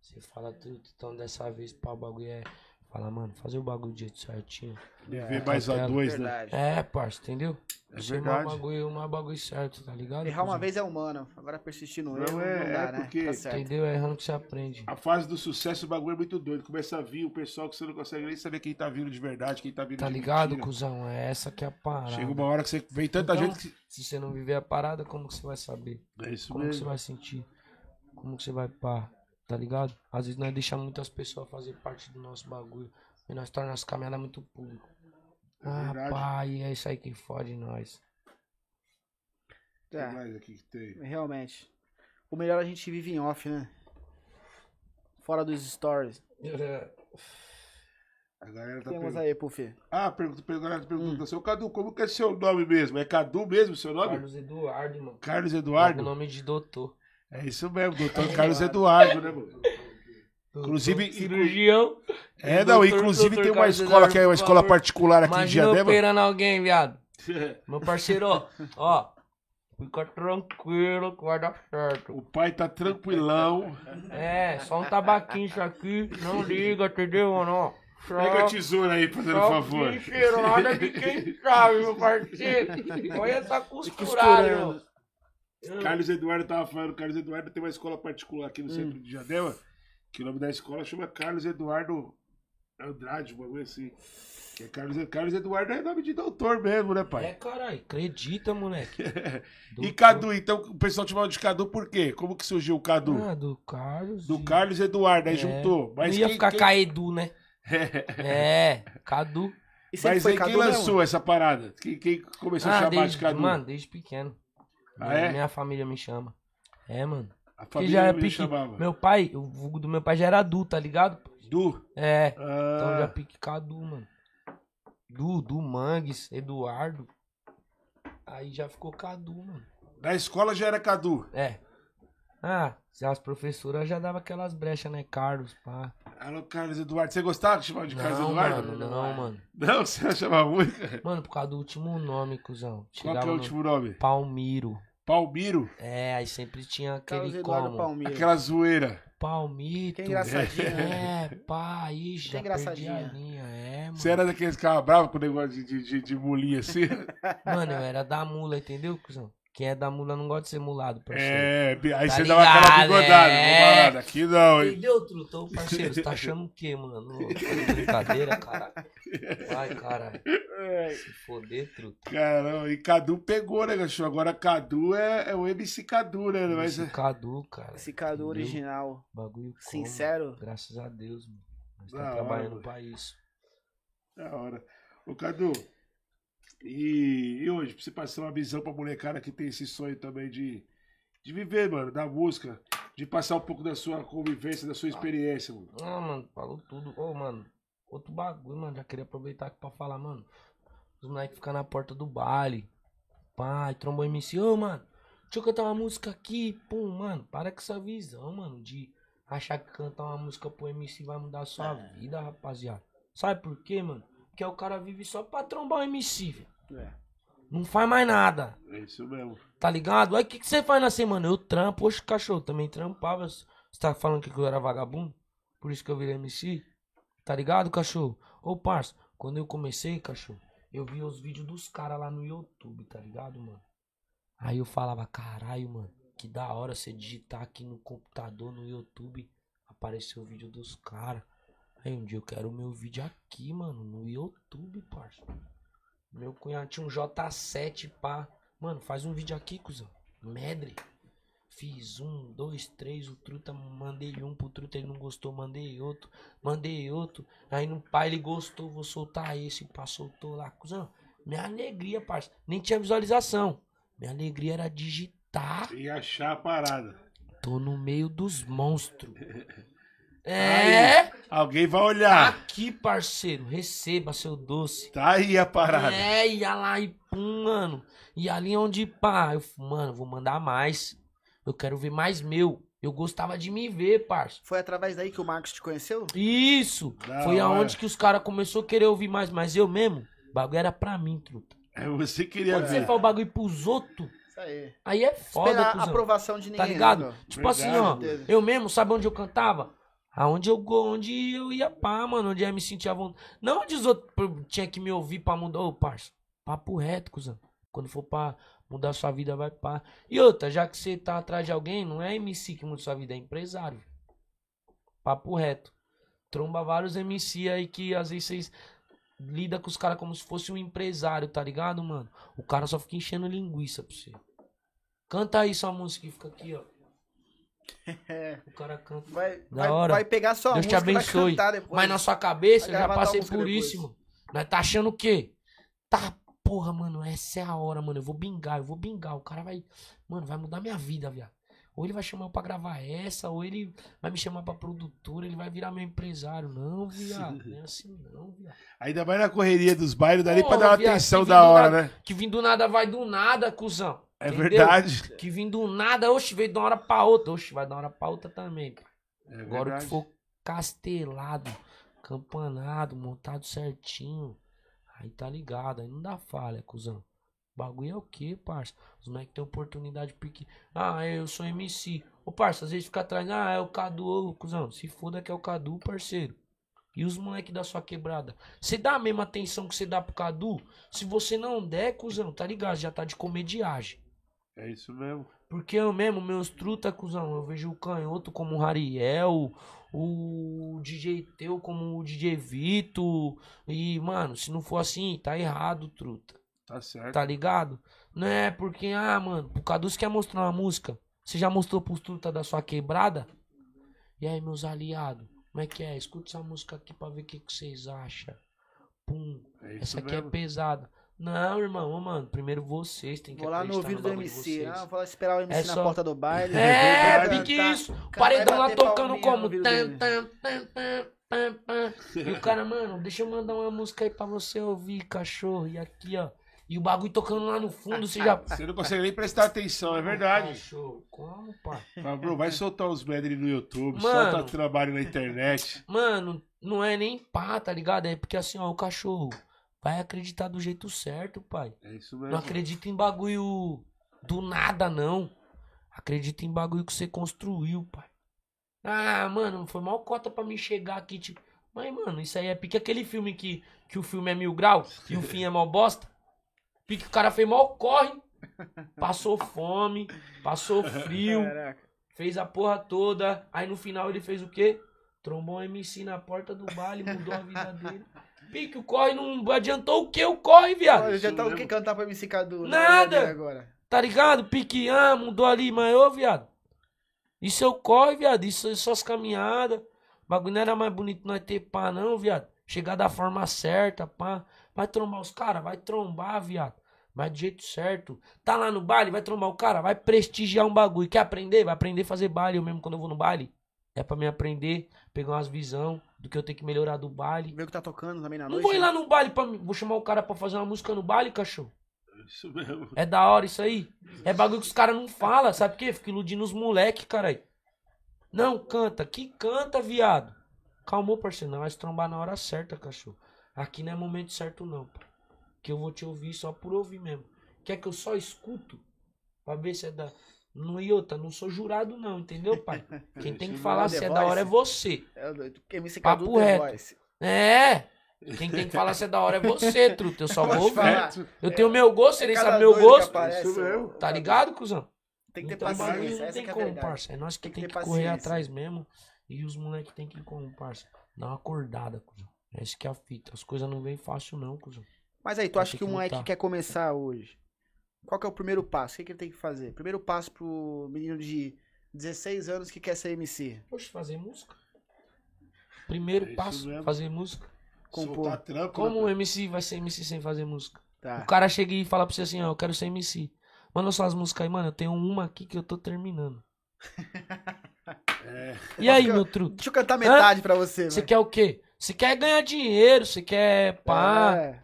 Você fala tudo, então dessa vez pá, o bagulho é. Fala, mano, fazer o bagulho do jeito certinho. Viver mais a dois, né? É, parça, entendeu? É mais verdade. bagulho, mais bagulho certo, tá ligado? Errar uma vez é humano, agora persistir no Não, erro é- não dá, é né? porque- Tá certo. Entendeu? É errando que você aprende. A fase do sucesso, o bagulho é muito doido. Começa a vir o pessoal que você não consegue nem saber quem tá vindo de verdade, quem tá vindo Tá de ligado, mentira. cuzão? É essa que é a parada. Chega uma hora que você vem tanta Então, gente que. Se você não viver a parada, como que você vai saber? É isso Como que você mesmo. vai sentir? Como que você vai pá? Tá ligado? Às vezes nós deixamos muitas pessoas fazer parte do nosso bagulho. E nós tornamos nossa caminhada muito público. É ah, pai, é isso aí que fode nós. O que É, mais aqui que tem? realmente. O melhor a gente vive em off, né? Fora dos stories. A galera tá Temos aí, Puff. Ah, pergunta, pergunta, pergunta Hum. seu Cadu, como que é seu nome mesmo? É Cadu mesmo seu nome? Carlos Eduardo, mano. Carlos O Eduardo? nome de doutor. É isso mesmo, doutor Carlos Eduardo, né, mano? Inclusive- cirurgião. É, não, Doutor- inclusive doutor tem uma Carlos escola que é uma Eduardo, escola particular aqui em Diadema. operando alguém, viado. Meu parceiro, ó. Fica tranquilo que vai dar certo. O pai tá tranquilão. É, só um tabaquinho isso aqui. Não liga, entendeu, mano? Só- Pega a tesoura aí, fazendo só favor. cheirada de quem sabe, meu parceiro. Olha essa costurada, Costurando. meu. Carlos Eduardo tava falando, Carlos Eduardo tem uma escola particular aqui no Hum. centro de Diadema, que o nome da escola chama Carlos Eduardo Andrade, um bagulho assim. Que é Carlos, Carlos Eduardo é nome de doutor mesmo, né, É, pai? caralho, acredita, moleque. e. Cadu, então o pessoal te chamava de Cadu por quê? Como que surgiu o Cadu? Ah, do Carlos. Do e- Carlos Eduardo, aí É. juntou. Mas Não ia quem, ficar quem... Caedu, né? É, Cadu. E sempre Mas aí quem Cadu lançou mesmo? essa parada? Quem, quem começou a Ah, chamar desde, de Cadu? mano, desde pequeno. Ah, minha, é? minha família me chama. É, mano. a Que família já é me pique. chamava. Meu pai, o vulgo do meu pai já era Du, tá ligado? Du? É. Então já Ah, pique Cadu, mano. Du, Du Mangues, Eduardo. Aí já ficou Cadu, mano. na escola já era Cadu. É. Ah, as professoras já davam aquelas brechas, né? Carlos, pá. Alô, Carlos Eduardo. Você gostava de chamar de Carlos Não, Eduardo? mano, não, mano. Não, você não chamava muito? Mano, por causa do último nome, cuzão. Qual que é Chegava o no último nome? Palmiro. Palmiro. É, aí sempre tinha aquele como. Palmeiras. Aquela zoeira. Palmito. Que engraçadinho, É, pá, aí já perdi engraçadinha. a linha. É, mano. Você era daqueles que ficava bravo com o negócio de, de, de, de mulinha assim? Mano, eu era da mula, entendeu, cuzão? Quem é da mula não gosta de ser mulado, parceiro. É, aí Tá você dava aquela ligado, bigodada. é. Vou balada. Aqui não, hein? Entendeu, truta? Ô, parceiro, você tá achando o quê, mano? Brincadeira, caralho. Vai, caralho. Se foder, truta. Caramba, e Cadu pegou, né, cachorro? Agora Cadu é, é o MC Cadu, né? Mas, Esse Cadu, cara. Esse Cadu original. Bagulho como, Sincero. Graças a Deus, mano. Nós Da tá hora, trabalhando mano. pra isso. Da hora. Ô, Cadu, e, e hoje, pra você passar uma visão pra molecada que tem esse sonho também de, de viver, mano, da música, de passar um pouco da sua convivência, da sua experiência, mano. Ah, mano, falou tudo. Ô, mano, outro bagulho, mano. Já queria aproveitar aqui pra falar, mano. Os moleques ficam na porta do baile. Pai, trombou MC. Ô, mano, deixa eu cantar uma música aqui. Pum, mano, para com essa visão, mano, de achar que cantar uma música pro MC vai mudar a sua vida, rapaziada. Sabe por quê, mano? Porque o cara vive só pra trombar o MC, velho. É. Não faz mais nada. É isso mesmo. Tá ligado? Aí o que, que você faz na semana? Eu trampo, oxe, cachorro, também trampava. Você tá falando que eu era vagabundo? Por isso que eu virei MC? Tá ligado, cachorro? Ô, parça, quando eu comecei, cachorro, eu via os vídeos dos caras lá no YouTube, tá ligado, mano? Aí eu falava, caralho, mano, que da hora você digitar aqui no computador, no YouTube, apareceu o vídeo dos caras. Aí um dia eu quero o meu vídeo aqui, mano, no YouTube, parça. Meu cunhado tinha um J7, pá. Mano, faz um vídeo aqui, cuzão. Medre. Fiz um, dois, três, o truta, mandei um pro truta, ele não gostou, mandei outro, mandei outro. Aí no pai ele gostou, vou soltar esse, pá, soltou lá, cuzão. Minha alegria, parça, nem tinha visualização. Minha alegria era digitar. E achar a parada. Tô no meio dos monstros. É, Alguém vai tá olhar. aqui, parceiro, receba seu doce. Tá aí a parada. É, ia lá e pum, mano. E ali onde pá, eu, mano, vou mandar mais. Eu quero ver mais meu. Eu gostava de me ver, parça. Foi através daí que o Marcos te conheceu? Isso! Da Foi hora. aonde que os caras começaram a querer ouvir mais, mas eu mesmo, o bagulho era pra mim, truta. É, você queria Quando você ver. fala o bagulho pros outros, Isso aí. aí é foda, Esperar a aprovação de ninguém. Tá ligado? né, Tipo assim, ó, eu mesmo, sabe onde eu cantava? Aonde eu, onde eu ia pá, mano, onde eu me sentir à vontade. Não onde os outros tinha que me ouvir pra mudar, ô parça. Papo reto, cuzão. Quando for pra mudar sua vida, vai pá. E outra, já que você tá atrás de alguém, não é MC que muda sua vida, é empresário. Papo reto. Tromba vários MC aí que às vezes vocês lida com os caras como se fosse um empresário, tá ligado, mano? O cara só fica enchendo linguiça pra você. Canta aí sua música que fica aqui, ó. É. O cara canta. Vai, Da vai, hora. vai pegar sua Deus te música e vai abençoe. depois. Mas na sua cabeça, Vai eu já passei por depois. isso, mano. Nós tá achando o quê? Tá, porra, mano, essa é a hora, mano. Eu vou bingar, eu vou bingar. O cara vai, mano, vai mudar minha vida, viado. Ou ele vai chamar eu pra gravar essa, ou ele vai me chamar pra produtora, ele vai virar meu empresário. Não, viado. Não é assim, não, viado. Ainda mais na correria dos bailes, dali pra Porra, dar uma viado, atenção da hora, da- né? Que vim do nada vai do nada, cuzão. É Entendeu? verdade. Que vim do nada, oxe, veio de uma hora pra outra. Oxe, vai de uma hora pra outra também. É Agora o que for castelado, campanado, montado certinho, aí tá ligado, aí não dá falha, cuzão. O bagulho é o que, parça? Os moleques têm oportunidade porque. Ah, eu sou MC. Ô, parça, às vezes fica atrás. Ah, é o Cadu, ô, cuzão. Se foda que é o Cadu, parceiro. E os moleques da sua quebrada? Você dá a mesma atenção que você dá pro Cadu? Se você não der, cuzão, tá ligado? Já tá de comediagem. É isso mesmo. Porque eu mesmo, meus truta, cuzão, eu vejo o canhoto como o Rariel, o DJ Teu como o DJ Vito. E, mano, se não for assim, tá errado, truta. Tá certo. Tá ligado? Não é porque, ah, mano, o Cadu você quer mostrar uma música. Você já mostrou pros truta da sua quebrada? E aí, meus aliados, como é que é? Escuta essa música aqui pra ver o que, que vocês acham. Pum, É isso essa aqui mesmo. é pesada. Não, irmão, ô, mano, primeiro vocês tem que Vou lá no ouvido do bagulho de MC. Ah, vou lá esperar o MC É na só- porta do baile. É, vai pique isso. O cara paredão lá tocando no como? ouvido Tam, dele. tam, tam, tam, tam, tam. E o cara, mano, deixa eu mandar uma música aí pra você ouvir, cachorro. E aqui, ó. E o bagulho tocando lá no fundo, você já. Você não consegue nem prestar atenção, é verdade. Cachorro, como, pai? Mas, bro, vai soltar os medley no YouTube, Mano. solta trabalho na internet. Mano, não é nem pá, tá ligado? É porque assim, ó, o cachorro vai acreditar do jeito certo, pai. É isso Não mesmo. acredita em bagulho do nada, não. Acredita em bagulho que você construiu, pai. Ah, mano, foi mal cota pra me chegar aqui, tipo. Mas, mano, isso aí é pique aquele filme que, que o filme é mil grau e o fim é mal bosta. Pique o cara fez mal corre. Passou fome, passou frio, Caraca. fez a porra toda. Aí no final ele fez o quê? Trombou um MC na porta do baile, mudou a vida dele. Pique, o corre não adiantou o que o corre, viado? Olha, já tá o que cantar pra MC Cadu. Nada. Nada. Agora. Tá ligado? Pique, ah, mudou ali, mas ô, viado. Isso eu corre, viado. Isso é só as caminhadas. O bagulho não era mais bonito nós ter pá, não, viado. Chegar da forma certa, pá. Vai trombar os caras, vai trombar, viado. Mas do jeito certo. Tá lá no baile, vai trombar o cara, vai prestigiar um bagulho. Quer aprender? Vai aprender a fazer baile. Eu mesmo quando eu vou no baile. É pra me aprender, pegar umas visão do que eu tenho que melhorar do baile. Ver o que tá tocando também na Não noite. vou ir né? lá no baile pra. mim- Vou chamar o cara pra fazer uma música no baile, cachorro. É Isso mesmo. É da hora isso aí. É bagulho que os caras não falam, sabe por quê? Fica iludindo os moleque, caralho. Não, canta. Que canta, viado. Calmou, parceiro. Não vai se trombar na hora certa, cachorro. Aqui não é momento certo, não, pá. Que eu vou te ouvir só por ouvir mesmo. Quer que eu só escuto? Pra ver se é da. Não, e outra, não sou jurado, não, entendeu, pai? Quem tem que falar é se é da hora é você. É MC Papo The reto. É. Quem tem que falar se é da hora é você, truta. Eu só vou falar. Eu tenho meu gosto, você nem Cada sabe meu que gosto. Tá ligado, cuzão? Tem que ter Então, bagulho paciência, não essa tem que é como, parça. É nós que Tem que ter que correr atrás mesmo. E os moleques tem que ir como, parça. Dá uma acordada, cuzão. É isso que é a fita. As coisas não vêm fácil, não, cuzão. Mas aí, tu acha ter que o que moleque quer começar hoje? Qual que é o primeiro passo? O que, que ele tem que fazer? Primeiro passo pro menino de 16 anos que quer ser MC. Poxa, fazer música. Primeiro É passo, mesmo. fazer música. Compor. Trampo. Como né? o MC vai ser MC sem fazer música? Tá. O cara chega e fala pra você assim, ó, eu quero ser MC. Manda suas músicas aí, mano. Eu tenho uma aqui que eu tô terminando. É. E aí, meu truto? Deixa eu cantar metade pra você, Você quer o quê? Você quer ganhar dinheiro, você quer pá, É,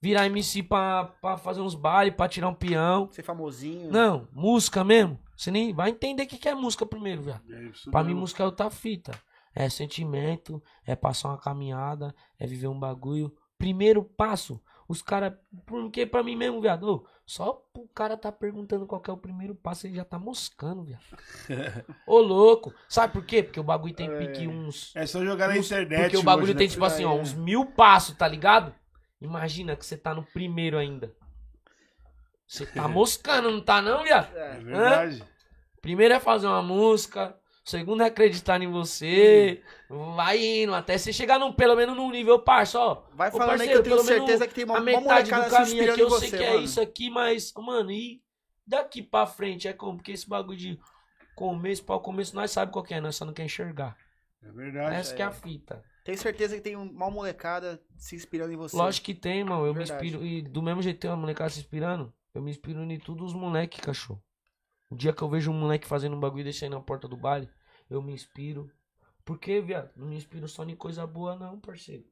virar MC pra, pra fazer uns bailes, pra tirar um peão. ser famosinho. Não, música mesmo. Você nem vai entender o que que é música primeiro, velho. É Pra mim, mesmo. música é outra fita. É sentimento, é passar uma caminhada, é viver um bagulho. Primeiro passo, os caras. Porque pra mim mesmo, viado, só o cara tá perguntando qual que é o primeiro passo, ele já tá moscando, viado. Ô, louco. Sabe por quê? Porque o bagulho tem pique uns. É só jogar na uns- internet. Porque o bagulho hoje, né? tem, tipo assim, ó, É. uns mil passos, tá ligado? Imagina que você tá no primeiro ainda. Você tá moscando, não tá não, viado? É É. verdade. Primeiro é fazer uma música, segundo é acreditar em você, vai indo, até você chegar num, pelo menos num nível parça, ó. Vai Ô, falando aí que parceiro, eu tenho certeza que tem uma, a uma metade do molecada se caminho aqui eu você, sei que é mano. isso aqui, mas, mano, e daqui pra frente é como? Porque esse bagulho de começo pra o começo nós sabe qual que é, nós só não quer enxergar. É verdade. Essa que é a fita. Tenho certeza que tem uma molecada se inspirando em você. Lógico que tem, mano. Eu Verdade. me inspiro. E do mesmo jeito que tem uma molecada se inspirando, eu me inspiro em todos os moleque, cachorro. O dia que eu vejo um moleque fazendo um bagulho e deixa aí na porta do baile, eu me inspiro. Por quê, viado? Não me inspiro só em coisa boa, não, parceiro.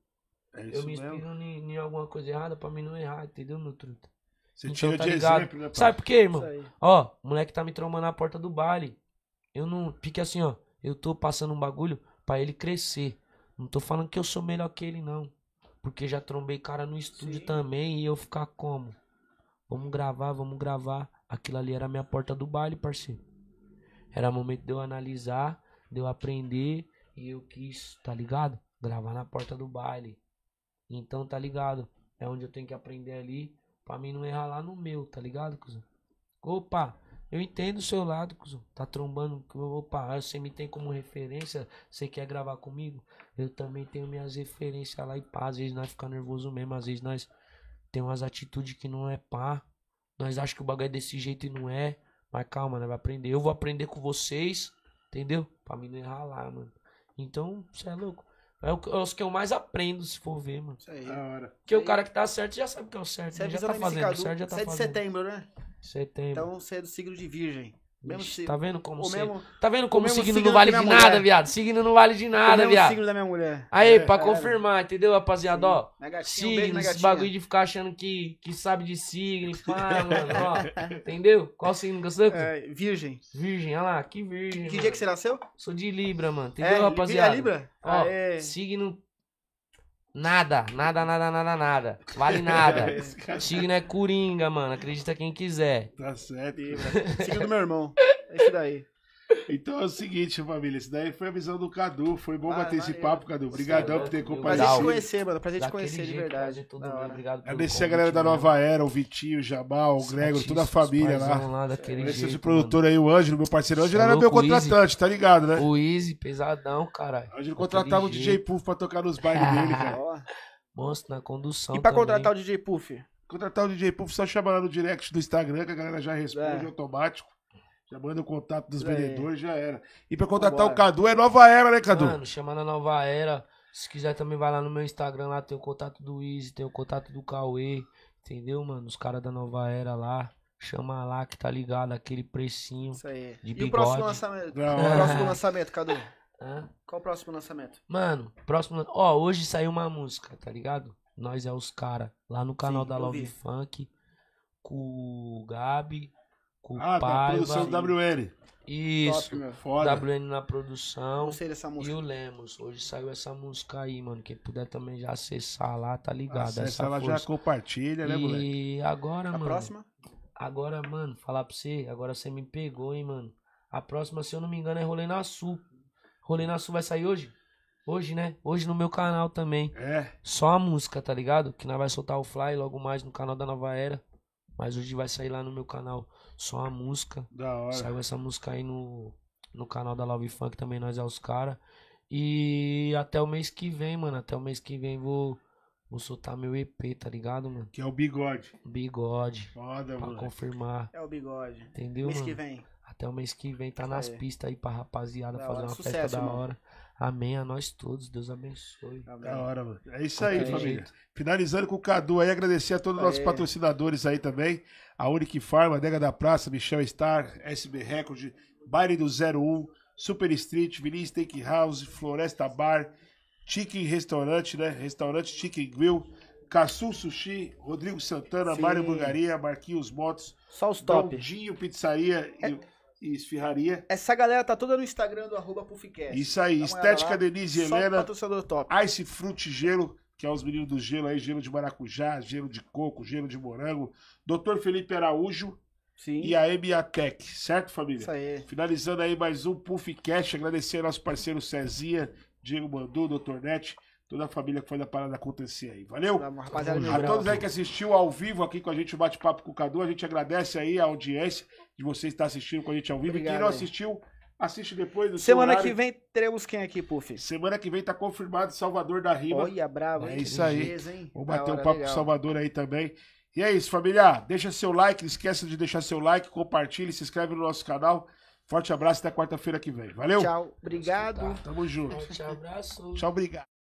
É Eu isso me mesmo. inspiro em, em alguma coisa errada pra mim não errar, entendeu, meu truta? Você Então, tira tá de ligado? exemplo, né, pai? Sabe por quê, irmão? Ó, o moleque tá me trombando na porta do baile. Eu não. Fique assim, ó. Eu tô passando um bagulho pra ele crescer. Não tô falando que eu sou melhor que ele, não. Porque já trombei cara no estúdio Sim. também e eu ficar como? Vamos gravar, vamos gravar. Aquilo ali era a minha porta do baile, parceiro. Era momento de eu analisar, de eu aprender. E eu quis, tá ligado? Gravar na porta do baile. Então, tá ligado? É onde eu tenho que aprender ali. Pra mim não errar lá no meu, tá ligado, cuzão? Opa, eu entendo o seu lado, cuzão. Tá trombando. Opa, você me tem como referência. Você quer gravar comigo? Eu também tenho minhas referências lá e pá. Às vezes nós fica nervoso mesmo. Às vezes nós tem umas atitudes que não é pá. Nós achamos que o bagulho é desse jeito e não é. Mas calma, nós vai aprender. Eu vou aprender com vocês. Entendeu? Pra mim não errar lá, mano. Então, você é louco. É o que- é os que eu mais aprendo, se for ver, mano. Isso aí. Da hora. Porque o cara que tá certo já sabe que é o certo. Você é né? Já tá fazendo, Cadu. certo já tá Você é de fazendo. setembro, né? Setembro. Então você é do signo de virgem. Mesmo Ixi, se- Tá vendo como o você... mesmo, Tá vendo como o signo signo não vale de nada, mulher. viado? Signo não vale de o nada, mesmo viado. signo da minha mulher. Aí, É, pra é. confirmar, entendeu, rapaziada? Ó, gatinha, signo, esse bagulho de ficar achando que, que sabe de signo, pá, mano, ó. Entendeu? Qual signo que eu sou? É, virgem. Virgem, olha lá, que virgem. Que mano. dia que você nasceu? Sou de Libra, mano. Entendeu, é, rapaziada? É Libra? Ó, signo. Nada, nada, nada, nada, nada. Vale nada. Signo é coringa, mano. Acredita quem quiser. tá certo. Signo do meu irmão. É isso daí. Então é o seguinte, família. Isso daí foi a visão do Cadu. Foi bom Ah, bater esse papo, Cadu. Obrigadão é por ter louco, meu Prazer te Legal. comparecido. conhecer, mano. Prazer te Daquele conhecer de verdade. todo Da mundo. Obrigado Agradecer a galera da mano. Nova Era, o Vitinho, o Jamal, o Gregor, toda a família lá. daquele Agradecer esse produtor aí, o Ângelo, meu parceiro. O Ângelo é era meu louco, o Easy. contratante, tá ligado, né? mano. O Easy, pesadão, caralho. A gente contratava o DJ. Puff pra tocar nos bailes dele, cara. Ó. Monstro na condução E pra também. contratar o DJ Puff? Contratar o DJ Puff, só chamar lá no direct do Instagram, que a galera já responde É. automático. Já manda o contato dos aí. vendedores, já era. E pra contratar Vambora. o Cadu é nova era, né, Cadu? Mano, chama na Nova Era. Se quiser também vai lá no meu Instagram, lá tem o contato do Easy, tem o contato do Cauê. Entendeu, mano? Os caras da Nova Era lá. Chama lá que tá ligado, aquele precinho. Isso aí. De e o bigode. próximo lançamento? Da O próximo lançamento, Cadu? Hã? Qual o próximo lançamento? Mano, próximo. Ó, hoje saiu uma música, tá ligado? Nós é os cara lá no canal Sim, da Love vi. Funk. Com o Gabi. Com Ah, da Paiva. produção do WN. Isso. Top, meu. Foda. WN na produção. Gostei dessa E música. o Lemos. Hoje saiu essa música aí, mano. Quem puder também já acessar lá, tá ligado? Acessa essa lá, já força. compartilha, né, moleque? E agora, A mano. próxima? Agora, mano, falar pra você. Agora você me pegou, hein, mano. A próxima, se eu não me engano, é Rolê na Sul. Rolê na Sul vai sair hoje? Hoje, né? Hoje no meu canal também. É. Só a música, tá ligado? Que nós vai soltar o Fly logo mais no canal da Nova Era. Mas hoje vai sair lá no meu canal só a música. Da hora. Saiu essa música aí no, no canal da Love Funk também, nós é os cara. E até o mês que vem, mano. Até o mês que vem vou, vou soltar meu EP, tá ligado, mano? Que é o bigode. Bigode. Foda, Pra mano. confirmar. É o bigode. Entendeu, Mês mano? que vem. Até o mês que vem tá nas pistas aí pra rapaziada Da fazer hora. uma Sucesso, festa da irmão. hora. Amém a nós todos. Deus abençoe. Da hora, mano. É isso aí, Qualquer família. jeito. Finalizando com o Cadu aí, agradecer a todos os nossos patrocinadores aí também. A Unique Farma, Adega da Praça, Michel Star, SB Record, Baile do 01, Super Street, Vinícius Steakhouse, Floresta Bar, Chicken Restaurante, né? Restaurante Chicken Grill, Caçu Sushi, Rodrigo Santana, Sim. Mário Burgaria, Marquinhos Motos, Só os top. Dondinho Pizzaria e, e Esfirraria. Essa galera tá toda no Instagram do arroba Puffcast. Isso aí, Estética. Denise e Helena. patrocinador top. Ice Fruit Gelo, que é os meninos do gelo aí, gelo de maracujá, gelo de coco, gelo de morango. Dr. Felipe Araújo Sim. e a Emiatec, certo, família? Isso aí. Finalizando aí mais um Puff Cash, agradecer ao nosso parceiro Cezinha, Diego Mandu, Dr. Net, toda a família que foi da parada acontecer aí. Valeu? Mil A todos aí que assistiu ao vivo aqui com a gente, o bate-papo com o Cadu, a gente agradece aí a audiência de você estar assistindo com a gente ao vivo. e Obrigado quem não assistiu, assiste depois do seu Semana que vem teremos quem aqui, Puff? Semana que vem tá confirmado Salvador da Rima. Olha, bravo, É isso aí. Beleza? Vamos bater um hora, papo com o. Salvador aí também. E é isso, família. Deixa seu like, não esqueça de deixar seu like, compartilhe, se inscreve no nosso canal. Forte abraço até quarta-feira que vem. Valeu? Tchau, obrigado. Tamo junto. Forte abraço. Tchau, obrigado.